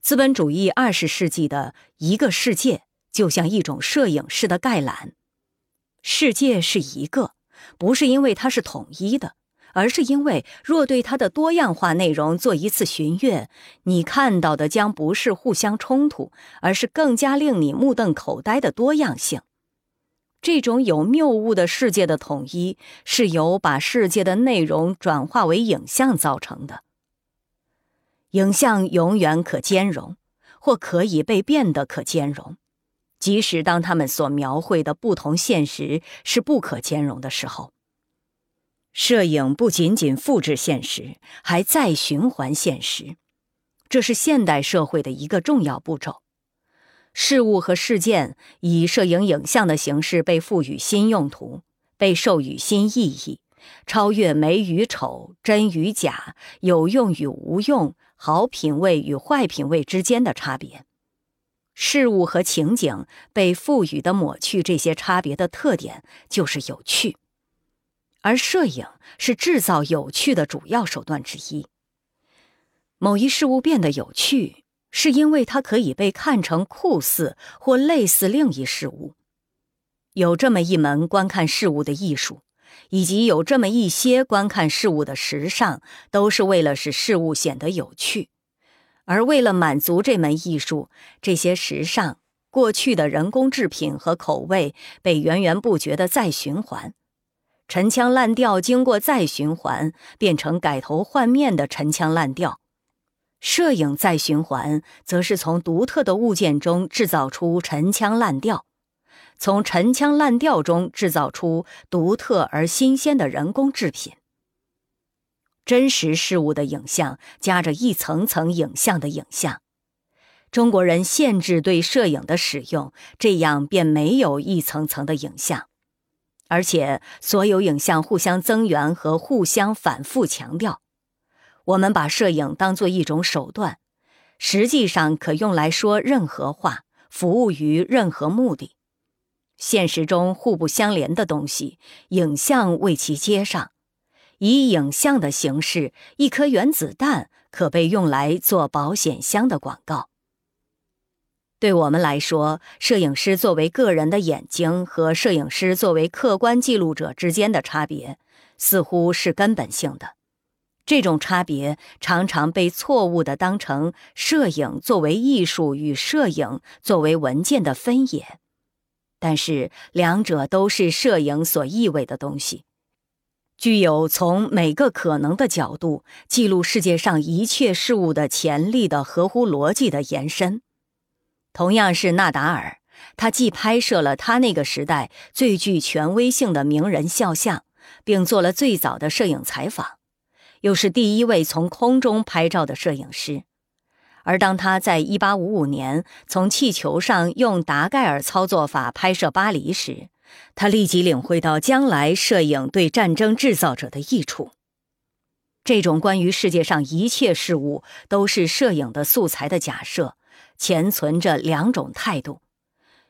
资本主义二十世纪的一个世界，就像一种摄影式的概览。世界是一个，不是因为它是统一的，而是因为若对它的多样化内容做一次寻阅，你看到的将不是互相冲突，而是更加令你目瞪口呆的多样性。这种有谬误的世界的统一，是由把世界的内容转化为影像造成的。影像永远可兼容，或可以被变得可兼容。即使当他们所描绘的不同现实是不可兼容的时候，摄影不仅仅复制现实，还再循环现实，这是现代社会的一个重要步骤。事物和事件以摄影影像的形式被赋予新用途，被授予新意义，超越美与丑、真与假、有用与无用、好品味与坏品味之间的差别。事物和情景被赋予的抹去这些差别的特点，就是有趣，而摄影是制造有趣的主要手段之一。某一事物变得有趣，是因为它可以被看成酷似或类似另一事物。有这么一门观看事物的艺术，以及有这么一些观看事物的时尚，都是为了使事物显得有趣。而为了满足这门艺术，这些时尚、过去的人工制品和口味被源源不绝的再循环，陈腔滥调经过再循环变成改头换面的陈腔滥调。摄影再循环，则是从独特的物件中制造出陈腔滥调，从陈腔滥调中制造出独特而新鲜的人工制品。真实事物的影像夹着一层层影像的影像，中国人限制对摄影的使用，这样便没有一层层的影像，而且所有影像互相增援和互相反复强调。我们把摄影当作一种手段，实际上可用来说任何话，服务于任何目的。现实中互不相连的东西，影像为其接上。以影像的形式，一颗原子弹可被用来做保险箱的广告。对我们来说，摄影师作为个人的眼睛和摄影师作为客观记录者之间的差别，似乎是根本性的。这种差别常常被错误地当成摄影作为艺术与摄影作为文件的分野，但是两者都是摄影所意味的东西。具有从每个可能的角度记录世界上一切事物的潜力的合乎逻辑的延伸。同样是纳达尔，他既拍摄了他那个时代最具权威性的名人肖像，并做了最早的摄影采访，又是第一位从空中拍照的摄影师。而当他在1855年从气球上用达盖尔操作法拍摄巴黎时，他立即领会到将来摄影对战争制造者的益处。这种关于世界上一切事物都是摄影的素材的假设，潜存着两种态度：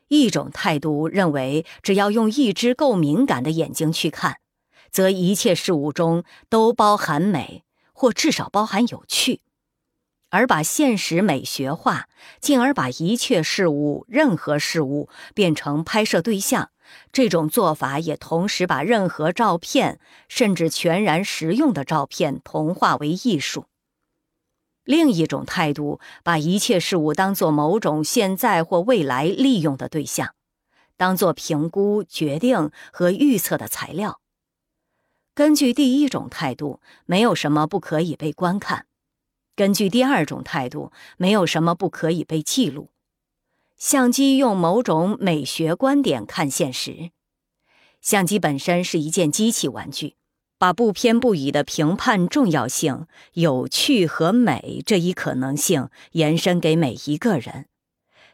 一种态度认为，只要用一只够敏感的眼睛去看，则一切事物中都包含美，或至少包含有趣。而把现实美学化，进而把一切事物、任何事物变成拍摄对象，这种做法也同时把任何照片，甚至全然实用的照片，同化为艺术。另一种态度，把一切事物当作某种现在或未来利用的对象，当作评估、决定和预测的材料。根据第一种态度，没有什么不可以被观看。根据第二种态度，没有什么不可以被记录。相机用某种美学观点看现实。相机本身是一件机器玩具，把不偏不倚的评判重要性、有趣和美这一可能性延伸给每一个人，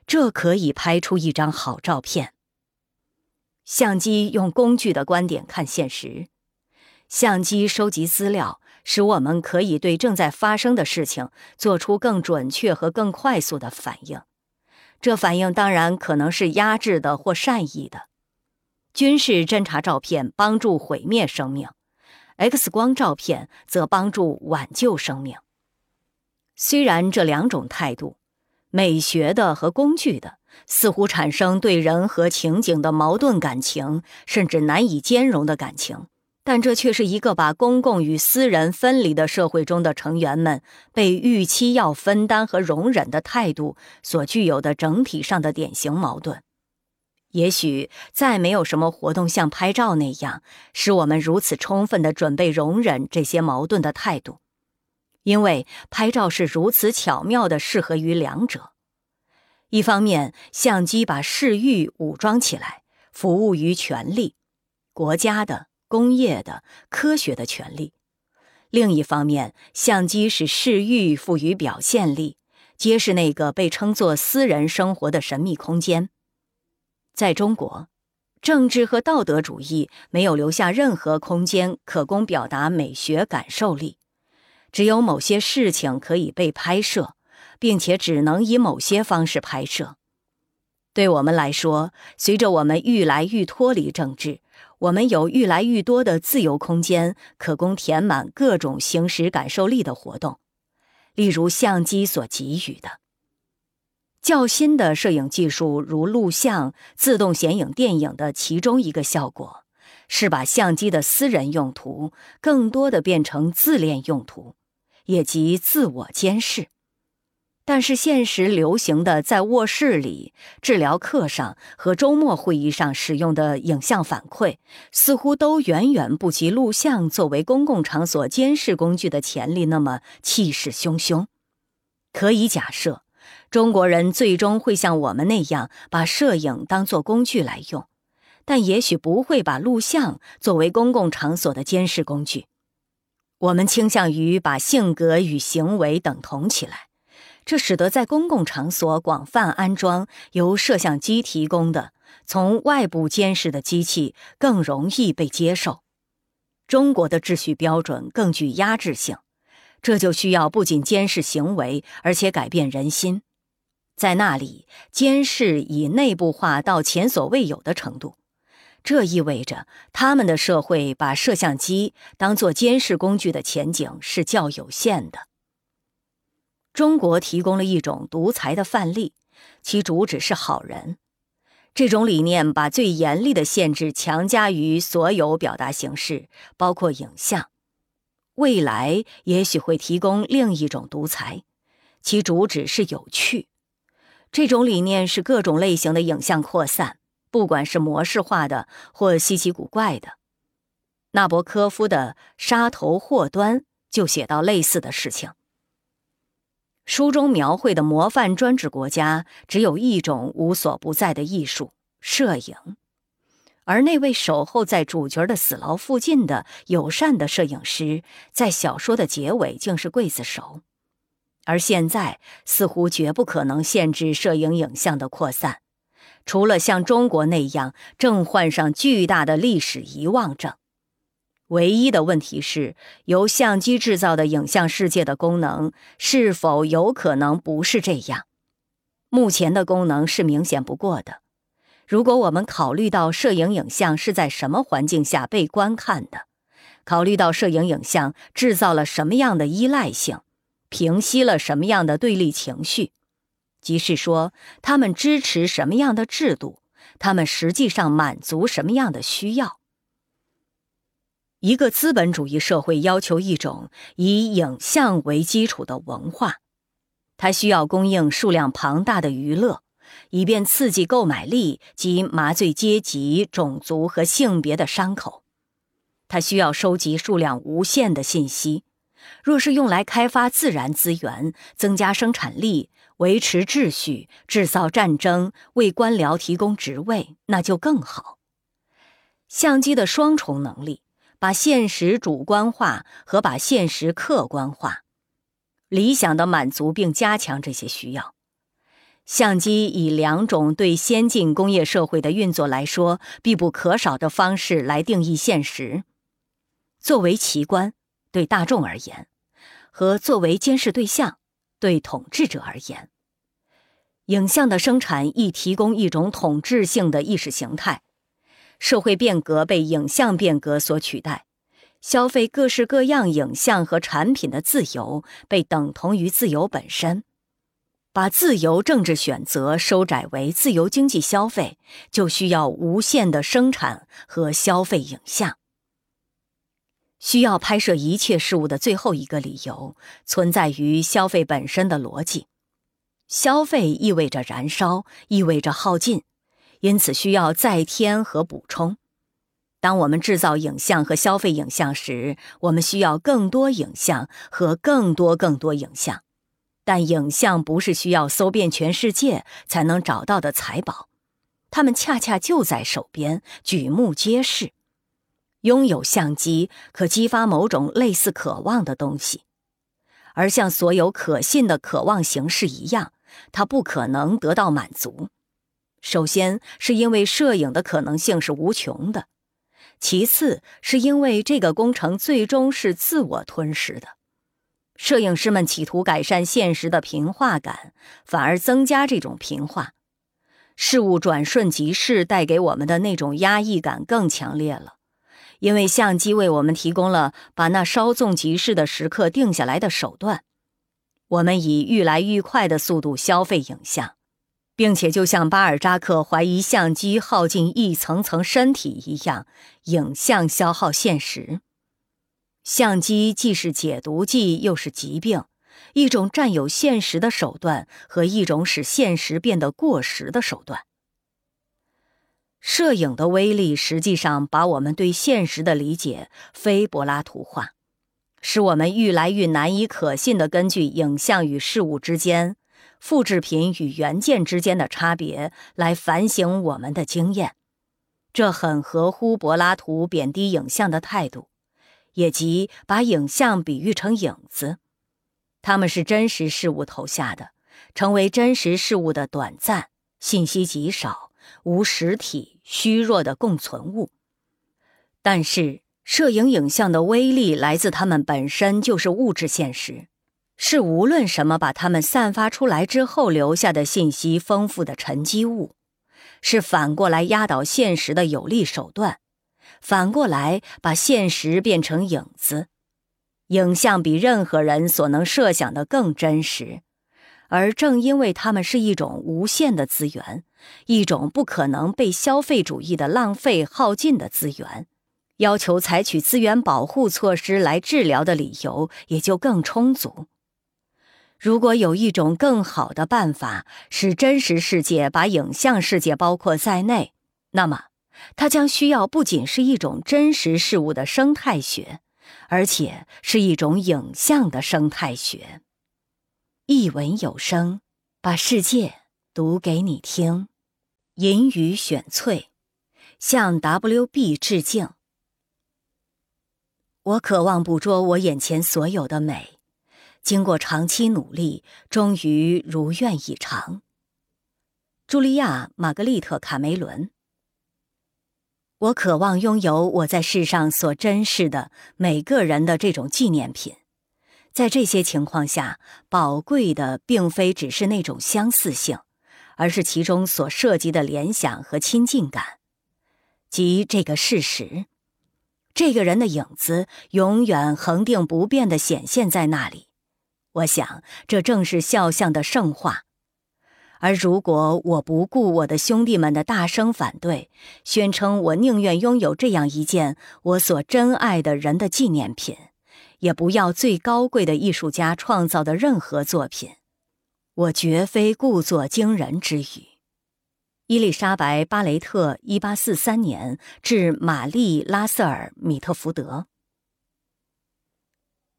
这可以拍出一张好照片。相机用工具的观点看现实。相机收集资料，使我们可以对正在发生的事情做出更准确和更快速的反应。这反应当然可能是压制的或善意的。军事侦察照片帮助毁灭生命，X 光照片则帮助挽救生命。虽然这两种态度，美学的和工具的，似乎产生对人和情景的矛盾感情，甚至难以兼容的感情，但这却是一个把公共与私人分离的社会中的成员们被预期要分担和容忍的态度所具有的整体上的典型矛盾。也许再没有什么活动像拍照那样，使我们如此充分的准备容忍这些矛盾的态度。因为拍照是如此巧妙的适合于两者：一方面，相机把视域武装起来，服务于权力，国家的、工业的、科学的权利；另一方面，相机使视域赋予表现力，揭示那个被称作私人生活的神秘空间。在中国，政治和道德主义没有留下任何空间可供表达美学感受力。只有某些事情可以被拍摄，并且只能以某些方式拍摄。对我们来说，随着我们愈来愈脱离政治，我们有愈来愈多的自由空间可供填满各种行使感受力的活动，例如相机所给予的较新的摄影技术，如录像、自动显影电影的其中一个效果，是把相机的私人用途更多的变成自恋用途。也即自我监视，但是现实流行的在卧室里、治疗课上和周末会议上使用的影像反馈，似乎都远远不及录像作为公共场所监视工具的潜力那么气势汹汹。可以假设，中国人最终会像我们那样把摄影当作工具来用，但也许不会把录像作为公共场所的监视工具。我们倾向于把性格与行为等同起来，这使得在公共场所广泛安装由摄像机提供的从外部监视的机器更容易被接受。中国的秩序标准更具压制性，这就需要不仅监视行为，而且改变人心。在那里，监视已内部化到前所未有的程度。这意味着他们的社会把摄像机当作监视工具的前景是较有限的。中国提供了一种独裁的范例，其主旨是好人。这种理念把最严厉的限制强加于所有表达形式，包括影像。未来也许会提供另一种独裁，其主旨是有趣。这种理念是各种类型的影像扩散。不管是模式化的或稀奇古怪的，纳博科夫的《杀头祸端》就写到类似的事情。书中描绘的模范专制国家只有一种无所不在的艺术——摄影，而那位守候在主角的死牢附近的友善的摄影师，在小说的结尾竟是刽子手。而现在似乎绝不可能限制摄影影像的扩散。除了像中国那样正患上巨大的历史遗忘症，唯一的问题是由相机制造的影像世界的功能是否有可能不是这样？目前的功能是明显不过的。如果我们考虑到摄影影像是在什么环境下被观看的，考虑到摄影影像制造了什么样的依赖性，平息了什么样的对立情绪。即是说，他们支持什么样的制度？他们实际上满足什么样的需要？一个资本主义社会要求一种以影像为基础的文化，它需要供应数量庞大的娱乐，以便刺激购买力及麻醉阶级、种族和性别的伤口。它需要收集数量无限的信息。若是用来开发自然资源、增加生产力。维持秩序、制造战争、为官僚提供职位，那就更好。相机的双重能力，把现实主观化和把现实客观化，理想的满足并加强这些需要。相机以两种对先进工业社会的运作来说必不可少的方式来定义现实：作为奇观，对大众而言；和作为监视对象，对统治者而言。影像的生产亦提供一种统治性的意识形态。社会变革被影像变革所取代，消费各式各样影像和产品的自由被等同于自由本身。把自由政治选择收窄为自由经济消费，就需要无限的生产和消费影像。需要拍摄一切事物的最后一个理由，存在于消费本身的逻辑。消费意味着燃烧，意味着耗尽，因此需要再添和补充。当我们制造影像和消费影像时，我们需要更多影像和更多更多影像。但影像不是需要搜遍全世界才能找到的财宝，它们恰恰就在手边，举目皆是。拥有相机可激发某种类似渴望的东西，而像所有可信的渴望形式一样，它不可能得到满足。首先，是因为摄影的可能性是无穷的；其次，是因为这个工程最终是自我吞噬的。摄影师们企图改善现实的平化感，反而增加这种平化。事物转瞬即逝带给我们的那种压抑感更强烈了，因为相机为我们提供了把那稍纵即逝的时刻定下来的手段。我们以愈来愈快的速度消费影像，并且就像巴尔扎克怀疑相机耗尽一层层身体一样，影像消耗现实。相机既是解毒剂，又是疾病，一种占有现实的手段和一种使现实变得过时的手段。摄影的威力实际上把我们对现实的理解非柏拉图化，使我们愈来愈难以可信地根据影像与事物之间、复制品与原件之间的差别来反省我们的经验。这很合乎柏拉图贬低影像的态度。也即把影像比喻成影子，它们是真实事物投下的，成为真实事物的短暂、信息极少、无实体、虚弱的共存物。但是，摄影影像的威力来自它们本身就是物质现实，是无论什么把它们散发出来之后留下的信息丰富的沉积物，是反过来压倒现实的有力手段。反过来，把现实变成影子，影像比任何人所能设想的更真实，而正因为它们是一种无限的资源，一种不可能被消费主义的浪费耗尽的资源，要求采取资源保护措施来治疗的理由也就更充足。如果有一种更好的办法，使真实世界把影像世界包括在内，那么。它将需要不仅是一种真实事物的生态学，而且是一种影像的生态学。一文有声，把世界读给你听。银语选萃，向 W.B 致敬。我渴望捕捉我眼前所有的美，经过长期努力，终于如愿以偿。茱莉亚·玛格丽特·卡梅伦。我渴望拥有我在世上所珍视的每个人的这种纪念品，在这些情况下，宝贵的并非只是那种相似性，而是其中所涉及的联想和亲近感，即这个事实：这个人的影子永远恒定不变地显现在那里。我想，这正是肖像的圣化。而如果我不顾我的兄弟们的大声反对，宣称我宁愿拥有这样一件我所珍爱的人的纪念品，也不要最高贵的艺术家创造的任何作品，我绝非故作惊人之语。伊丽莎白·巴雷特，一八四三年致玛丽·拉瑟尔·米特福德。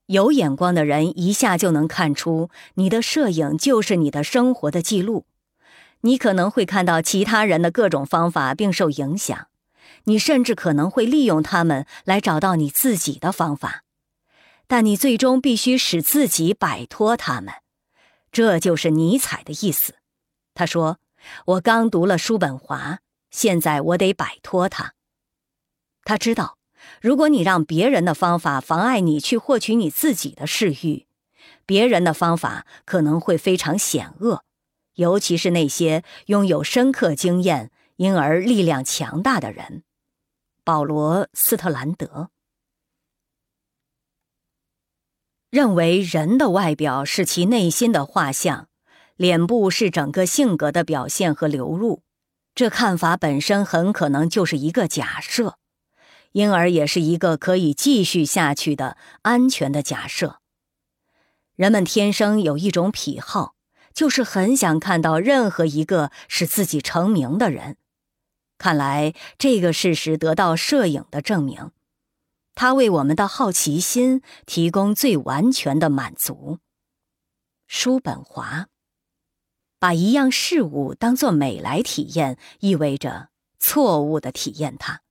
有眼光的人一下就能看出，你的摄影就是你的生活的记录。你可能会看到其他人的各种方法并受影响，你甚至可能会利用他们来找到你自己的方法，但你最终必须使自己摆脱他们。这就是尼采的意思。他说：“我刚读了叔本华，现在我得摆脱他。”他知道，如果你让别人的方法妨碍你去获取你自己的视域，别人的方法可能会非常险恶，尤其是那些拥有深刻经验因而力量强大的人。保罗·斯特兰德认为，人的外表是其内心的画像。脸部是整个性格的表现和流露，这看法本身很可能就是一个假设，因而也是一个可以继续下去的安全的假设。人们天生有一种癖好，就是很想看到任何一个使自己成名的人。看来这个事实得到摄影的证明，它为我们的好奇心提供最完全的满足。叔本华。把一样事物当作美来体验，意味着错误的体验它，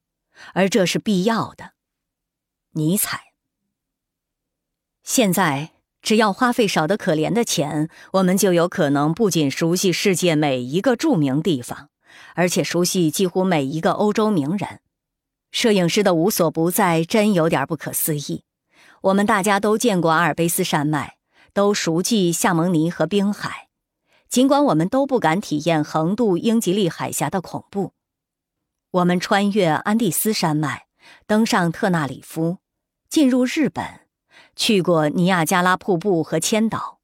而这是必要的。尼采。现在只要花费少得可怜的钱，我们就有可能不仅熟悉世界每一个著名地方，而且熟悉几乎每一个欧洲名人。摄影师的无所不在真有点不可思议。我们大家都见过阿尔卑斯山脉，都熟记夏蒙尼和滨海。尽管我们都不敢体验横渡英吉利海峡的恐怖，我们穿越安第斯山脉，登上特纳里夫，进入日本，去过尼亚加拉瀑布和千岛，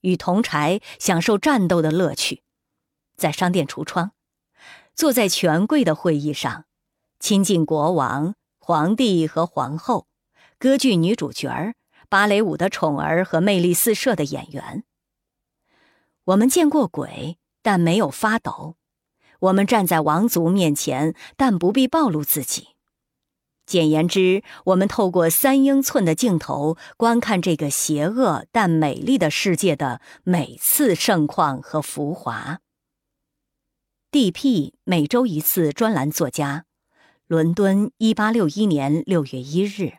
与同柴享受战斗的乐趣，在商店橱窗，坐在权贵的会议上，亲近国王、皇帝和皇后，歌剧女主角儿、芭蕾舞的宠儿和魅力四射的演员。我们见过鬼，但没有发抖；我们站在王族面前，但不必暴露自己。简言之，我们透过三英寸的镜头观看这个邪恶但美丽的世界的每次盛况和浮华。D.P. 每周一次专栏作家，伦敦，一八六一年六月一日。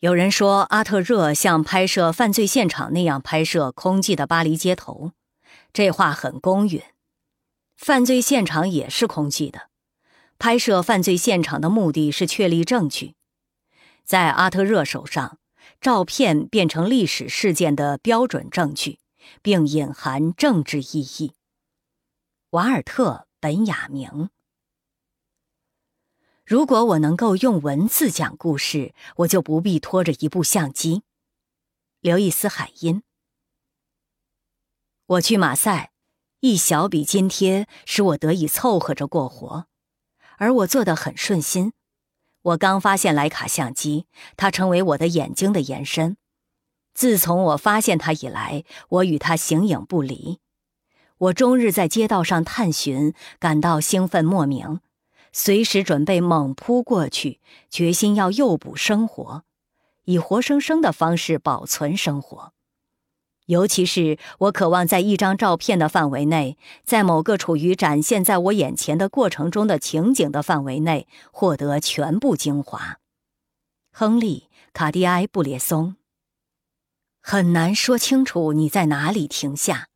有人说，阿特热像拍摄犯罪现场那样拍摄空寂的巴黎街头，这话很公允。犯罪现场也是空寂的。拍摄犯罪现场的目的是确立证据。在阿特热手上，照片变成历史事件的标准证据，并隐含政治意义。瓦尔特·本雅明。如果我能够用文字讲故事，我就不必拖着一部相机。刘易斯·海因。我去马赛，一小笔津贴使我得以凑合着过活，而我做得很顺心。我刚发现莱卡相机，它成为我的眼睛的延伸。自从我发现它以来，我与它形影不离。我终日在街道上探寻，感到兴奋莫名。随时准备猛扑过去，决心要诱捕生活，以活生生的方式保存生活。尤其是我渴望在一张照片的范围内，在某个处于展现在我眼前的过程中的情景的范围内，获得全部精华。亨利·卡蒂埃·布列松。很难说清楚你在哪里停下，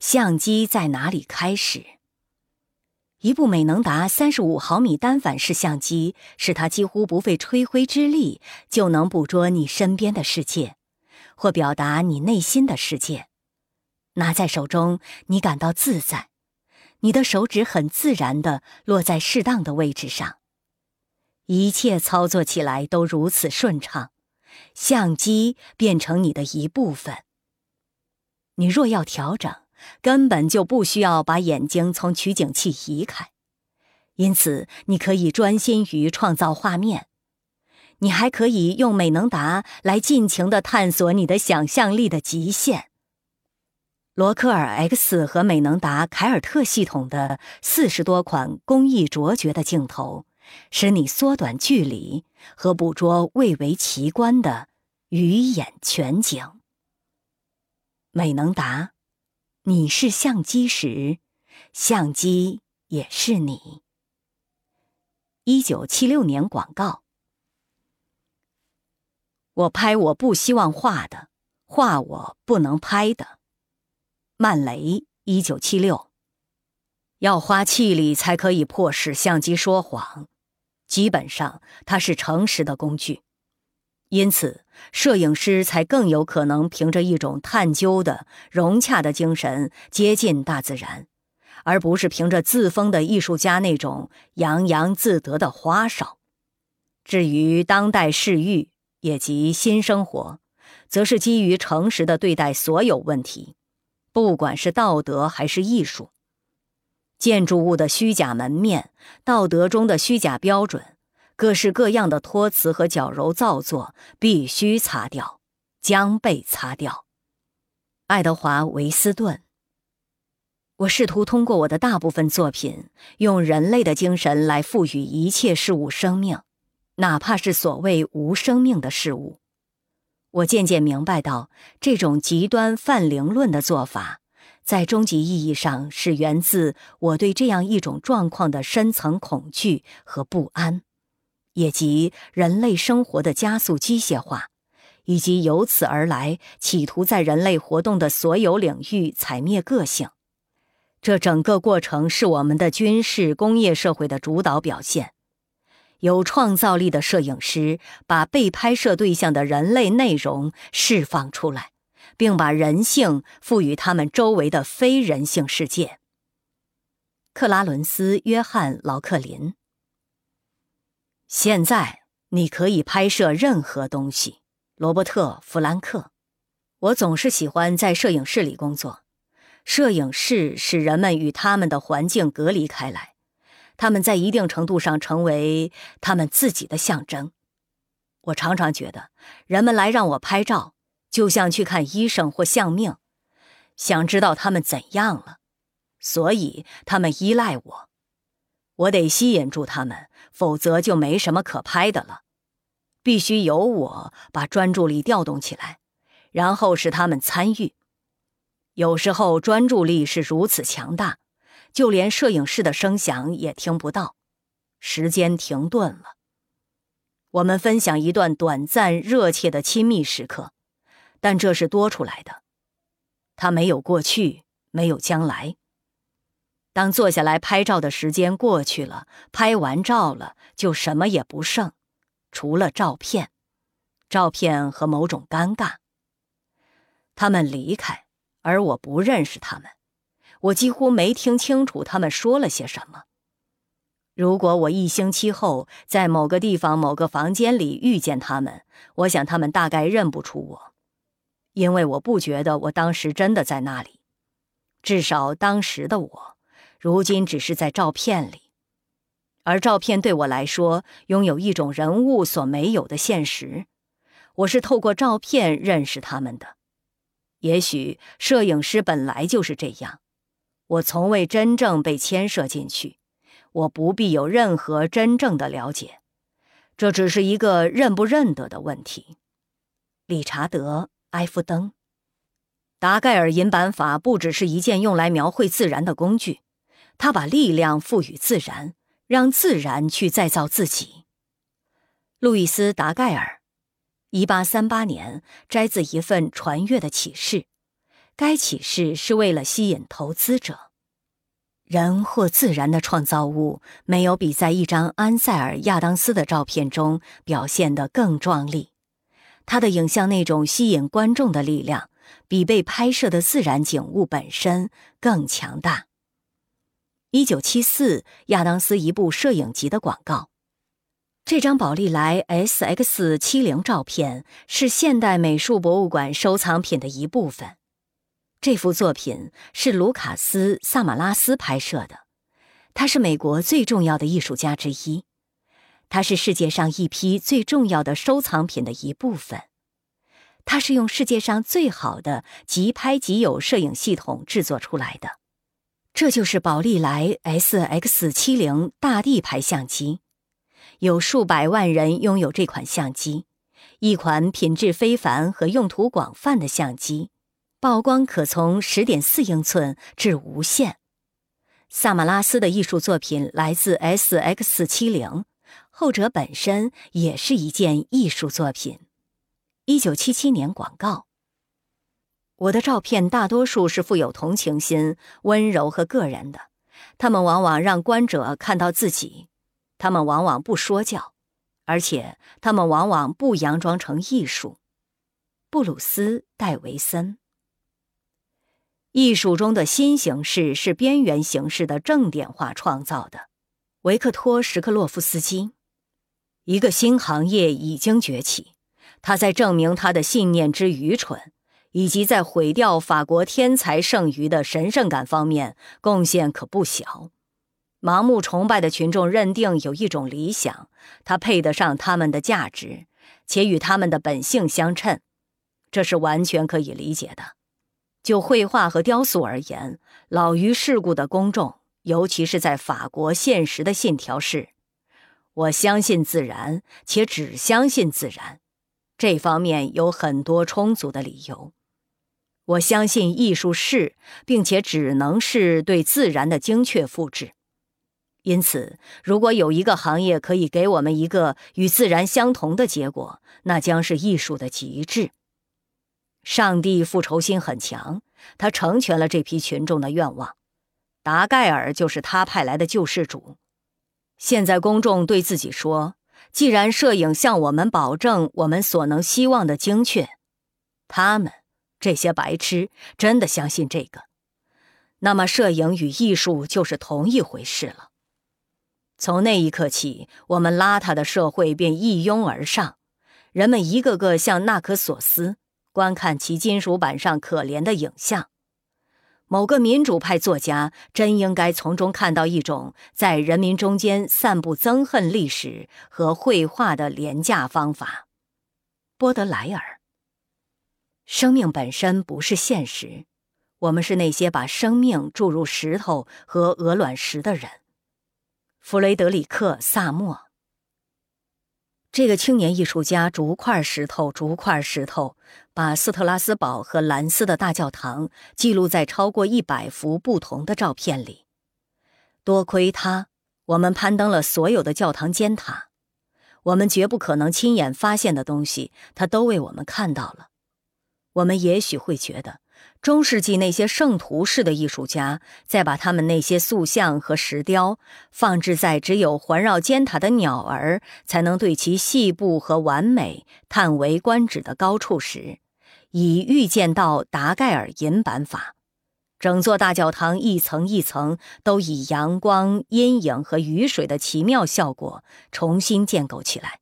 相机在哪里开始。一部美能达三十五毫米单反式相机，使它几乎不费吹灰之力就能捕捉你身边的世界，或表达你内心的世界。拿在手中，你感到自在，你的手指很自然地落在适当的位置上，一切操作起来都如此顺畅，相机变成你的一部分。你若要调整。根本就不需要把眼睛从取景器移开，因此你可以专心于创造画面。你还可以用美能达来尽情地探索你的想象力的极限。罗克尔 X 和美能达凯尔特系统的四十多款工艺卓绝的镜头，使你缩短距离和捕捉蔚为奇观的鱼眼全景。美能达。你是相机时，相机也是你。一九七六年广告。我拍我不希望画的，画我不能拍的。曼雷一九七六。要花气力才可以迫使相机说谎，基本上它是诚实的工具，因此摄影师才更有可能凭着一种探究的融洽的精神接近大自然，而不是凭着自封的艺术家那种洋洋自得的花哨。至于当代世域，也即新生活，则是基于诚实的对待所有问题，不管是道德还是艺术。建筑物的虚假门面，道德中的虚假标准，各式各样的托词和矫揉造作，必须擦掉，将被擦掉。爱德华·维斯顿。我试图通过我的大部分作品，用人类的精神来赋予一切事物生命，哪怕是所谓无生命的事物。我渐渐明白到，这种极端泛灵论的做法。在终极意义上，是源自我对这样一种状况的深层恐惧和不安，也即人类生活的加速机械化，以及由此而来企图在人类活动的所有领域踩灭个性。这整个过程是我们的军事工业社会的主导表现。有创造力的摄影师把被拍摄对象的人类内容释放出来。并把人性赋予他们周围的非人性世界。克拉伦斯·约翰·劳克林。现在你可以拍摄任何东西，罗伯特·弗兰克。我总是喜欢在摄影室里工作。摄影室使人们与他们的环境隔离开来，他们在一定程度上成为他们自己的象征。我常常觉得，人们来让我拍照。就像去看医生或相命，想知道他们怎样了，所以他们依赖我。我得吸引住他们，否则就没什么可拍的了。必须由我把专注力调动起来，然后使他们参与。有时候专注力是如此强大，就连摄影师的声响也听不到，时间停顿了。我们分享一段短暂、热切的亲密时刻。但这是多出来的，它没有过去，没有将来。当坐下来拍照的时间过去了，拍完照了，就什么也不剩，除了照片，照片和某种尴尬。他们离开，而我不认识他们，我几乎没听清楚他们说了些什么。如果我一星期后在某个地方某个房间里遇见他们，我想他们大概认不出我。因为我不觉得我当时真的在那里，至少当时的我，如今只是在照片里，而照片对我来说拥有一种人物所没有的现实。我是透过照片认识他们的。也许摄影师本来就是这样，我从未真正被牵涉进去，我不必有任何真正的了解，这只是一个认不认得的问题。理查德。埃夫登，达盖尔银版法不只是一件用来描绘自然的工具，他把力量赋予自然，让自然去再造自己。路易斯·达盖尔，一八三八年，摘自一份传阅的启示，该启示是为了吸引投资者。人或自然的创造物，没有比在一张安塞尔·亚当斯的照片中表现得更壮丽。他的影像那种吸引观众的力量，比被拍摄的自然景物本身更强大。一九七四，亚当斯一部摄影集的广告。这张宝丽来 SX 七零照片是现代美术博物馆收藏品的一部分。这幅作品是卢卡斯·萨马拉斯拍摄的，他是美国最重要的艺术家之一。他是世界上一批最重要的收藏品的一部分，它是用世界上最好的即拍即有摄影系统制作出来的，这就是宝丽来 SX 七零大地牌相机，有数百万人拥有这款相机，一款品质非凡和用途广泛的相机，曝光可从十点四英寸至无限。萨马拉斯的艺术作品来自 SX 七零。后者本身也是一件艺术作品。一九七七年广告。我的照片大多数是富有同情心、温柔和个人的，他们往往让观者看到自己，他们往往不说教，而且他们往往不佯装成艺术。布鲁斯·戴维森。艺术中的新形式是边缘形式的正点化创造的。维克托·什克洛夫斯基。一个新行业已经崛起，他在证明他的信念之愚蠢。以及在毁掉法国天才剩余的神圣感方面贡献可不小。盲目崇拜的群众认定有一种理想，它配得上他们的价值，且与他们的本性相称，这是完全可以理解的。就绘画和雕塑而言，老于世故的公众，尤其是在法国现实的信条是：我相信自然，且只相信自然。这方面有很多充足的理由。我相信艺术是，并且只能是对自然的精确复制。因此，如果有一个行业可以给我们一个与自然相同的结果，那将是艺术的极致。上帝复仇心很强，他成全了这批群众的愿望。达盖尔就是他派来的救世主。现在公众对自己说：“既然摄影向我们保证我们所能希望的精确，他们。”这些白痴真的相信这个，那么摄影与艺术就是同一回事了。从那一刻起，我们邋遢的社会便一拥而上，人们一个个像纳克索斯，观看其金属板上可怜的影像。某个民主派作家真应该从中看到一种在人民中间散布憎恨历史和绘画的廉价方法。波德莱尔。生命本身不是现实，我们是那些把生命注入石头和鹅卵石的人。弗雷德里克·萨默，这个青年艺术家逐块石头逐块石头，把斯特拉斯堡和兰斯的大教堂记录在超过一百幅不同的照片里。多亏他，我们攀登了所有的教堂尖塔。我们绝不可能亲眼发现的东西，他都为我们看到了。我们也许会觉得，中世纪那些圣徒式的艺术家，在把他们那些塑像和石雕放置在只有环绕尖塔的鸟儿才能对其细部和完美叹为观止的高处时，已预见到达盖尔银版法，整座大教堂一层一层都以阳光、阴影和雨水的奇妙效果重新建构起来。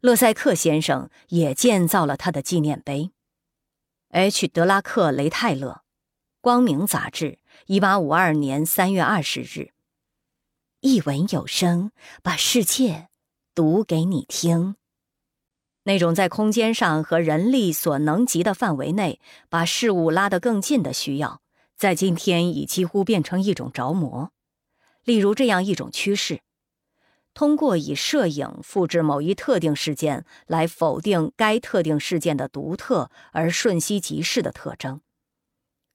勒塞克先生也建造了他的纪念碑。H. 德拉克雷泰勒，《光明》杂志，一八五二年三月二十日。一文有声，把世界读给你听。那种在空间上和人力所能及的范围内，把事物拉得更近的需要，在今天已几乎变成一种着魔。例如，这样一种趋势。通过以摄影复制某一特定事件来否定该特定事件的独特而瞬息即逝的特征，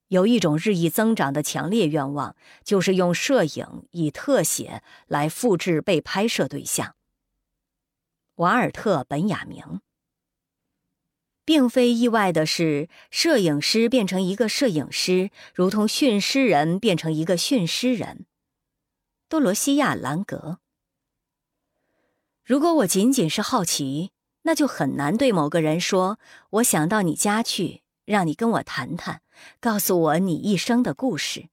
有一种日益增长的强烈愿望，就是用摄影以特写来复制被拍摄对象。瓦尔特·本雅明，并非意外的是，摄影师变成一个摄影师，如同驯狮人变成一个驯狮人。多罗西亚·兰格。如果我仅仅是好奇，那就很难对某个人说：“我想到你家去，让你跟我谈谈，告诉我你一生的故事。”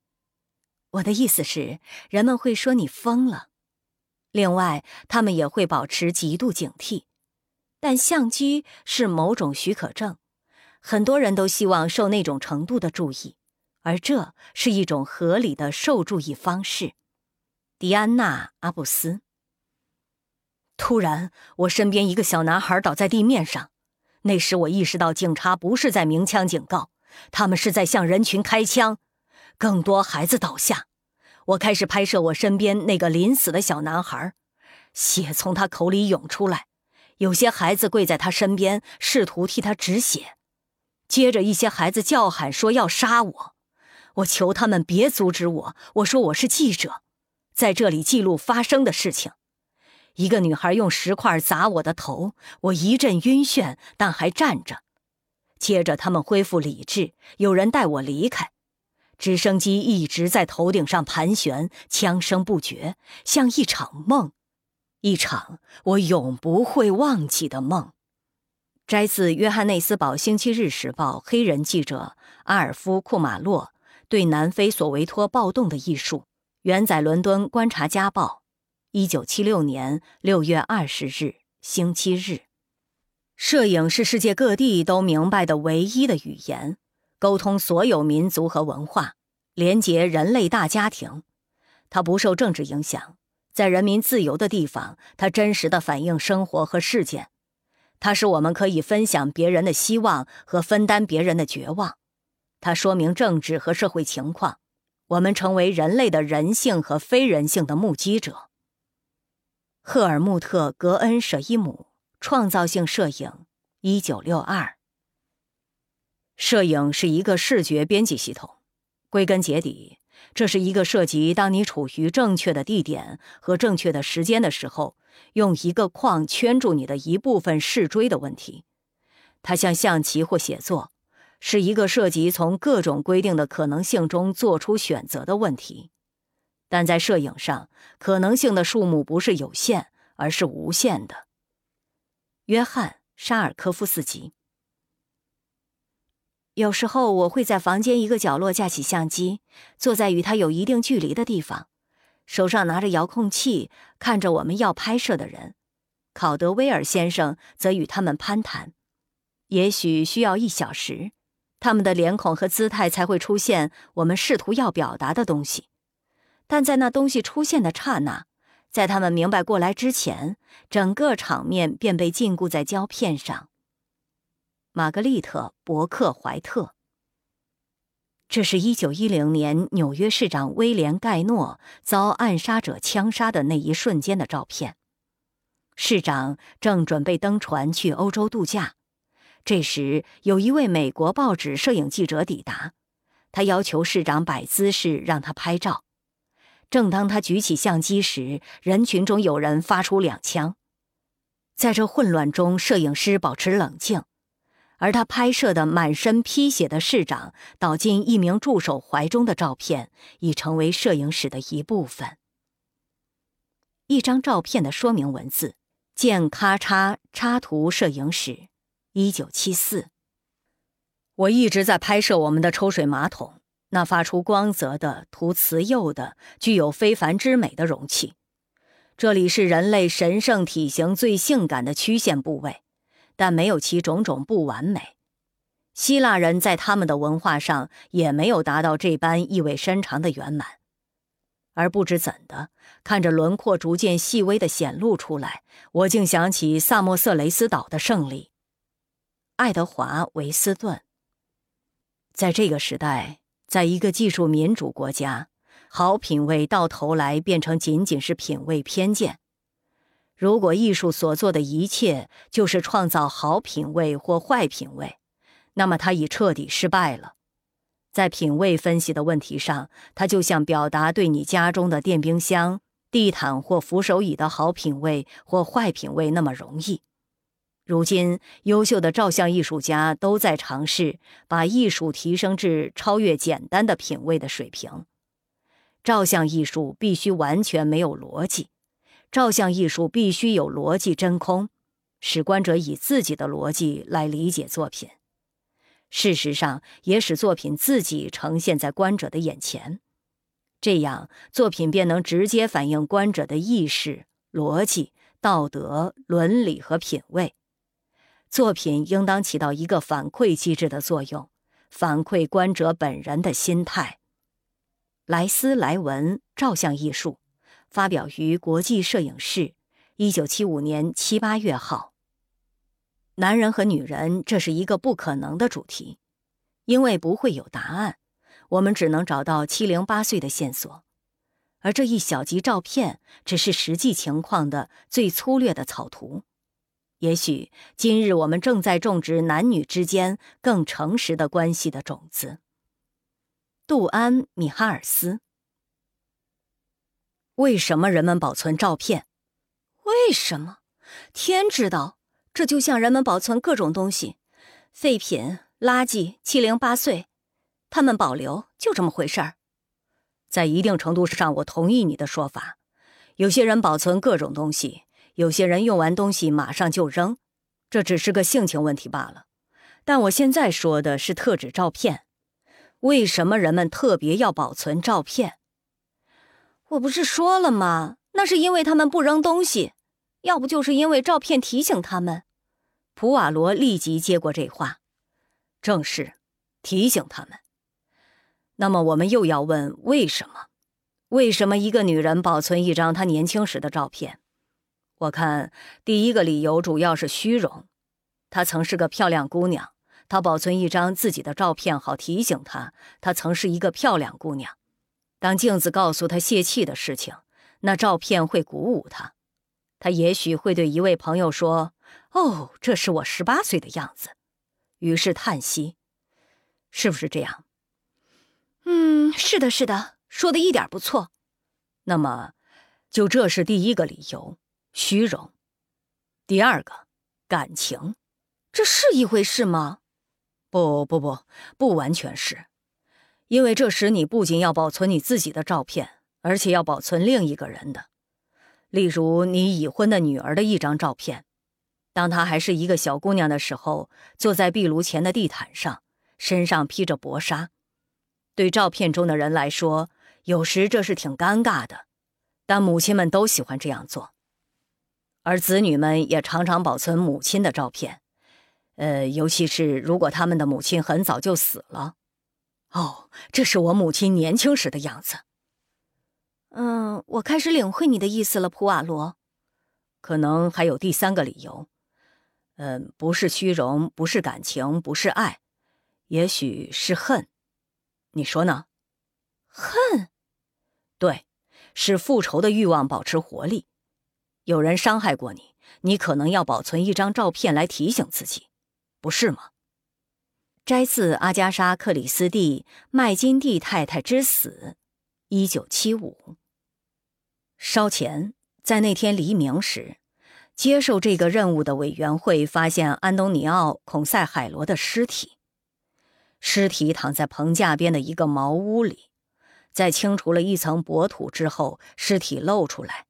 我的意思是，人们会说你疯了。另外，他们也会保持极度警惕。但相机是某种许可证，很多人都希望受那种程度的注意，而这是一种合理的受注意方式。迪安娜·阿布斯。突然，我身边一个小男孩倒在地面上。那时，我意识到警察不是在鸣枪警告，他们是在向人群开枪。更多孩子倒下。我开始拍摄我身边那个临死的小男孩，血从他口里涌出来。有些孩子跪在他身边，试图替他止血。接着，一些孩子叫喊说要杀我。我求他们别阻止我。我说我是记者，在这里记录发生的事情。一个女孩用石块砸我的头，我一阵晕眩，但还站着。接着他们恢复理智，有人带我离开。直升机一直在头顶上盘旋，枪声不绝，像一场梦，一场我永不会忘记的梦。摘自《约翰内斯堡星期日时报》黑人记者阿尔夫·库马洛对南非索维托暴动的艺术，原载伦敦《观察家报》，一九七六年六月二十日，星期日。摄影是世界各地都明白的唯一的语言。沟通所有民族和文化，连结人类大家庭。它不受政治影响，在人民自由的地方，它真实的反映生活和事件。它使我们可以分享别人的希望和分担别人的绝望。它说明政治和社会情况。我们成为人类的人性和非人性的目击者。赫尔穆特·格恩舍伊姆，创造性摄影，一九六二。摄影是一个视觉编辑系统，归根结底，这是一个涉及当你处于正确的地点和正确的时间的时候，用一个框圈住你的一部分视锥的问题。它像象棋或写作，是一个涉及从各种规定的可能性中做出选择的问题。但在摄影上，可能性的数目不是有限，而是无限的。约翰·沙尔科夫斯基。有时候我会在房间一个角落架起相机，坐在与他有一定距离的地方，手上拿着遥控器，看着我们要拍摄的人。考德威尔先生则与他们攀谈，也许需要一小时，他们的脸孔和姿态才会出现我们试图要表达的东西。但在那东西出现的刹那，在他们明白过来之前，整个场面便被禁锢在胶片上。玛格丽特·伯克怀特。这是一九一零年纽约市长威廉·盖诺遭暗杀者枪杀的那一瞬间的照片。市长正准备登船去欧洲度假，这时有一位美国报纸摄影记者抵达，他要求市长摆姿势让他拍照。正当他举起相机时，人群中有人发出两枪。在这混乱中，摄影师保持冷静。而他拍摄的满身披血的市长倒进一名助手怀中的照片，已成为摄影史的一部分。一张照片的说明文字：见咔嚓插图摄影史，一九七四。我一直在拍摄我们的抽水马桶，那发出光泽的、涂瓷釉的、具有非凡之美的容器。这里是人类神圣体型最性感的曲线部位。但没有其种种不完美，希腊人在他们的文化上也没有达到这般意味深长的圆满。而不知怎的，看着轮廓逐渐细微的显露出来，我竟想起萨默瑟雷斯岛的胜利。爱德华·维斯顿。在这个时代，在一个技术民主国家，好品味到头来变成仅仅是品味偏见。如果艺术所做的一切就是创造好品味或坏品味，那么它已彻底失败了。在品味分析的问题上，它就像表达对你家中的电冰箱、地毯或扶手椅的好品味或坏品味那么容易。如今，优秀的照相艺术家都在尝试把艺术提升至超越简单的品味的水平。照相艺术必须完全没有逻辑。照相艺术必须有逻辑真空，使观者以自己的逻辑来理解作品。事实上，也使作品自己呈现在观者的眼前，这样作品便能直接反映观者的意识、逻辑、道德、伦理和品味。作品应当起到一个反馈机制的作用，反馈观者本人的心态。莱斯莱文照相艺术。发表于《国际摄影室》，一九七五年七八月号。男人和女人，这是一个不可能的主题，因为不会有答案。我们只能找到七零八碎的线索，而这一小集照片只是实际情况的最粗略的草图。也许今日我们正在种植男女之间更诚实的关系的种子。杜安·米哈尔斯。为什么人们保存照片？为什么？天知道。这就像人们保存各种东西，废品、垃圾、七零八碎，他们保留，就这么回事儿。在一定程度上，我同意你的说法。有些人保存各种东西，有些人用完东西马上就扔，这只是个性情问题罢了。但我现在说的是特指照片。为什么人们特别要保存照片？我不是说了吗？那是因为他们不扔东西，要不就是因为照片提醒他们。普瓦罗立即接过这话。正是，提醒他们。那么我们又要问为什么？为什么一个女人保存一张她年轻时的照片？我看第一个理由主要是虚荣。她曾是个漂亮姑娘，她保存一张自己的照片，好提醒她她曾是一个漂亮姑娘。当镜子告诉他泄气的事情，那照片会鼓舞他。他也许会对一位朋友说：“哦，这是我十八岁的样子。”于是叹息，是不是这样？嗯，是的，是的，说的一点不错。那么，就这是第一个理由，虚荣。第二个，感情，这是一回事吗？不不不，不完全是，因为这时你不仅要保存你自己的照片，而且要保存另一个人的，例如你已婚的女儿的一张照片。当她还是一个小姑娘的时候，坐在壁炉前的地毯上，身上披着薄纱。对照片中的人来说，有时这是挺尴尬的，但母亲们都喜欢这样做。而子女们也常常保存母亲的照片，呃，尤其是如果他们的母亲很早就死了。哦，这是我母亲年轻时的样子。嗯，我开始领会你的意思了，普瓦罗。可能还有第三个理由。嗯，不是虚荣，不是感情，不是爱，也许是恨。你说呢？恨，对，使复仇的欲望保持活力。有人伤害过你，你可能要保存一张照片来提醒自己，不是吗？摘自阿加莎·克里斯蒂《麦金蒂太太之死》，一九七五。烧钱，在那天黎明时。接受这个任务的委员会发现安东尼奥·孔塞海罗的尸体，尸体躺在棚架边的一个茅屋里，在清除了一层薄土之后，尸体露出来，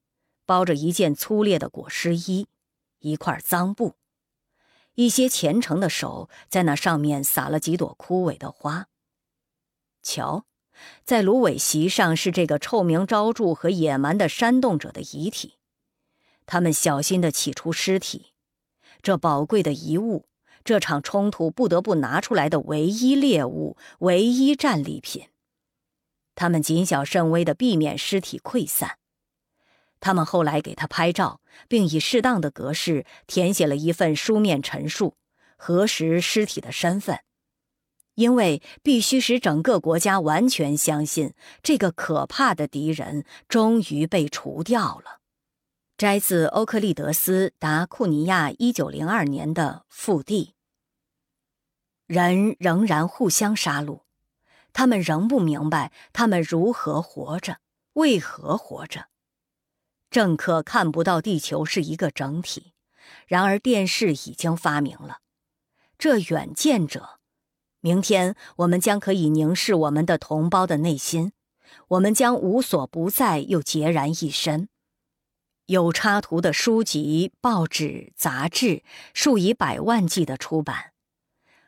包着一件粗劣的裹尸衣，一块脏布，一些虔诚的手在那上面撒了几朵枯萎的花。瞧，在芦苇席上是这个臭名昭著和野蛮的煽动者的遗体。他们小心地起出尸体，这宝贵的遗物，这场冲突不得不拿出来的唯一猎物，唯一战利品。他们谨小慎微地避免尸体溃散。他们后来给他拍照，并以适当的格式填写了一份书面陈述，核实尸体的身份，因为必须使整个国家完全相信这个可怕的敌人终于被除掉了。摘自欧克利德斯·达库尼亚一九零二年的腹地。人仍然互相杀戮，他们仍不明白他们如何活着，为何活着。政客看不到地球是一个整体，然而电视已经发明了。这远见者，明天我们将可以凝视我们的同胞的内心，我们将无所不在又孑然一身。有插图的书籍、报纸、杂志数以百万计的出版，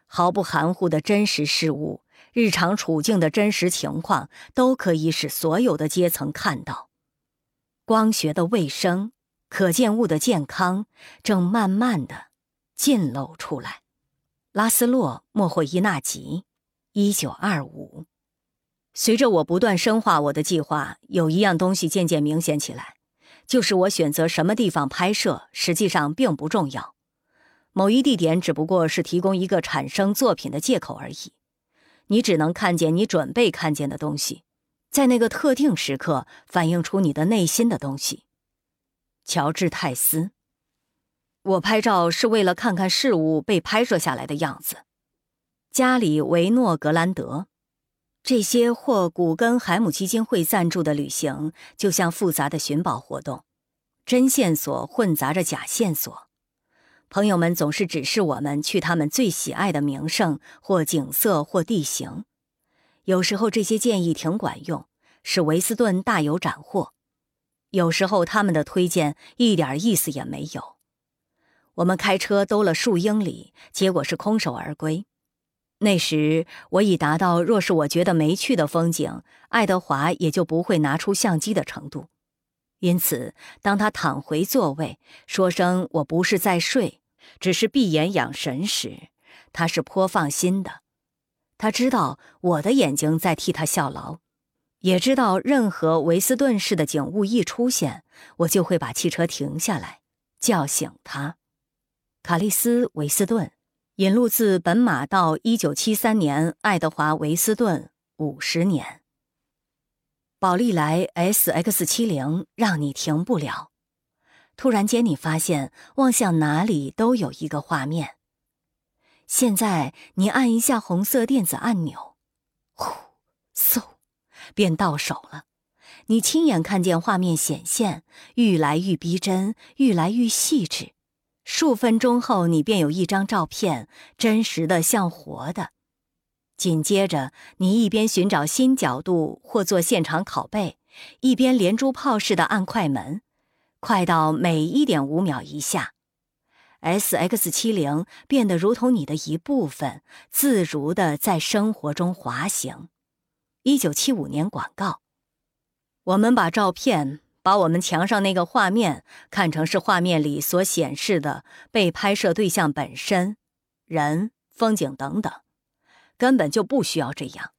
毫不含糊的真实事物、日常处境的真实情况，都可以使所有的阶层看到。光学的卫生、可见物的健康，正慢慢的尽露出来。拉斯洛·莫霍伊纳吉，一九二五。随着我不断深化我的计划，有一样东西渐渐明显起来。就是我选择什么地方拍摄，实际上并不重要。某一地点只不过是提供一个产生作品的借口而已。你只能看见你准备看见的东西，在那个特定时刻反映出你的内心的东西。乔治·泰斯。我拍照是为了看看事物被拍摄下来的样子。加里·维诺·格兰德。这些或古根海姆基金会赞助的旅行，就像复杂的寻宝活动，真线索混杂着假线索。朋友们总是指示我们去他们最喜爱的名胜或景色或地形。有时候这些建议挺管用，使维斯顿大有斩获；有时候他们的推荐一点意思也没有。我们开车兜了数英里，结果是空手而归。那时我已达到，若是我觉得没趣的风景，爱德华也就不会拿出相机的程度。因此，当他躺回座位，说声“我不是在睡，只是闭眼养神”时，他是颇放心的。他知道我的眼睛在替他效劳，也知道任何维斯顿式的景物一出现，我就会把汽车停下来，叫醒他。卡利斯·维斯顿。引录自本马道，一九七三年，爱德华·维斯顿五十年。宝利来 S X 七零让你停不了。突然间，你发现望向哪里都有一个画面。现在你按一下红色电子按钮，呼，嗖，便到手了。你亲眼看见画面显现，愈来愈逼真，愈来愈细致。数分钟后，你便有一张照片，真实的像活的。紧接着，你一边寻找新角度或做现场拷贝，一边连珠炮似的按快门，快到每一点五秒一下。S X 七零变得如同你的一部分，自如的在生活中滑行。一九七五年广告，我们把照片。把我们墙上那个画面看成是画面里所显示的被拍摄对象本身，人、风景等等，根本就不需要这样。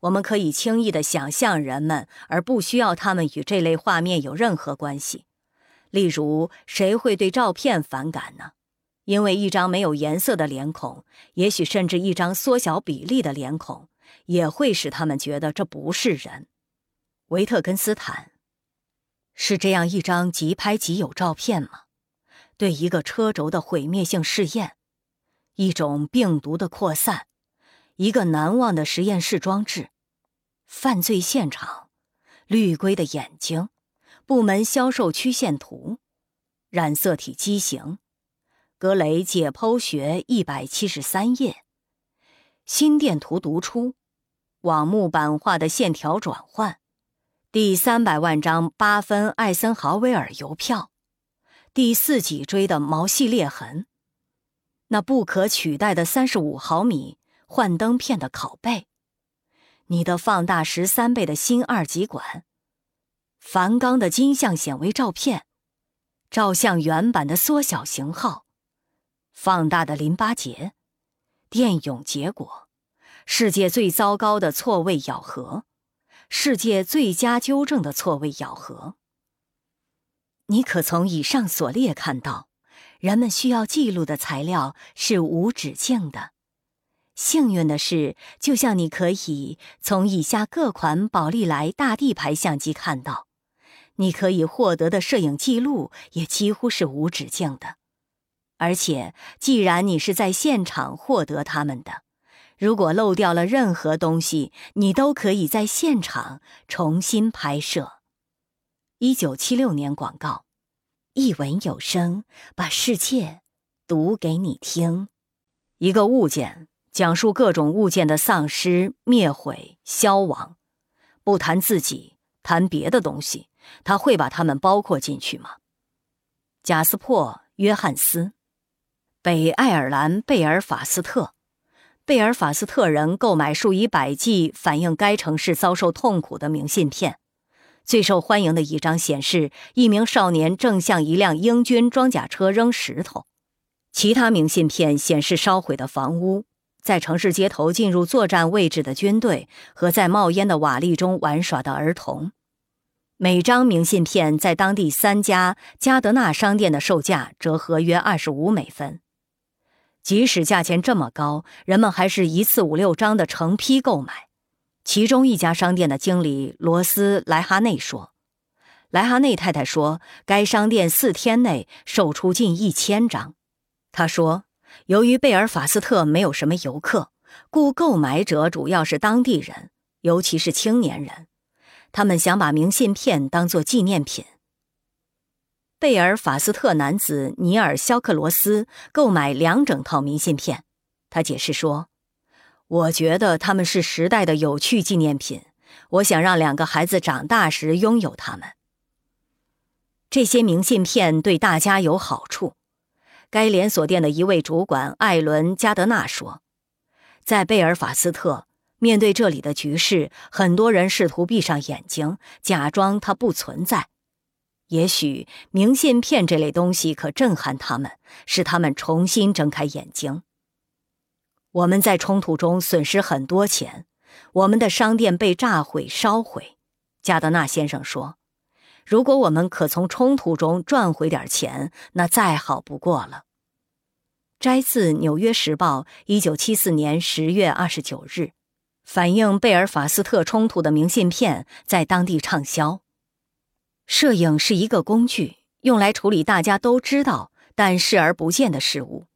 我们可以轻易地想象人们，而不需要他们与这类画面有任何关系。例如，谁会对照片反感呢？因为一张没有颜色的脸孔，也许甚至一张缩小比例的脸孔，也会使他们觉得这不是人。维特根斯坦。是这样一张即拍即有照片吗？对一个车轴的毁灭性试验，一种病毒的扩散，一个难忘的实验室装置，犯罪现场，绿龟的眼睛，部门销售曲线图，染色体畸形，格雷解剖学一百七十三页，心电图读出，网木版画的线条转换。第三百万张八分艾森豪威尔邮票，第四脊椎的毛细裂痕，那不可取代的三十五毫米幻灯片的拷贝，你的放大十三倍的新二极管，梵冈的金像显微照片，照相原版的缩小型号，放大的淋巴结，电泳结果，世界最糟糕的错位咬合。世界最佳纠正的错位咬合。你可从以上所列看到，人们需要记录的材料是无止境的。幸运的是，就像你可以从以下各款宝丽来大地牌相机看到，你可以获得的摄影记录也几乎是无止境的。而且，既然你是在现场获得它们的。如果漏掉了任何东西，你都可以在现场重新拍摄。一九七六年广告，一文有声，把世界读给你听。一个物件，讲述各种物件的丧失、灭毁、消亡。不谈自己，谈别的东西，他会把它们包括进去吗？贾斯珀·约翰斯，北爱尔兰贝尔法斯特。贝尔法斯特人购买数以百计反映该城市遭受痛苦的明信片，最受欢迎的一张显示一名少年正向一辆英军装甲车扔石头，其他明信片显示烧毁的房屋，在城市街头进入作战位置的军队和在冒烟的瓦砾中玩耍的儿童。每张明信片在当地三家加德纳商店的售价折合约二十五美分。即使价钱这么高，人们还是一次五六张的成批购买。其中一家商店的经理罗斯莱哈内说：“莱哈内太太说，该商店四天内售出近一千张。他说，由于贝尔法斯特没有什么游客，故购买者主要是当地人，尤其是青年人。他们想把明信片当作纪念品。”贝尔法斯特男子尼尔·肖克罗斯购买两整套明信片。他解释说：“我觉得他们是时代的有趣纪念品，我想让两个孩子长大时拥有它们。这些明信片对大家有好处。”该连锁店的一位主管艾伦·加德纳说：“在贝尔法斯特，面对这里的局势，很多人试图闭上眼睛，假装它不存在。”也许明信片这类东西可震撼他们，使他们重新睁开眼睛。我们在冲突中损失很多钱，我们的商店被炸毁、烧毁。加德纳先生说：“如果我们可从冲突中赚回点钱，那再好不过了。”摘自《纽约时报》一九七四年十月二十九日，反映贝尔法斯特冲突的明信片在当地畅销。摄影是一个工具，用来处理大家都知道但视而不见的事物。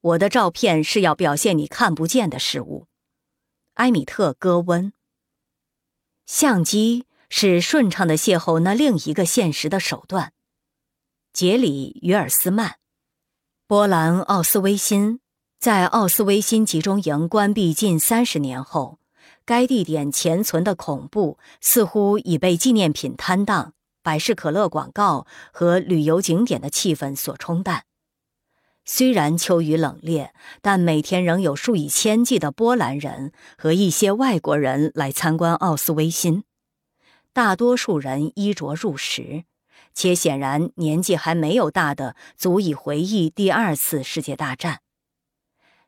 我的照片是要表现你看不见的事物。埃米特·戈温。相机是顺畅的邂逅那另一个现实的手段。杰里·于尔斯曼。波兰奥斯威辛，在奥斯威辛集中营关闭近三十年后，该地点潜存的恐怖似乎已被纪念品摊档。百事可乐广告和旅游景点的气氛所冲淡。虽然秋雨冷冽，但每天仍有数以千计的波兰人和一些外国人来参观奥斯威辛。大多数人衣着入时，且显然年纪还没有大的足以回忆第二次世界大战。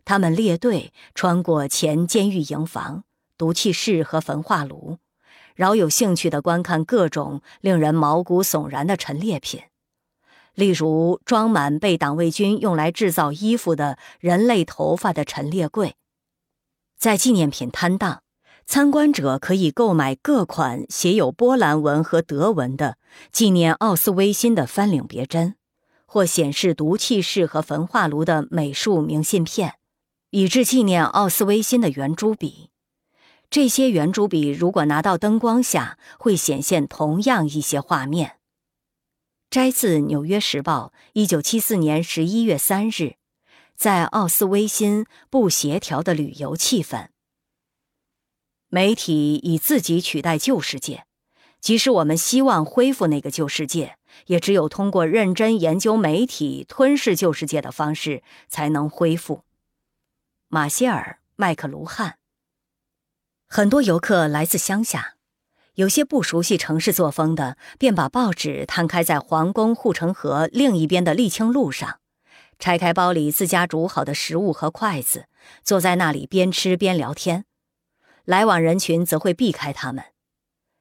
他们列队穿过前监狱营房、毒气室和焚化炉。饶有兴趣地观看各种令人毛骨悚然的陈列品，例如装满被党卫军用来制造衣服的人类头发的陈列柜。在纪念品摊档，参观者可以购买各款写有波兰文和德文的纪念奥斯威辛的翻领别针，或显示毒气室和焚化炉的美术明信片，以至纪念奥斯威辛的圆珠笔。这些圆珠笔如果拿到灯光下，会显现同样一些画面。摘自《纽约时报》一九七四年十一月三日，在奥斯威辛不协调的旅游气氛。媒体以自己取代旧世界，即使我们希望恢复那个旧世界，也只有通过认真研究媒体吞噬旧世界的方式才能恢复。马歇尔·麦克卢汉。很多游客来自乡下，有些不熟悉城市作风的，便把报纸摊开在皇宫护城河另一边的沥青路上，拆开包里自家煮好的食物和筷子，坐在那里边吃边聊天。来往人群则会避开他们。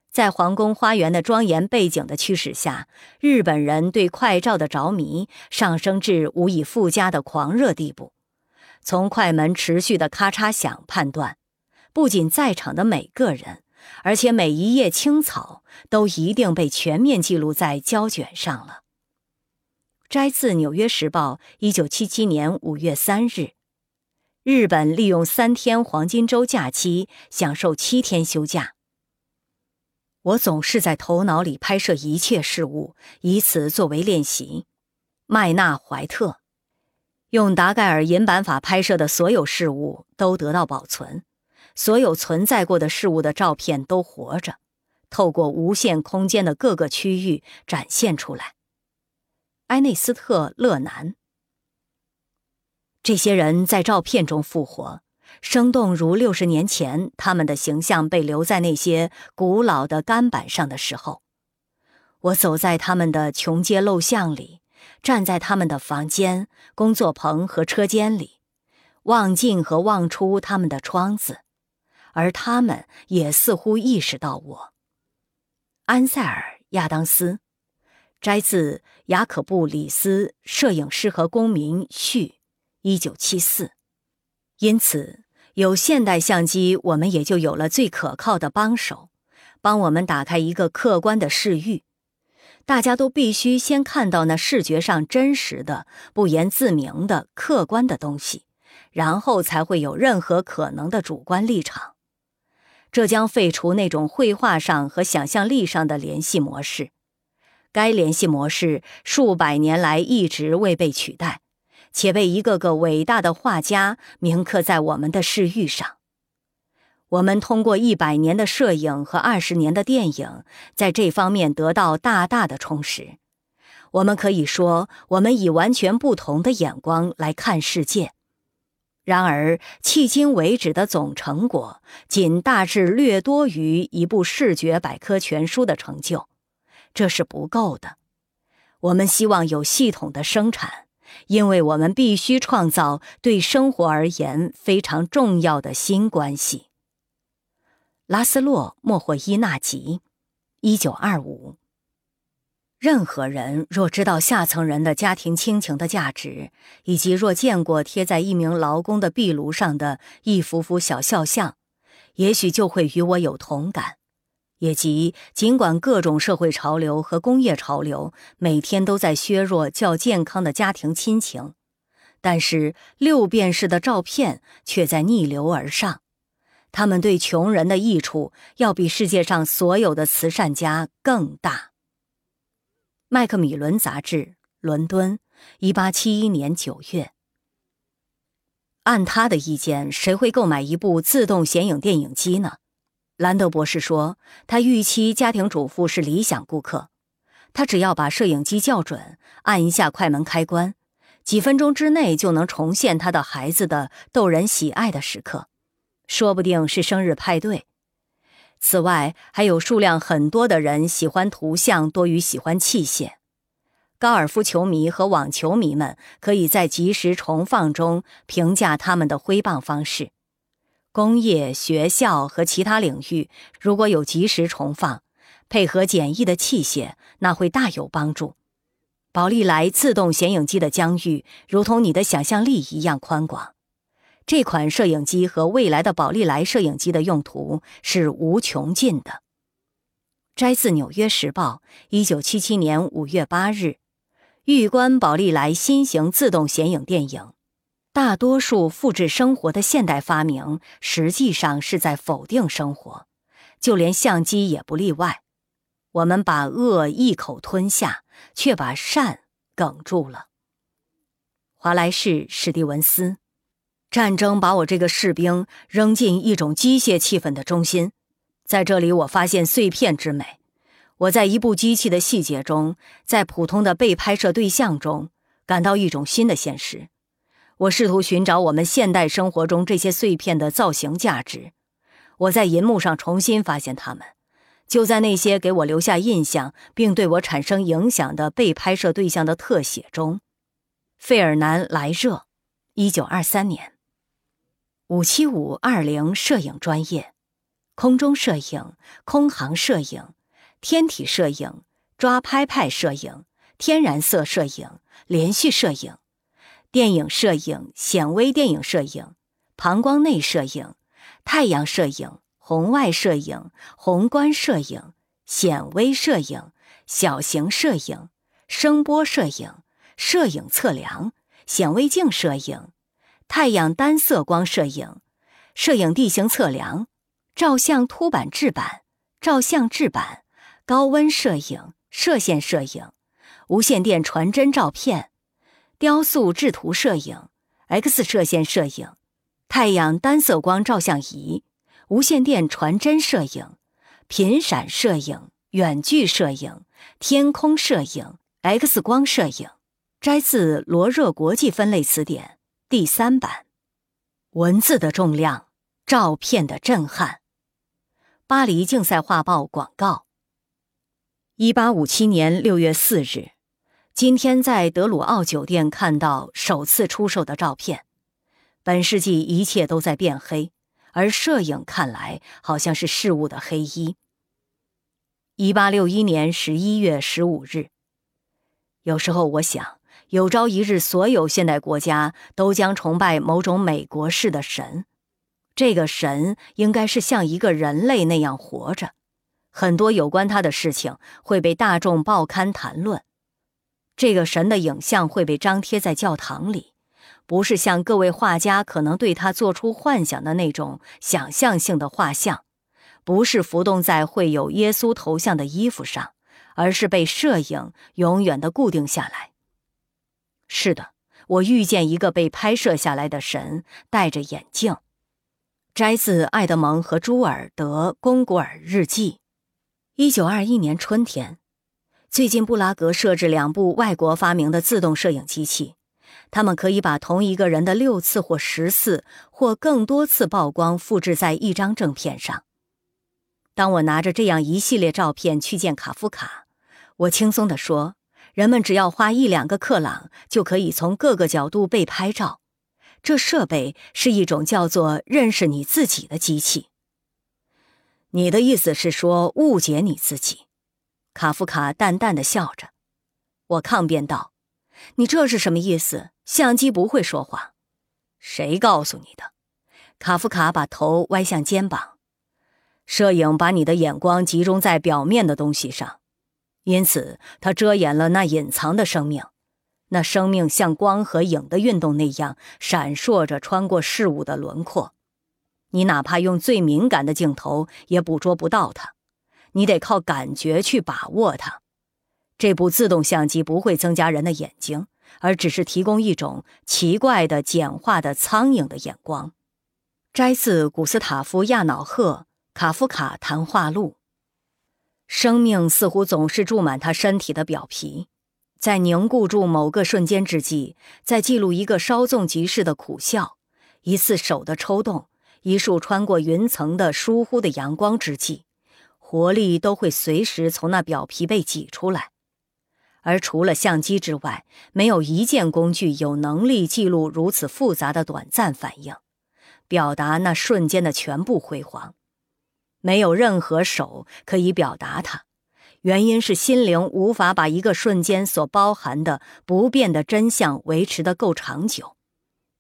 在皇宫花园的庄严背景的驱使下，日本人对快照的着迷上升至无以复加的狂热地步。从快门持续的咔嚓响判断。不仅在场的每个人，而且每一叶青草都一定被全面记录在胶卷上了。摘自《纽约时报》一九七七年五月三日。日本利用三天黄金周假期享受七天休假。我总是在头脑里拍摄一切事物，以此作为练习。麦纳怀特用达盖尔银版法拍摄的所有事物都得到保存。所有存在过的事物的照片都活着，透过无限空间的各个区域展现出来。埃内斯特·勒南，这些人在照片中复活，生动如六十年前他们的形象被留在那些古老的干板上的时候。我走在他们的穷街陋巷里，站在他们的房间、工作棚和车间里，望进和望出他们的窗子。而他们也似乎意识到我。安塞尔·亚当斯，摘自雅可布·里斯《摄影师和公民》序，一九七四。因此，有现代相机，我们也就有了最可靠的帮手，帮我们打开一个客观的视域。大家都必须先看到那视觉上真实的、不言自明的客观的东西，然后才会有任何可能的主观立场。这将废除那种绘画上和想象力上的联系模式。该联系模式数百年来一直未被取代，且被一个个伟大的画家铭刻在我们的视域上。我们通过一百年的摄影和二十年的电影，在这方面得到大大的充实。我们可以说，我们以完全不同的眼光来看世界。然而，迄今为止的总成果，仅大致略多于一部视觉百科全书的成就，这是不够的。我们希望有系统的生产，因为我们必须创造对生活而言非常重要的新关系。拉斯洛·莫霍伊纳吉，一九二五。任何人若知道下层人的家庭亲情的价值，以及若见过贴在一名劳工的壁炉上的一幅幅小肖像，也许就会与我有同感。也即，尽管各种社会潮流和工业潮流每天都在削弱较健康的家庭亲情，但是六便士的照片却在逆流而上。他们对穷人的益处要比世界上所有的慈善家更大。麦克米伦杂志，伦敦，一八七一年九月。按他的意见，谁会购买一部自动显影电影机呢？兰德博士说，他预期家庭主妇是理想顾客。他只要把摄影机校准，按一下快门开关，几分钟之内就能重现他的孩子的逗人喜爱的时刻。说不定是生日派对。此外，还有数量很多的人喜欢图像多于喜欢器械。高尔夫球迷和网球迷们可以在即时重放中评价他们的挥棒方式。工业、学校和其他领域如果有即时重放，配合简易的器械，那会大有帮助。宝丽来自动显影机的疆域如同你的想象力一样宽广。这款摄影机和未来的宝丽来摄影机的用途是无穷尽的。摘自《纽约时报》，一九七七年五月八日。预观宝丽来新型自动显影电影。大多数复制生活的现代发明，实际上是在否定生活，就连相机也不例外。我们把恶一口吞下，却把善哽住了。华莱士·史蒂文斯。战争把我这个士兵扔进一种机械气氛的中心，在这里我发现碎片之美。我在一部机器的细节中，在普通的被拍摄对象中，感到一种新的现实。我试图寻找我们现代生活中这些碎片的造型价值。我在银幕上重新发现它们，就在那些给我留下印象并对我产生影响的被拍摄对象的特写中。费尔南·莱热，一九二三年。五七五二零摄影专业，空中摄影、空航摄影、天体摄影、抓拍派摄影、天然色摄影、连续摄影、电影摄影、显微电影摄影、膀胱内摄影、太阳摄影、红外摄影、宏观摄影、显微摄影、小型摄影、声波摄影、摄影测量、显微镜摄影。太阳单色光摄影、摄影地形测量、照相凸版制版、照相制版、高温摄影、射线摄影、无线电传真照片、雕塑制图摄影、X 射线摄影、太阳单色光照相仪、无线电传真摄影、频闪摄影、远距摄影、天空摄影、X 光摄影，摘自罗热国际分类词典。第三版，文字的重量，照片的震撼。巴黎竞赛画报广告。一八五七年六月四日，今天在德鲁奥酒店看到首次出售的照片。本世纪一切都在变黑，而摄影看来好像是事物的黑衣。一八六一年十一月十五日，有时候我想。有朝一日，所有现代国家都将崇拜某种美国式的神。这个神应该是像一个人类那样活着。很多有关他的事情会被大众报刊谈论。这个神的影像会被张贴在教堂里，不是像各位画家可能对他做出幻想的那种想象性的画像，不是浮动在会有耶稣头像的衣服上，而是被摄影永远的固定下来。是的，我遇见一个被拍摄下来的神，戴着眼镜。摘自爱德蒙和朱尔德·龚古尔日记。一九二一年春天，最近布拉格设置两部外国发明的自动摄影机器。他们可以把同一个人的六次或十次或更多次曝光复制在一张正片上。当我拿着这样一系列照片去见卡夫卡，我轻松地说：“人们只要花一两个克朗，就可以从各个角度被拍照。这设备是一种叫做‘认识你自己’的机器。”你的意思是说误解你自己？卡夫卡淡淡的笑着。我抗辩道：“你这是什么意思？”相机不会说话，谁告诉你的？卡夫卡把头歪向肩膀。摄影把你的眼光集中在表面的东西上，因此它遮掩了那隐藏的生命。那生命像光和影的运动那样闪烁着，穿过事物的轮廓。你哪怕用最敏感的镜头也捕捉不到它，你得靠感觉去把握它。这部自动相机不会增加人的眼睛。而只是提供一种奇怪的简化的苍蝇的眼光。摘自古斯塔夫·亚瑙赫《卡夫卡谈话录》。生命似乎总是注满他身体的表皮，在凝固住某个瞬间之际，在记录一个稍纵即逝的苦笑，一次手的抽动，一束穿过云层的疏忽的阳光之际，活力都会随时从那表皮被挤出来。而除了相机之外，没有一件工具有能力记录如此复杂的短暂反应，表达那瞬间的全部辉煌。没有任何手可以表达它，原因是心灵无法把一个瞬间所包含的不变的真相维持的够长久，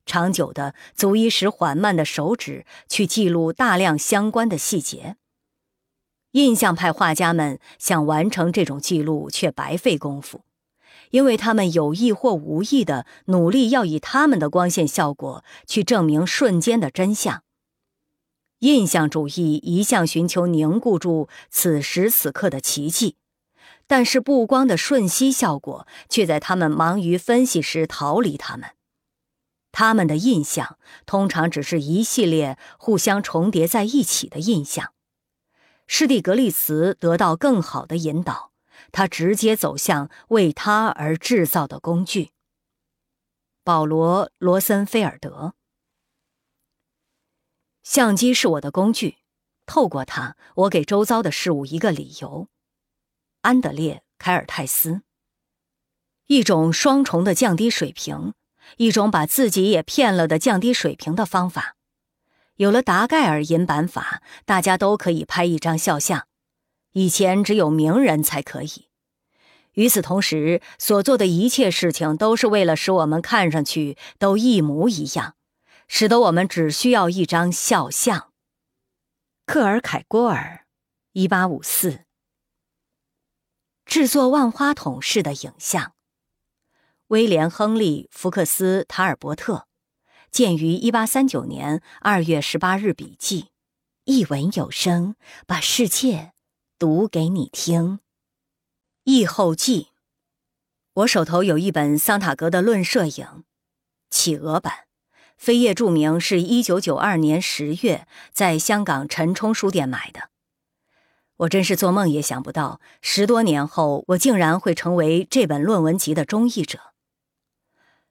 长久的足以使缓慢的手指去记录大量相关的细节。印象派画家们想完成这种记录，却白费功夫，因为他们有意或无意的努力要以他们的光线效果去证明瞬间的真相。印象主义一向寻求凝固住此时此刻的奇迹，但是布光的瞬息效果却在他们忙于分析时逃离他们。他们的印象通常只是一系列互相重叠在一起的印象。施蒂格利茨得到更好的引导，他直接走向为他而制造的工具。保罗·罗森菲尔德，相机是我的工具，透过它，我给周遭的事物一个理由。安德烈·凯尔泰斯，一种双重的降低水平，一种把自己也骗了的降低水平的方法。有了达盖尔银版法，大家都可以拍一张肖像。以前只有名人才可以。与此同时，所做的一切事情都是为了使我们看上去都一模一样，使得我们只需要一张肖像。克尔凯郭尔，一八五四。制作万花筒式的影像。威廉·亨利·福克斯·塔尔伯特。建于一八三九年二月十八日笔记，一文有声，把世界读给你听。译后记：我手头有一本桑塔格的《论摄影》，企鹅版，扉页注明是一九九二年十月在香港陈冲书店买的。我真是做梦也想不到，十多年后我竟然会成为这本论文集的中译者。《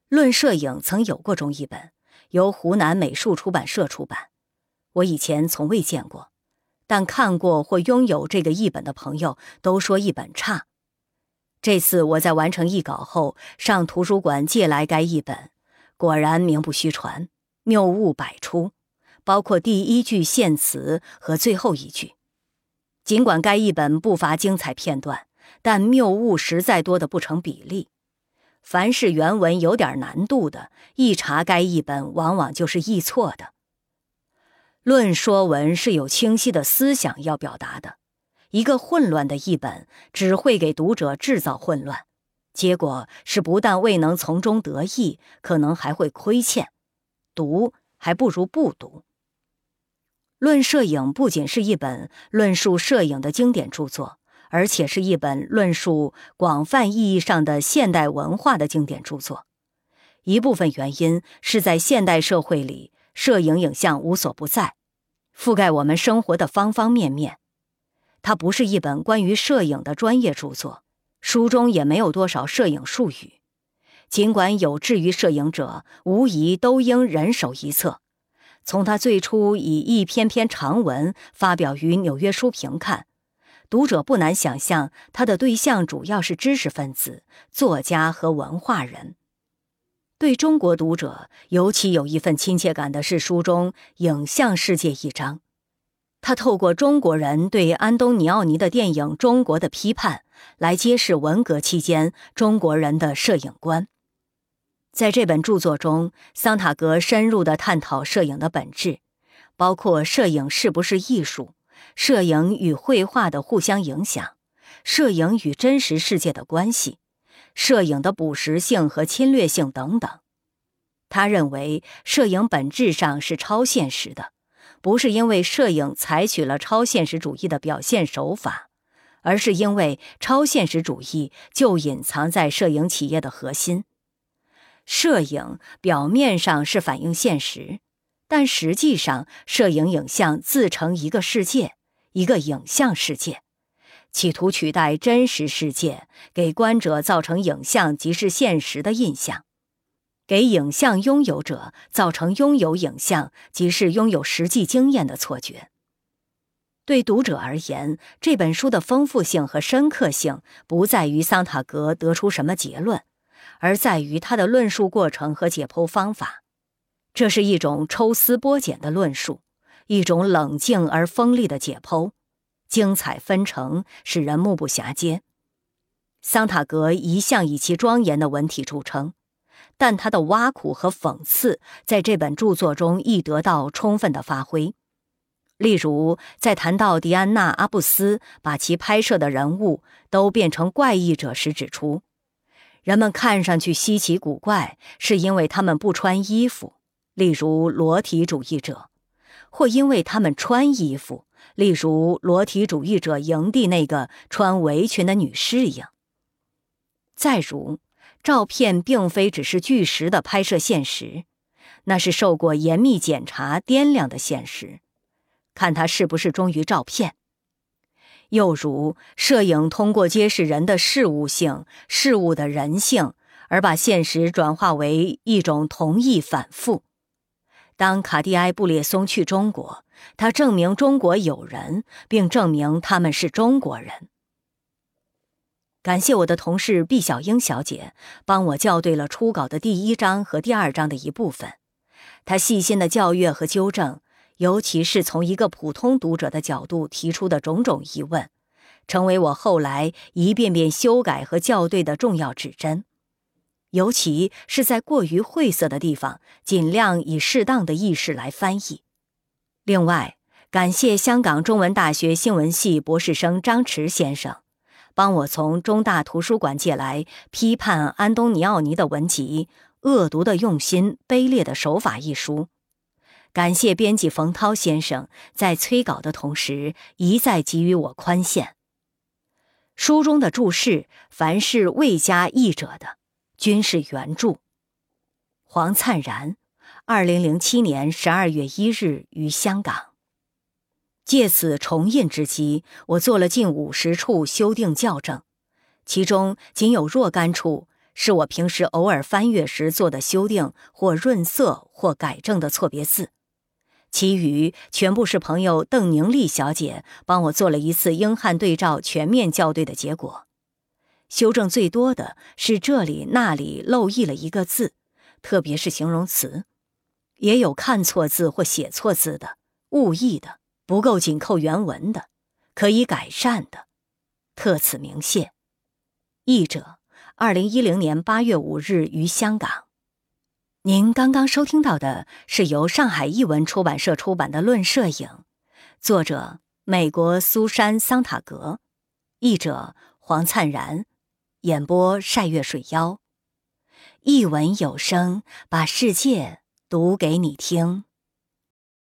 论摄影》曾有过中译本。由湖南美术出版社出版，我以前从未见过，但看过或拥有这个译本的朋友都说译本差。这次我在完成译稿后，上图书馆借来该译本，果然名不虚传，谬误百出，包括第一句献词和最后一句。尽管该译本不乏精彩片段，但谬误实在多得不成比例。凡是原文有点难度的，一查该译本往往就是译错的。论说文是有清晰的思想要表达的，一个混乱的译本只会给读者制造混乱，结果是不但未能从中得益，可能还会亏欠。读还不如不读。论摄影不仅是一本论述摄影的经典著作，而且是一本论述广泛意义上的现代文化的经典著作。一部分原因是在现代社会里，摄影影像无所不在，覆盖我们生活的方方面面。它不是一本关于摄影的专业著作，书中也没有多少摄影术语。尽管有志于摄影者，无疑都应人手一册。从他最初以一篇篇长文发表于《纽约书评》看，读者不难想象，他的对象主要是知识分子、作家和文化人。对中国读者尤其有一份亲切感的是书中影像世界一章。他透过中国人对安东尼奥尼的电影《中国》的批判，来揭示文革期间中国人的摄影观。在这本著作中，桑塔格深入地探讨摄影的本质，包括摄影是不是艺术、摄影与绘画的互相影响、摄影与真实世界的关系、摄影的捕食性和侵略性等等。他认为，摄影本质上是超现实的，不是因为摄影采取了超现实主义的表现手法，而是因为超现实主义就隐藏在摄影企业的核心。摄影表面上是反映现实，但实际上，摄影影像自成一个世界，一个影像世界，企图取代真实世界，给观者造成影像即是现实的印象，给影像拥有者造成拥有影像即是拥有实际经验的错觉。对读者而言，这本书的丰富性和深刻性不在于桑塔格得出什么结论。而在于他的论述过程和解剖方法，这是一种抽丝剥茧的论述，一种冷静而锋利的解剖，精彩纷呈，使人目不暇接。桑塔格一向以其庄严的文体著称，但他的挖苦和讽刺在这本著作中亦得到充分的发挥。例如，在谈到迪安娜·阿布斯把其拍摄的人物都变成怪异者时，指出。人们看上去稀奇古怪，是因为他们不穿衣服，例如裸体主义者；或因为他们穿衣服，例如裸体主义者营地那个穿围裙的女士一样。再如，照片并非只是巨石的拍摄现实，那是受过严密检查掂量的现实，看他是不是忠于照片。又如，摄影通过揭示人的事物性、事物的人性，而把现实转化为一种同义反复。当卡蒂埃·布列松去中国，他证明中国有人，并证明他们是中国人。感谢我的同事毕小英小姐帮我校对了初稿的第一章和第二章的一部分，她细心的校阅和纠正。尤其是从一个普通读者的角度提出的种种疑问，成为我后来一遍遍修改和校对的重要指针。尤其是在过于晦涩的地方，尽量以适当的意识来翻译。另外，感谢香港中文大学新闻系博士生张驰先生，帮我从中大图书馆借来《批判安东尼奥尼的文集：恶毒的用心、卑劣的手法》一书。感谢编辑冯涛先生在催稿的同时一再给予我宽限。书中的注释凡是未加译者的，均是原著。黄灿然，二零零七年十二月一日于香港。借此重印之机，我做了近五十处修订校正，其中仅有若干处是我平时偶尔翻阅时做的修订或润色或改正的错别字。其余全部是朋友邓宁丽小姐帮我做了一次英汉对照全面校对的结果。修正最多的是这里那里漏译了一个字，特别是形容词，也有看错字或写错字的、误译的、不够紧扣原文的、可以改善的，特此鸣谢。译者：二零一零年八月五日于香港。您刚刚收听到的是由上海译文出版社出版的《论摄影》，作者美国苏珊·桑塔格，译者黄灿然，演播晒月水妖，译文有声，把世界读给你听。